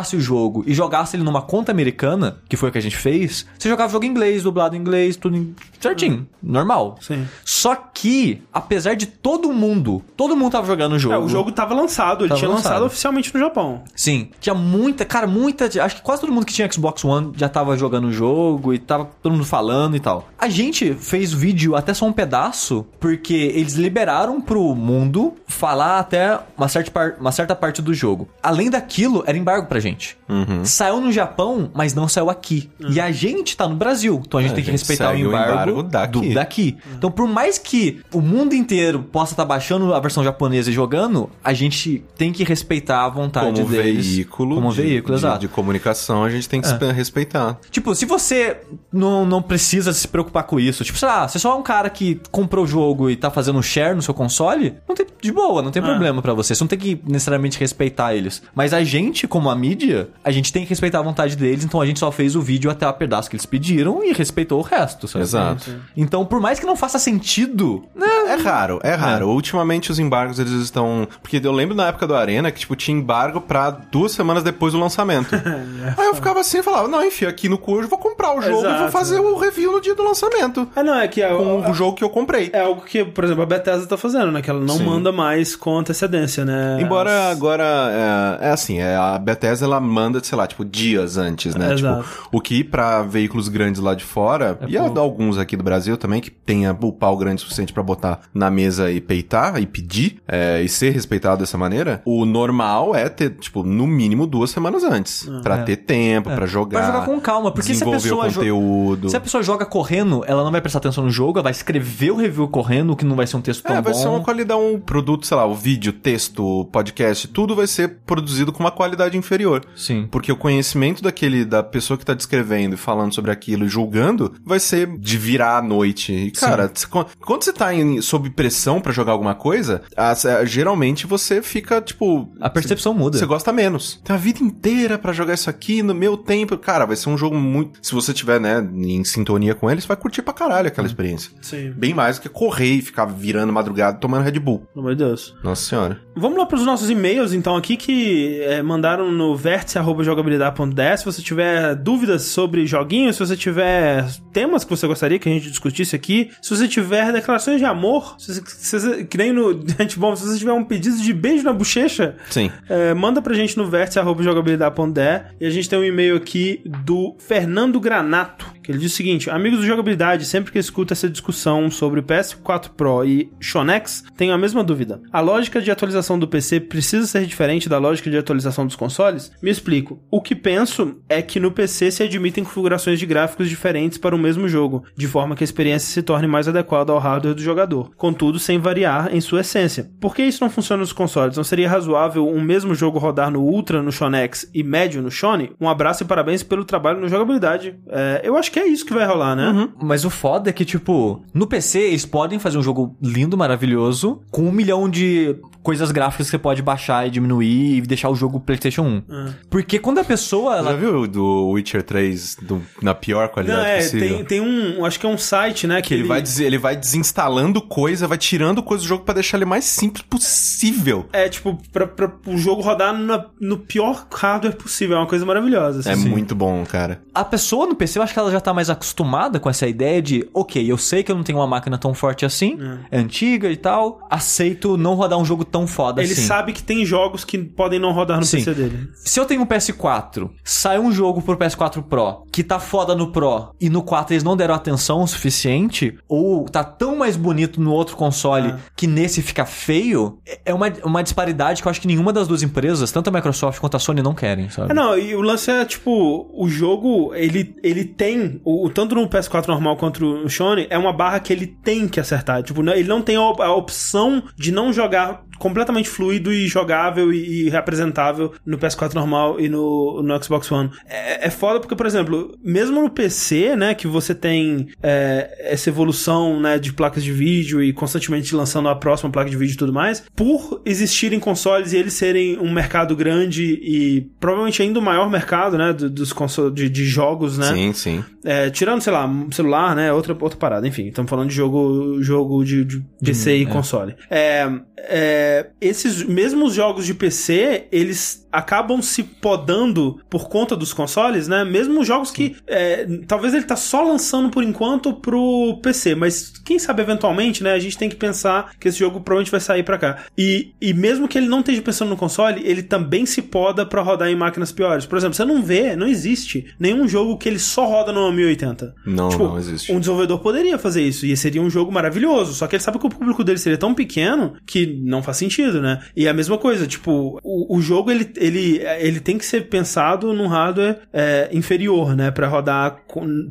comprasse o jogo e jogasse ele numa conta americana, que foi o que a gente fez, você jogava o jogo em inglês, dublado em inglês, tudo em... certinho, normal. Sim. Só que, apesar de todo mundo, todo mundo tava jogando o jogo. É, o jogo tava lançado, ele Tava tinha lançado lançado. oficialmente no Japão. Sim, tinha muita, cara, muita. Acho que quase todo mundo que tinha Xbox One já tava jogando o jogo e tava todo mundo falando e tal. A gente fez vídeo até só um pedaço, porque eles liberaram pro mundo falar até uma certa, uma certa parte do jogo. Além daquilo, era embargo pra gente ouvinte. Uhum. Saiu no Japão, mas não saiu aqui. E a gente tá no Brasil, então a gente É, tem que gente respeitar o embargo, embargo daqui. do- daqui. Então, por mais que o mundo inteiro possa estar baixando a versão japonesa e jogando, a gente tem que respeitar a vontade Como deles. veículo, Como de, veículo, de, exato. de comunicação, a gente tem que É. respeitar. Tipo, se você não, não precisa se preocupar com isso, tipo, sei lá, você só é um cara que comprou o jogo e tá fazendo um share no seu console, não tem, de boa, não tem É. problema pra você. Você não tem que necessariamente respeitar eles. Mas a gente, como a mídia, a gente tem que respeitar a vontade deles, então a gente só fez o vídeo até o pedaço que eles pediram e respeitou o resto, sabe? Exato. Então, por mais que não faça sentido, né? É raro, é raro. Ultimamente os embargos eles estão. Porque eu lembro na época do Arena que, tipo, tinha embargo pra duas semanas depois do lançamento. Aí eu ficava assim e falava, não, enfim, aqui no cu eu vou comprar o jogo e vou Exato. fazer o review no dia do lançamento. Ah, não, é que é, Com o jogo que eu comprei. é algo que, por exemplo, a Bethesda tá fazendo, né? Que ela não Sim. manda mais com antecedência, né? Embora agora, é, é assim, é, a Bethesda ela manda, sei lá, tipo, dias antes, né? Exato. Tipo, o que pra veículos grandes lá de fora, e há alguns aqui do Brasil também, que tenha o pau grande o suficiente pra botar na mesa e peitar e pedir, é, e ser respeitado dessa maneira, o normal é ter, tipo, no mínimo duas semanas antes. pra ter tempo, pra jogar. Pra jogar com calma, porque se a pessoa conteúdo. Se a pessoa joga correndo, ela não vai prestar atenção no jogo, ela vai escrever o review correndo, o que não vai ser um texto tão É, vai bom. ser uma qualidade, um, pro produto, sei lá, o vídeo, texto, podcast, tudo vai ser produzido com uma qualidade inferior. Sim. Porque o conhecimento daquele, da pessoa que tá descrevendo e falando sobre aquilo e julgando, vai ser de virar à noite. E, cara, cê- quan- quando você tá em, sob pressão pra jogar alguma coisa, as- é, geralmente você fica, tipo... A percepção muda. Você gosta menos. Tem a vida inteira pra jogar isso aqui no meu tempo. Cara, vai ser um jogo muito. Se você tiver, né, em sintonia com ele, você vai curtir pra caralho aquela experiência. Sim. Bem mais do que correr e ficar virando madrugada tomando Red Bull. Pelo amor de Deus. Nossa senhora. Vamos lá para os nossos e-mails, então, aqui que é, mandaram no vértice.jogabilidade.de. Se você tiver dúvidas sobre joguinhos, se você tiver temas que você gostaria que a gente discutisse aqui, se você tiver declarações de amor, se você, se você- que nem no Gente Bom, se você tiver um pedido de beijo na bochecha, Sim. é, manda pra gente no vértice.jogabilidade.de e a gente tem um e-mail aqui do Fernando Granato, ele diz o seguinte: Amigos do Jogabilidade, sempre que escuto essa discussão sobre PS4 Pro e Shonex, tenho a mesma dúvida. A lógica de atualização do PC precisa ser diferente da lógica de atualização dos consoles? Me explico. O que penso é que no PC se admitem configurações de gráficos diferentes para o mesmo jogo, de forma que a experiência se torne mais adequada ao hardware do jogador, contudo sem variar em sua essência. Por que isso não funciona nos consoles? Não seria razoável um mesmo jogo rodar no Ultra no Shonex e médio no Shone? Um abraço e parabéns pelo trabalho no jogabilidade. É, eu acho que é isso que vai rolar, né? Mas o foda é que, tipo, no PC eles podem fazer um jogo lindo, maravilhoso, com um milhão de coisas gráficas que você pode baixar e diminuir e deixar o jogo PlayStation 1. Porque quando a pessoa. Já Ela... viu o do Witcher 3 do- na pior qualidade Não, é, possível? tem, tem um. Acho que é um site, né? Que ele vai, des- ele vai desinstalando coisa, vai tirando coisa do jogo pra deixar ele mais simples possível. É, tipo, pra, pra o jogo rodar na- no pior hardware possível. É uma coisa maravilhosa. É assim. muito bom, cara. A pessoa no PC, eu acho que ela já tá mais acostumada com essa ideia de, ok, eu sei que eu não tenho uma máquina tão forte assim, é, antiga e tal, aceito não rodar um jogo tão foda Ele assim. sabe que tem jogos que podem não rodar no Sim. PC dele. Se eu tenho um PS4, sai um jogo pro PS4 Pro que tá foda no Pro e no 4 eles não deram atenção o suficiente, ou tá tão mais bonito no outro console Ah. que nesse fica feio, é- uma, uma disparidade que eu acho que nenhuma das duas empresas, tanto a Microsoft quanto a Sony, não querem, sabe? É, não, e o lance é, tipo, o jogo, ele, ele tem, o, tanto no PS4 normal quanto no Sony, é uma barra que ele tem que acertar. Tipo, ele não tem a opção de não jogar completamente fluido e jogável e, e representável no PS4 normal e no, no Xbox One. É, é foda porque, por exemplo, mesmo no PC, né, que você tem é, essa evolução, né, de placas de vídeo e constantemente lançando a próxima placa de vídeo e tudo mais, por existirem consoles e eles serem um mercado grande e provavelmente ainda o maior mercado, né, do- dos consoles de, de jogos, né? Sim, sim. É, tirando, sei lá, celular, né? Outra, outra parada. Enfim, estamos falando de jogo, jogo de, de PC e console. É, é, esses mesmos jogos de PC, eles acabam se podando por conta dos consoles, né? Mesmo jogos que é, talvez ele tá só lançando por enquanto pro PC, mas quem sabe eventualmente, né? A gente tem que pensar que esse jogo provavelmente vai sair pra cá. E, e mesmo que ele não esteja pensando no console, ele também se poda pra rodar em máquinas piores. Por exemplo, você não vê, não existe nenhum jogo que ele só roda no 1080. Não, Tipo, não existe. Um desenvolvedor poderia fazer isso e seria um jogo maravilhoso, só que ele sabe que o público dele seria tão pequeno que não faz sentido, né? E a mesma coisa, tipo, o, o jogo ele, ele, ele tem que ser pensado num hardware é, inferior, né? Pra rodar,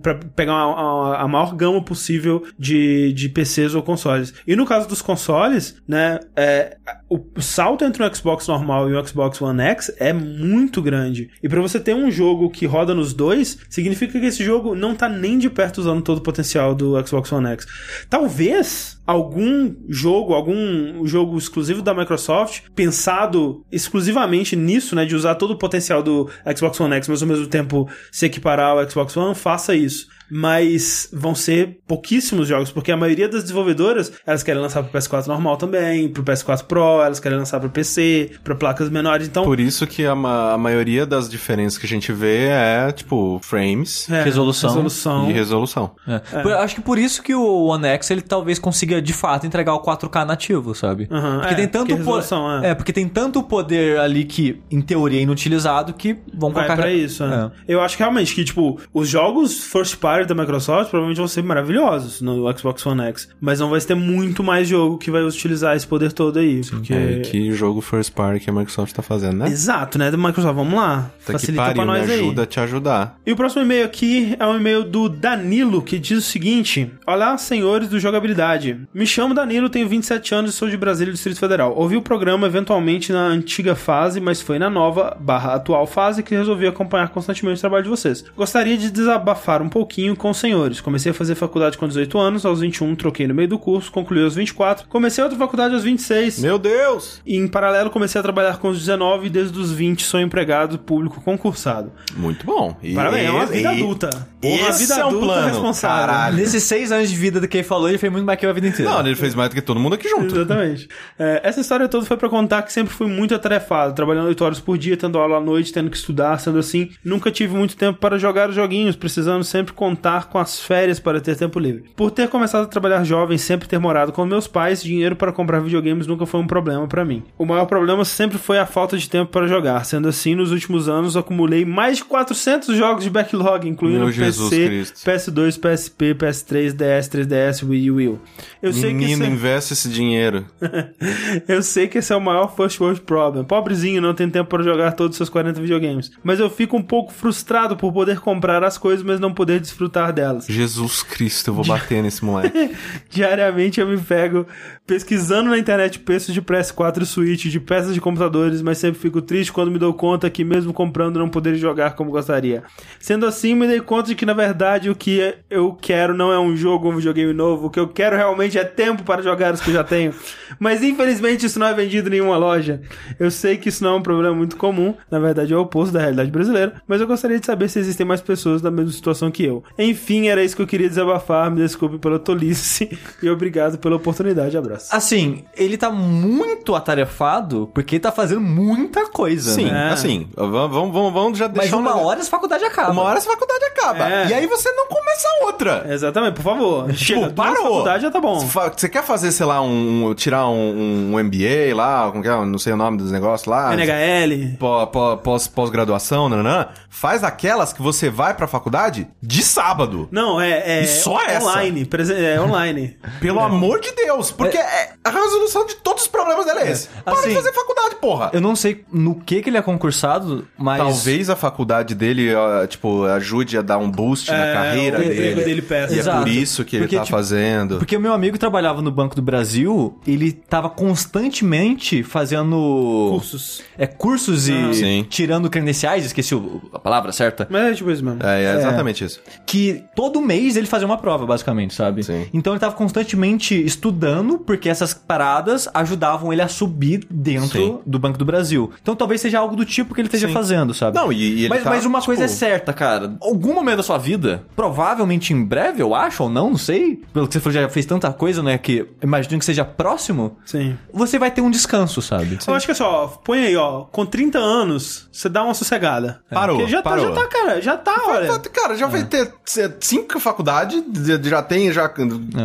pra pegar a, a- a maior gama possível de, de PCs ou consoles. E no caso dos consoles, né? é, o salto entre um Xbox normal e um Xbox One X é muito grande. E pra você ter um jogo que roda nos dois, significa que esse jogo não tá nem de perto usando todo o potencial do Xbox One X. Talvez algum jogo, algum jogo exclusivo da Microsoft, pensado exclusivamente nisso, né, de usar todo o potencial do Xbox One X, mas ao mesmo tempo se equiparar ao Xbox One, faça isso. Mas vão ser pouquíssimos jogos, porque a maioria das desenvolvedoras, elas querem lançar pro PS4 normal também, pro PS4 Pro, elas querem lançar pro PC, pra placas menores, então... Por isso que a, ma- a maioria das diferenças que a gente vê é, tipo, frames é, resolução resolução. e resolução. É. Por- Acho que por isso que o One X ele talvez consiga de fato entregar o 4K nativo, sabe? Aham, porque é, tem tanto porque po- resolução, é. é, porque tem tanto poder ali que em teoria é inutilizado que vão Vai colocar pra isso, né? Eu acho que realmente que, tipo, os jogos first party da Microsoft provavelmente vão ser maravilhosos no Xbox One X. Mas não vai ter muito mais jogo que vai utilizar esse poder todo aí. porque... É, que jogo first party que a Microsoft tá fazendo, né? Exato, né? Da Microsoft, vamos lá. Tá que Facilita pariu, pra me nós aí. ajuda a te ajudar. E o próximo e-mail aqui é um e-mail do Danilo, que diz o seguinte: Olá, senhores do Jogabilidade. Me chamo Danilo, tenho 27 anos e sou de Brasília, Distrito Federal. Ouvi o programa eventualmente na antiga fase, mas foi na nova barra atual fase que resolvi acompanhar constantemente o trabalho de vocês. Gostaria de desabafar um pouquinho com os senhores. Comecei a fazer faculdade com 18 anos, aos 21 troquei no meio do curso, concluí aos 24, comecei outra faculdade aos 26. Meu Deus! E em paralelo comecei a trabalhar com os 19 e desde os 20 sou empregado público concursado. Muito bom. E, Parabéns, é uma vida e- adulta. Uma Esse vida é um adulta plano, responsável. caralho. Nesses seis anos de vida do que ele falou, ele fez muito mais que eu a vida inteira. Não, ele fez mais do que todo mundo aqui junto. Exatamente. É, essa história toda foi pra contar que sempre fui muito atarefado, trabalhando 8 horas por dia, tendo aula à noite, tendo que estudar, sendo assim, nunca tive muito tempo para jogar os joguinhos, precisando sempre contar com as férias para ter tempo livre. Por ter começado a trabalhar jovem, sempre ter morado com meus pais, dinheiro para comprar videogames nunca foi um problema pra mim. O maior problema sempre foi a falta de tempo para jogar, sendo assim, nos últimos anos acumulei mais de 400 jogos de backlog, incluindo Meu PC, Cristo. PS2, PSP, PS3, DS, 3DS, Wii U. Eu sei Menino, é- investe esse dinheiro. eu sei que esse é o maior first world problem. Pobrezinho, não tem tempo para jogar todos os seus 40 videogames. Mas eu fico um pouco frustrado por poder comprar as coisas, mas não poder desfrutar delas. Jesus Cristo, eu vou bater nesse moleque. Diariamente eu me pego pesquisando na internet preços de PS4 e Switch, de peças de computadores, mas sempre fico triste quando me dou conta que mesmo comprando não poder jogar como gostaria. Sendo assim, me dei conta de que na verdade o que eu quero não é um jogo ou um videogame novo, o que eu quero realmente é tempo para jogar os que eu já tenho. Mas infelizmente isso não é vendido em nenhuma loja. Eu sei que isso não é um problema muito comum, na verdade é o oposto da realidade brasileira, mas eu gostaria de saber se existem mais pessoas na mesma situação que eu. Enfim, era isso que eu queria desabafar, me desculpe pela tolice e obrigado pela oportunidade. Abraço. Assim, ele tá muito atarefado porque ele tá fazendo muita coisa, Sim, né? assim, vamos, vamos, vamos, já Mas deixar um uma negócio- hora essa faculdade acaba. Uma hora essa faculdade acaba. É. E aí você não começa outra. Exatamente, por favor. Chega, Tipo, parou. faculdade já tá bom. Você quer fazer, sei lá, um. tirar um, um MBA lá, como que é? não sei o nome dos negócios lá. NHL. pó- pó- Pós, pós-graduação, nananã, faz aquelas que você vai pra faculdade de sábado. Não, é, é E só essa? online. presen- É online. Pelo amor de Deus, porque é- a resolução de todos os problemas dela é esse. Para Assim, de fazer faculdade, porra. Eu não sei no que que ele é concursado, mas... Talvez a faculdade dele, tipo, ajude a dar um boost na É, carreira o emprego dele. dele peça. E é Exato. por isso que ele Porque, tá tipo, fazendo. Porque o meu amigo trabalhava no Banco do Brasil, ele tava constantemente fazendo... Cursos. É, cursos e Ah. Sim. tirando credenciais, esqueci a palavra certa. Mas é tipo isso mesmo. É, é exatamente isso. Que todo mês ele fazia uma prova, basicamente, sabe? Sim. Então ele tava constantemente estudando, porque essas paradas ajudavam ele a subir dentro Sim. do Banco do Brasil. Então talvez seja algo do tipo que ele esteja Sim. fazendo, sabe? Não, e, e ele mas, tá, mas uma coisa é tipo, certa, cara. Algum momento da sua vida, provavelmente em breve, eu acho, ou não, não sei. Pelo que você falou, já fez tanta coisa, né? Que imagino que seja próximo. Sim. Você vai ter um descanso, sabe? Eu acho que é só, põe aí, ó, com 30 anos, você dá uma sossegada. Parou, Porque já parou. tá, já tá, cara, já tá, olha. Cara, já vai ter cinco faculdades, já tem, já...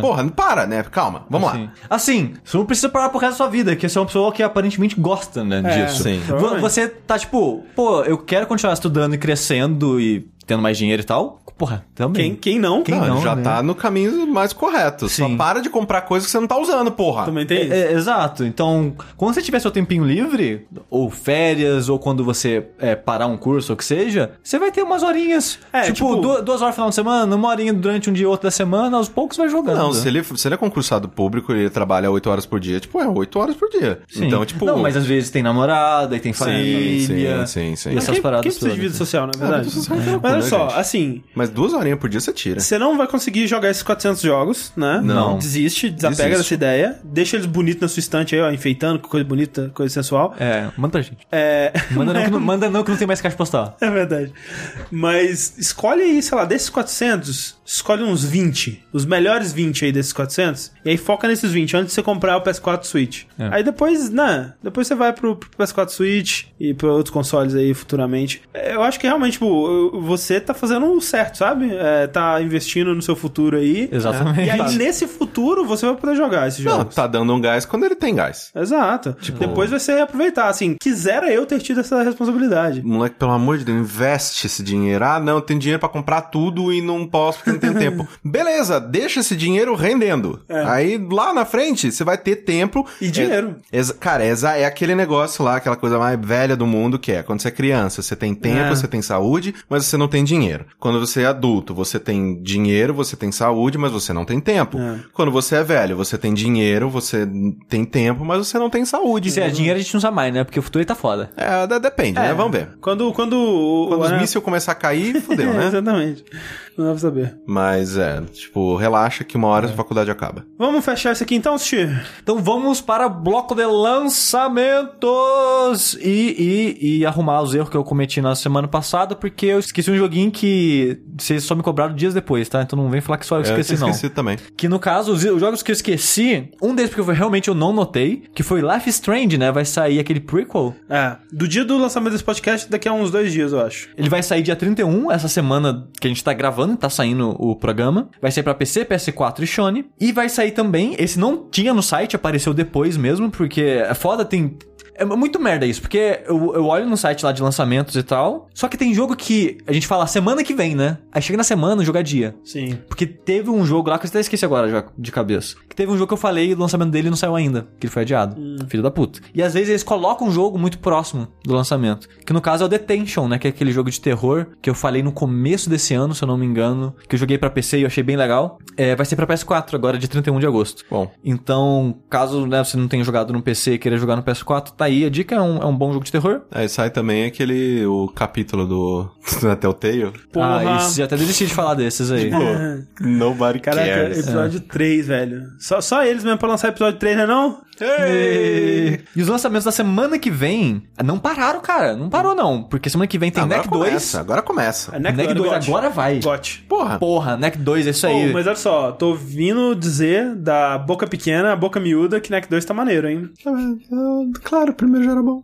Porra, não para, né? Calma, vamos Assim. lá. Assim, você não precisa parar pro resto da sua vida, que você é uma pessoa que aparentemente gosta, né, É, disso. sim. Você tá tipo, pô, eu quero continuar estudando e crescendo e tendo mais dinheiro e tal. Porra, também. Quem, quem não? Quem Não, não, já né? tá no caminho mais correto. Só Sim. para de comprar coisa que você não tá usando, porra. Também tem isso. É, é, exato. Então, quando você tiver seu tempinho livre, ou férias, ou quando você é, parar um curso, ou o que seja, você vai ter umas horinhas. É, tipo, tipo- du- duas horas no final de semana, uma horinha durante um dia ou outro da semana, aos poucos vai jogando. Não, se ele, se ele é concursado público e ele trabalha 8 horas por dia, tipo, é 8 horas por dia. Sim. Então, tipo. Não, mas às vezes tem namorada, e tem família. sim, sim, sim. E Mas essas quem, paradas quem precisa de vida social, na verdade? vida social é Mas olha só, gente. assim, Mas duas horinhas por dia você tira. você não vai conseguir jogar esses 400 jogos, né? Não. Desiste, desapega Desiste. dessa ideia. Deixa eles bonitos na sua estante aí, ó, enfeitando com coisa bonita, coisa sensual. É, manda pra gente. É... Manda não, que não, manda não que não tem mais caixa postal. É verdade. Mas escolhe aí, sei lá, desses 400, escolhe uns 20. Os melhores 20 aí desses 400. E aí foca nesses 20 antes de você comprar o PS4 Switch. É. Aí depois, né? Depois você vai pro, pro PS4 Switch e pra outros consoles aí futuramente. É, Eu acho que realmente, tipo, você tá fazendo o certo, sabe? É, tá investindo no seu futuro aí. Exatamente. E aí, nesse futuro, você vai poder jogar esses Não, jogos. tá dando um gás quando ele tem gás. Exato. Depois vai ser aproveitar. Assim, quisera eu ter tido essa responsabilidade. Moleque, pelo amor de Deus, investe esse dinheiro. Ah, não, tem dinheiro pra comprar tudo e não posso porque não tenho tempo. Beleza, deixa esse dinheiro rendendo. Aí lá na frente você vai ter tempo E dinheiro. É, cara, é, é aquele negócio lá, aquela coisa mais velha do mundo que é quando você é criança, você tem tempo, É. você tem saúde, mas você não tem dinheiro. Quando você é adulto, você tem dinheiro, você tem saúde, mas você não tem tempo. É. Quando você é velho, você tem dinheiro, você tem tempo, mas você não tem saúde. Se é dinheiro, a gente não sabe mais, né? Porque o futuro aí tá foda. É, de- depende, né? Vamos ver. Quando, quando, o- Quando os é, mísseis começar a cair, fudeu, é, né? Exatamente. Não dá pra saber. Mas é, tipo, relaxa que uma hora a faculdade acaba. Vamos fechar isso aqui então, Steve? Então vamos para o bloco de lançamentos e, e, e arrumar os erros que eu cometi na semana passada, porque eu esqueci um joguinho que vocês só me cobraram dias depois, tá? Então não vem falar que só eu É, esqueci, eu não. esqueci também. Que no caso, os, os jogos que eu esqueci, um deles porque eu realmente eu não notei, que foi Life is Strange, né? Vai sair aquele prequel. É. Do dia do lançamento desse podcast, daqui a uns dois dias, eu acho. Ele vai sair dia 31, essa semana que a gente tá gravando, tá saindo o programa. Vai sair pra PC, PS4 e Sony. E vai sair também, esse não tinha no site, apareceu depois mesmo, porque é foda, tem... É muito merda isso, porque eu, eu olho no site lá de lançamentos e tal, só que tem jogo que a gente fala semana que vem, né? Aí chega na semana, o jogo é dia. Sim. Porque teve um jogo lá que eu até esqueci agora já de cabeça. Que teve um jogo que eu falei e o lançamento dele não saiu ainda. Que ele foi adiado. Filho da puta. E às vezes eles colocam um jogo muito próximo do lançamento. Que no caso é o Detention, né? Que é aquele jogo de terror que eu falei no começo desse ano, se eu não me engano. Que eu joguei pra PC e eu achei bem legal. É, vai ser pra PS4 agora, de 31 de agosto. Bom, Então, caso né, você não tenha jogado no PC e queira jogar no PS4, tá aí. A dica é um, é um bom jogo de terror. aí sai também aquele, o capítulo do, do Telltale. Porra. Ah, isso, já até desisti de falar desses aí. Pô, nobody Caraca, cares. episódio 3, velho. Só, só eles mesmo pra lançar episódio 3, né não? Ei! E os lançamentos da semana que vem não pararam, cara. Não parou, não. Porque semana que vem tem agora NEC 2. começa, agora começa. A NEC, NEC 2 GOT. agora vai. GOT. Porra. Porra, NEC 2, é isso aí. Pô, mas olha só, tô vindo dizer da boca pequena à boca miúda que NEC 2 tá maneiro, hein? Claro, o primeiro já era bom.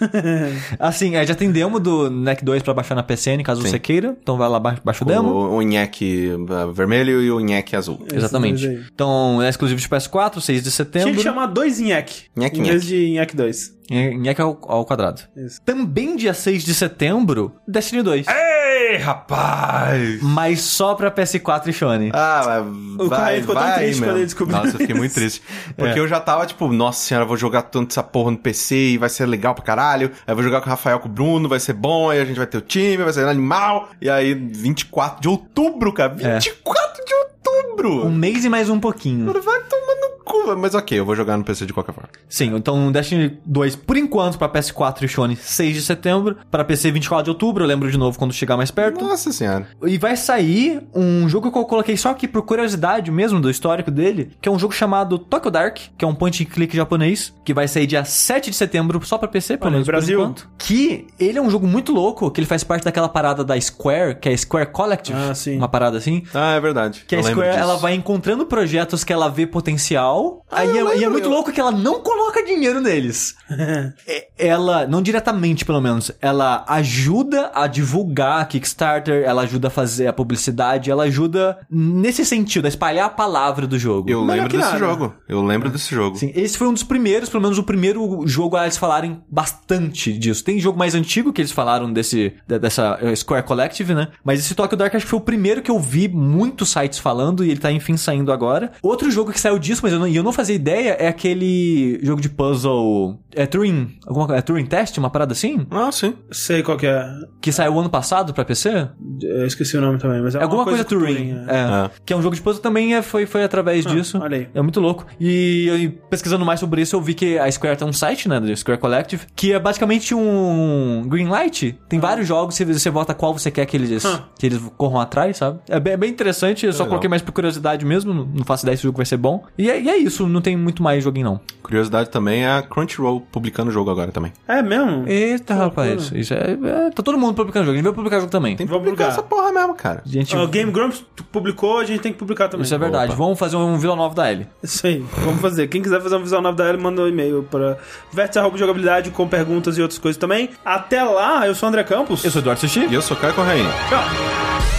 Assim, é, já tem demo do NEC 2 pra baixar na PCN, caso Sim. você queira. Então vai lá, ba- baixa o demo. O, o nheque uh, vermelho e o nheque azul. Exatamente. Então, é exclusivo de PS4, 6 de Tinha setembro. que chamar dois NHEC. Nheque, em vez de NHEC 2. NEC ao, ao quadrado. Isso. Também dia 6 de setembro, Destiny 2. Ei, rapaz! Mas só pra PS4 e Sony. Ah, O vai, Caio ficou tão vai, triste meu. quando ele descobriu. Nossa, eu fiquei muito triste. Porque eu já tava, tipo, nossa senhora, eu vou jogar tanto essa porra no PC e vai ser legal pra caralho. Aí eu vou jogar com o Rafael, com o Bruno, vai ser bom, aí a gente vai ter o time, vai ser animal. E aí, 24 de outubro, cara. 24 de outubro! Um mês e mais um pouquinho. Vai tomar no cu. Mas ok, eu vou jogar no PC de qualquer forma. Sim, então Destiny 2, por enquanto, pra PS4 e Sony, 6 de setembro. Pra PC, 24 de outubro. Eu lembro de novo quando chegar mais perto. Nossa senhora. E vai sair um jogo que eu coloquei só aqui por curiosidade mesmo do histórico dele, que é um jogo chamado Tokyo Dark, que é um point and click japonês, que vai sair dia 7 de setembro só pra PC, pelo menos por Brasil. enquanto. Que ele é um jogo muito louco, que ele faz parte daquela parada da Square, que é a Square Collective, Ah, sim. uma parada assim. Ah, é verdade. Que a Eu lembro Square, ela vai encontrando projetos que ela vê potencial. Aí eu é, e é lembro, muito louco que ela não coloca dinheiro neles. É, ela, não diretamente pelo menos, ela ajuda a divulgar a Kickstarter, ela ajuda a fazer a publicidade, ela ajuda nesse sentido, a espalhar a palavra do jogo. Eu Melhor lembro que desse nada. jogo. Eu lembro desse jogo. Sim, esse foi um dos primeiros, pelo menos o primeiro jogo a eles falarem bastante disso. Tem jogo mais antigo que eles falaram desse de- dessa eh, Square Collective, né? Mas esse Tokyo Dark acho que foi o primeiro que eu vi muitos sites falando e ele tá enfim saindo agora. Outro jogo que saiu disso, mas eu não, e eu não fazia ideia, é aquele jogo de puzzle. É Turing. Alguma coisa. É Turing Test, uma parada assim? Ah, sim. Sei qual que é. Que saiu ano passado pra PC? Eu esqueci o nome também, mas é É alguma uma coisa, com Turing. é. É. Ah. Que é um jogo de puzzle também é, foi, foi através disso. olha aí. É muito louco. E eu, pesquisando mais sobre isso, eu vi que a Square tem um site, né? Do Square Collective, que é basicamente um Greenlight. Tem vários jogos, você, você vota qual você quer que eles, Ah. que eles corram atrás, sabe? É bem, é bem interessante, eu só legal. coloquei mais por curiosidade mesmo. Não não faço ideia se o jogo vai ser bom. E é, e é isso, não tem muito mais joguinho não. Curiosidade também é a Crunchyroll publicando o jogo agora. também. É mesmo? Eita, rapaz. Isso é, é- Tá todo mundo publicando jogo. A gente vai publicar jogo também. Tem que Vamos publicar publicar. essa porra mesmo, cara. Gente, O Game Grumps publicou, a gente tem que publicar também. isso é verdade. Opa. Vamos fazer um Vila Nova da L. Isso aí, vamos fazer. Quem quiser fazer um visual novo da L, manda um e-mail para vértice.jogabilidade com perguntas e outras coisas também. Até lá, eu sou o André Campos. Eu sou o Eduardo Sushi. E eu sou Caio Correia. Tchau.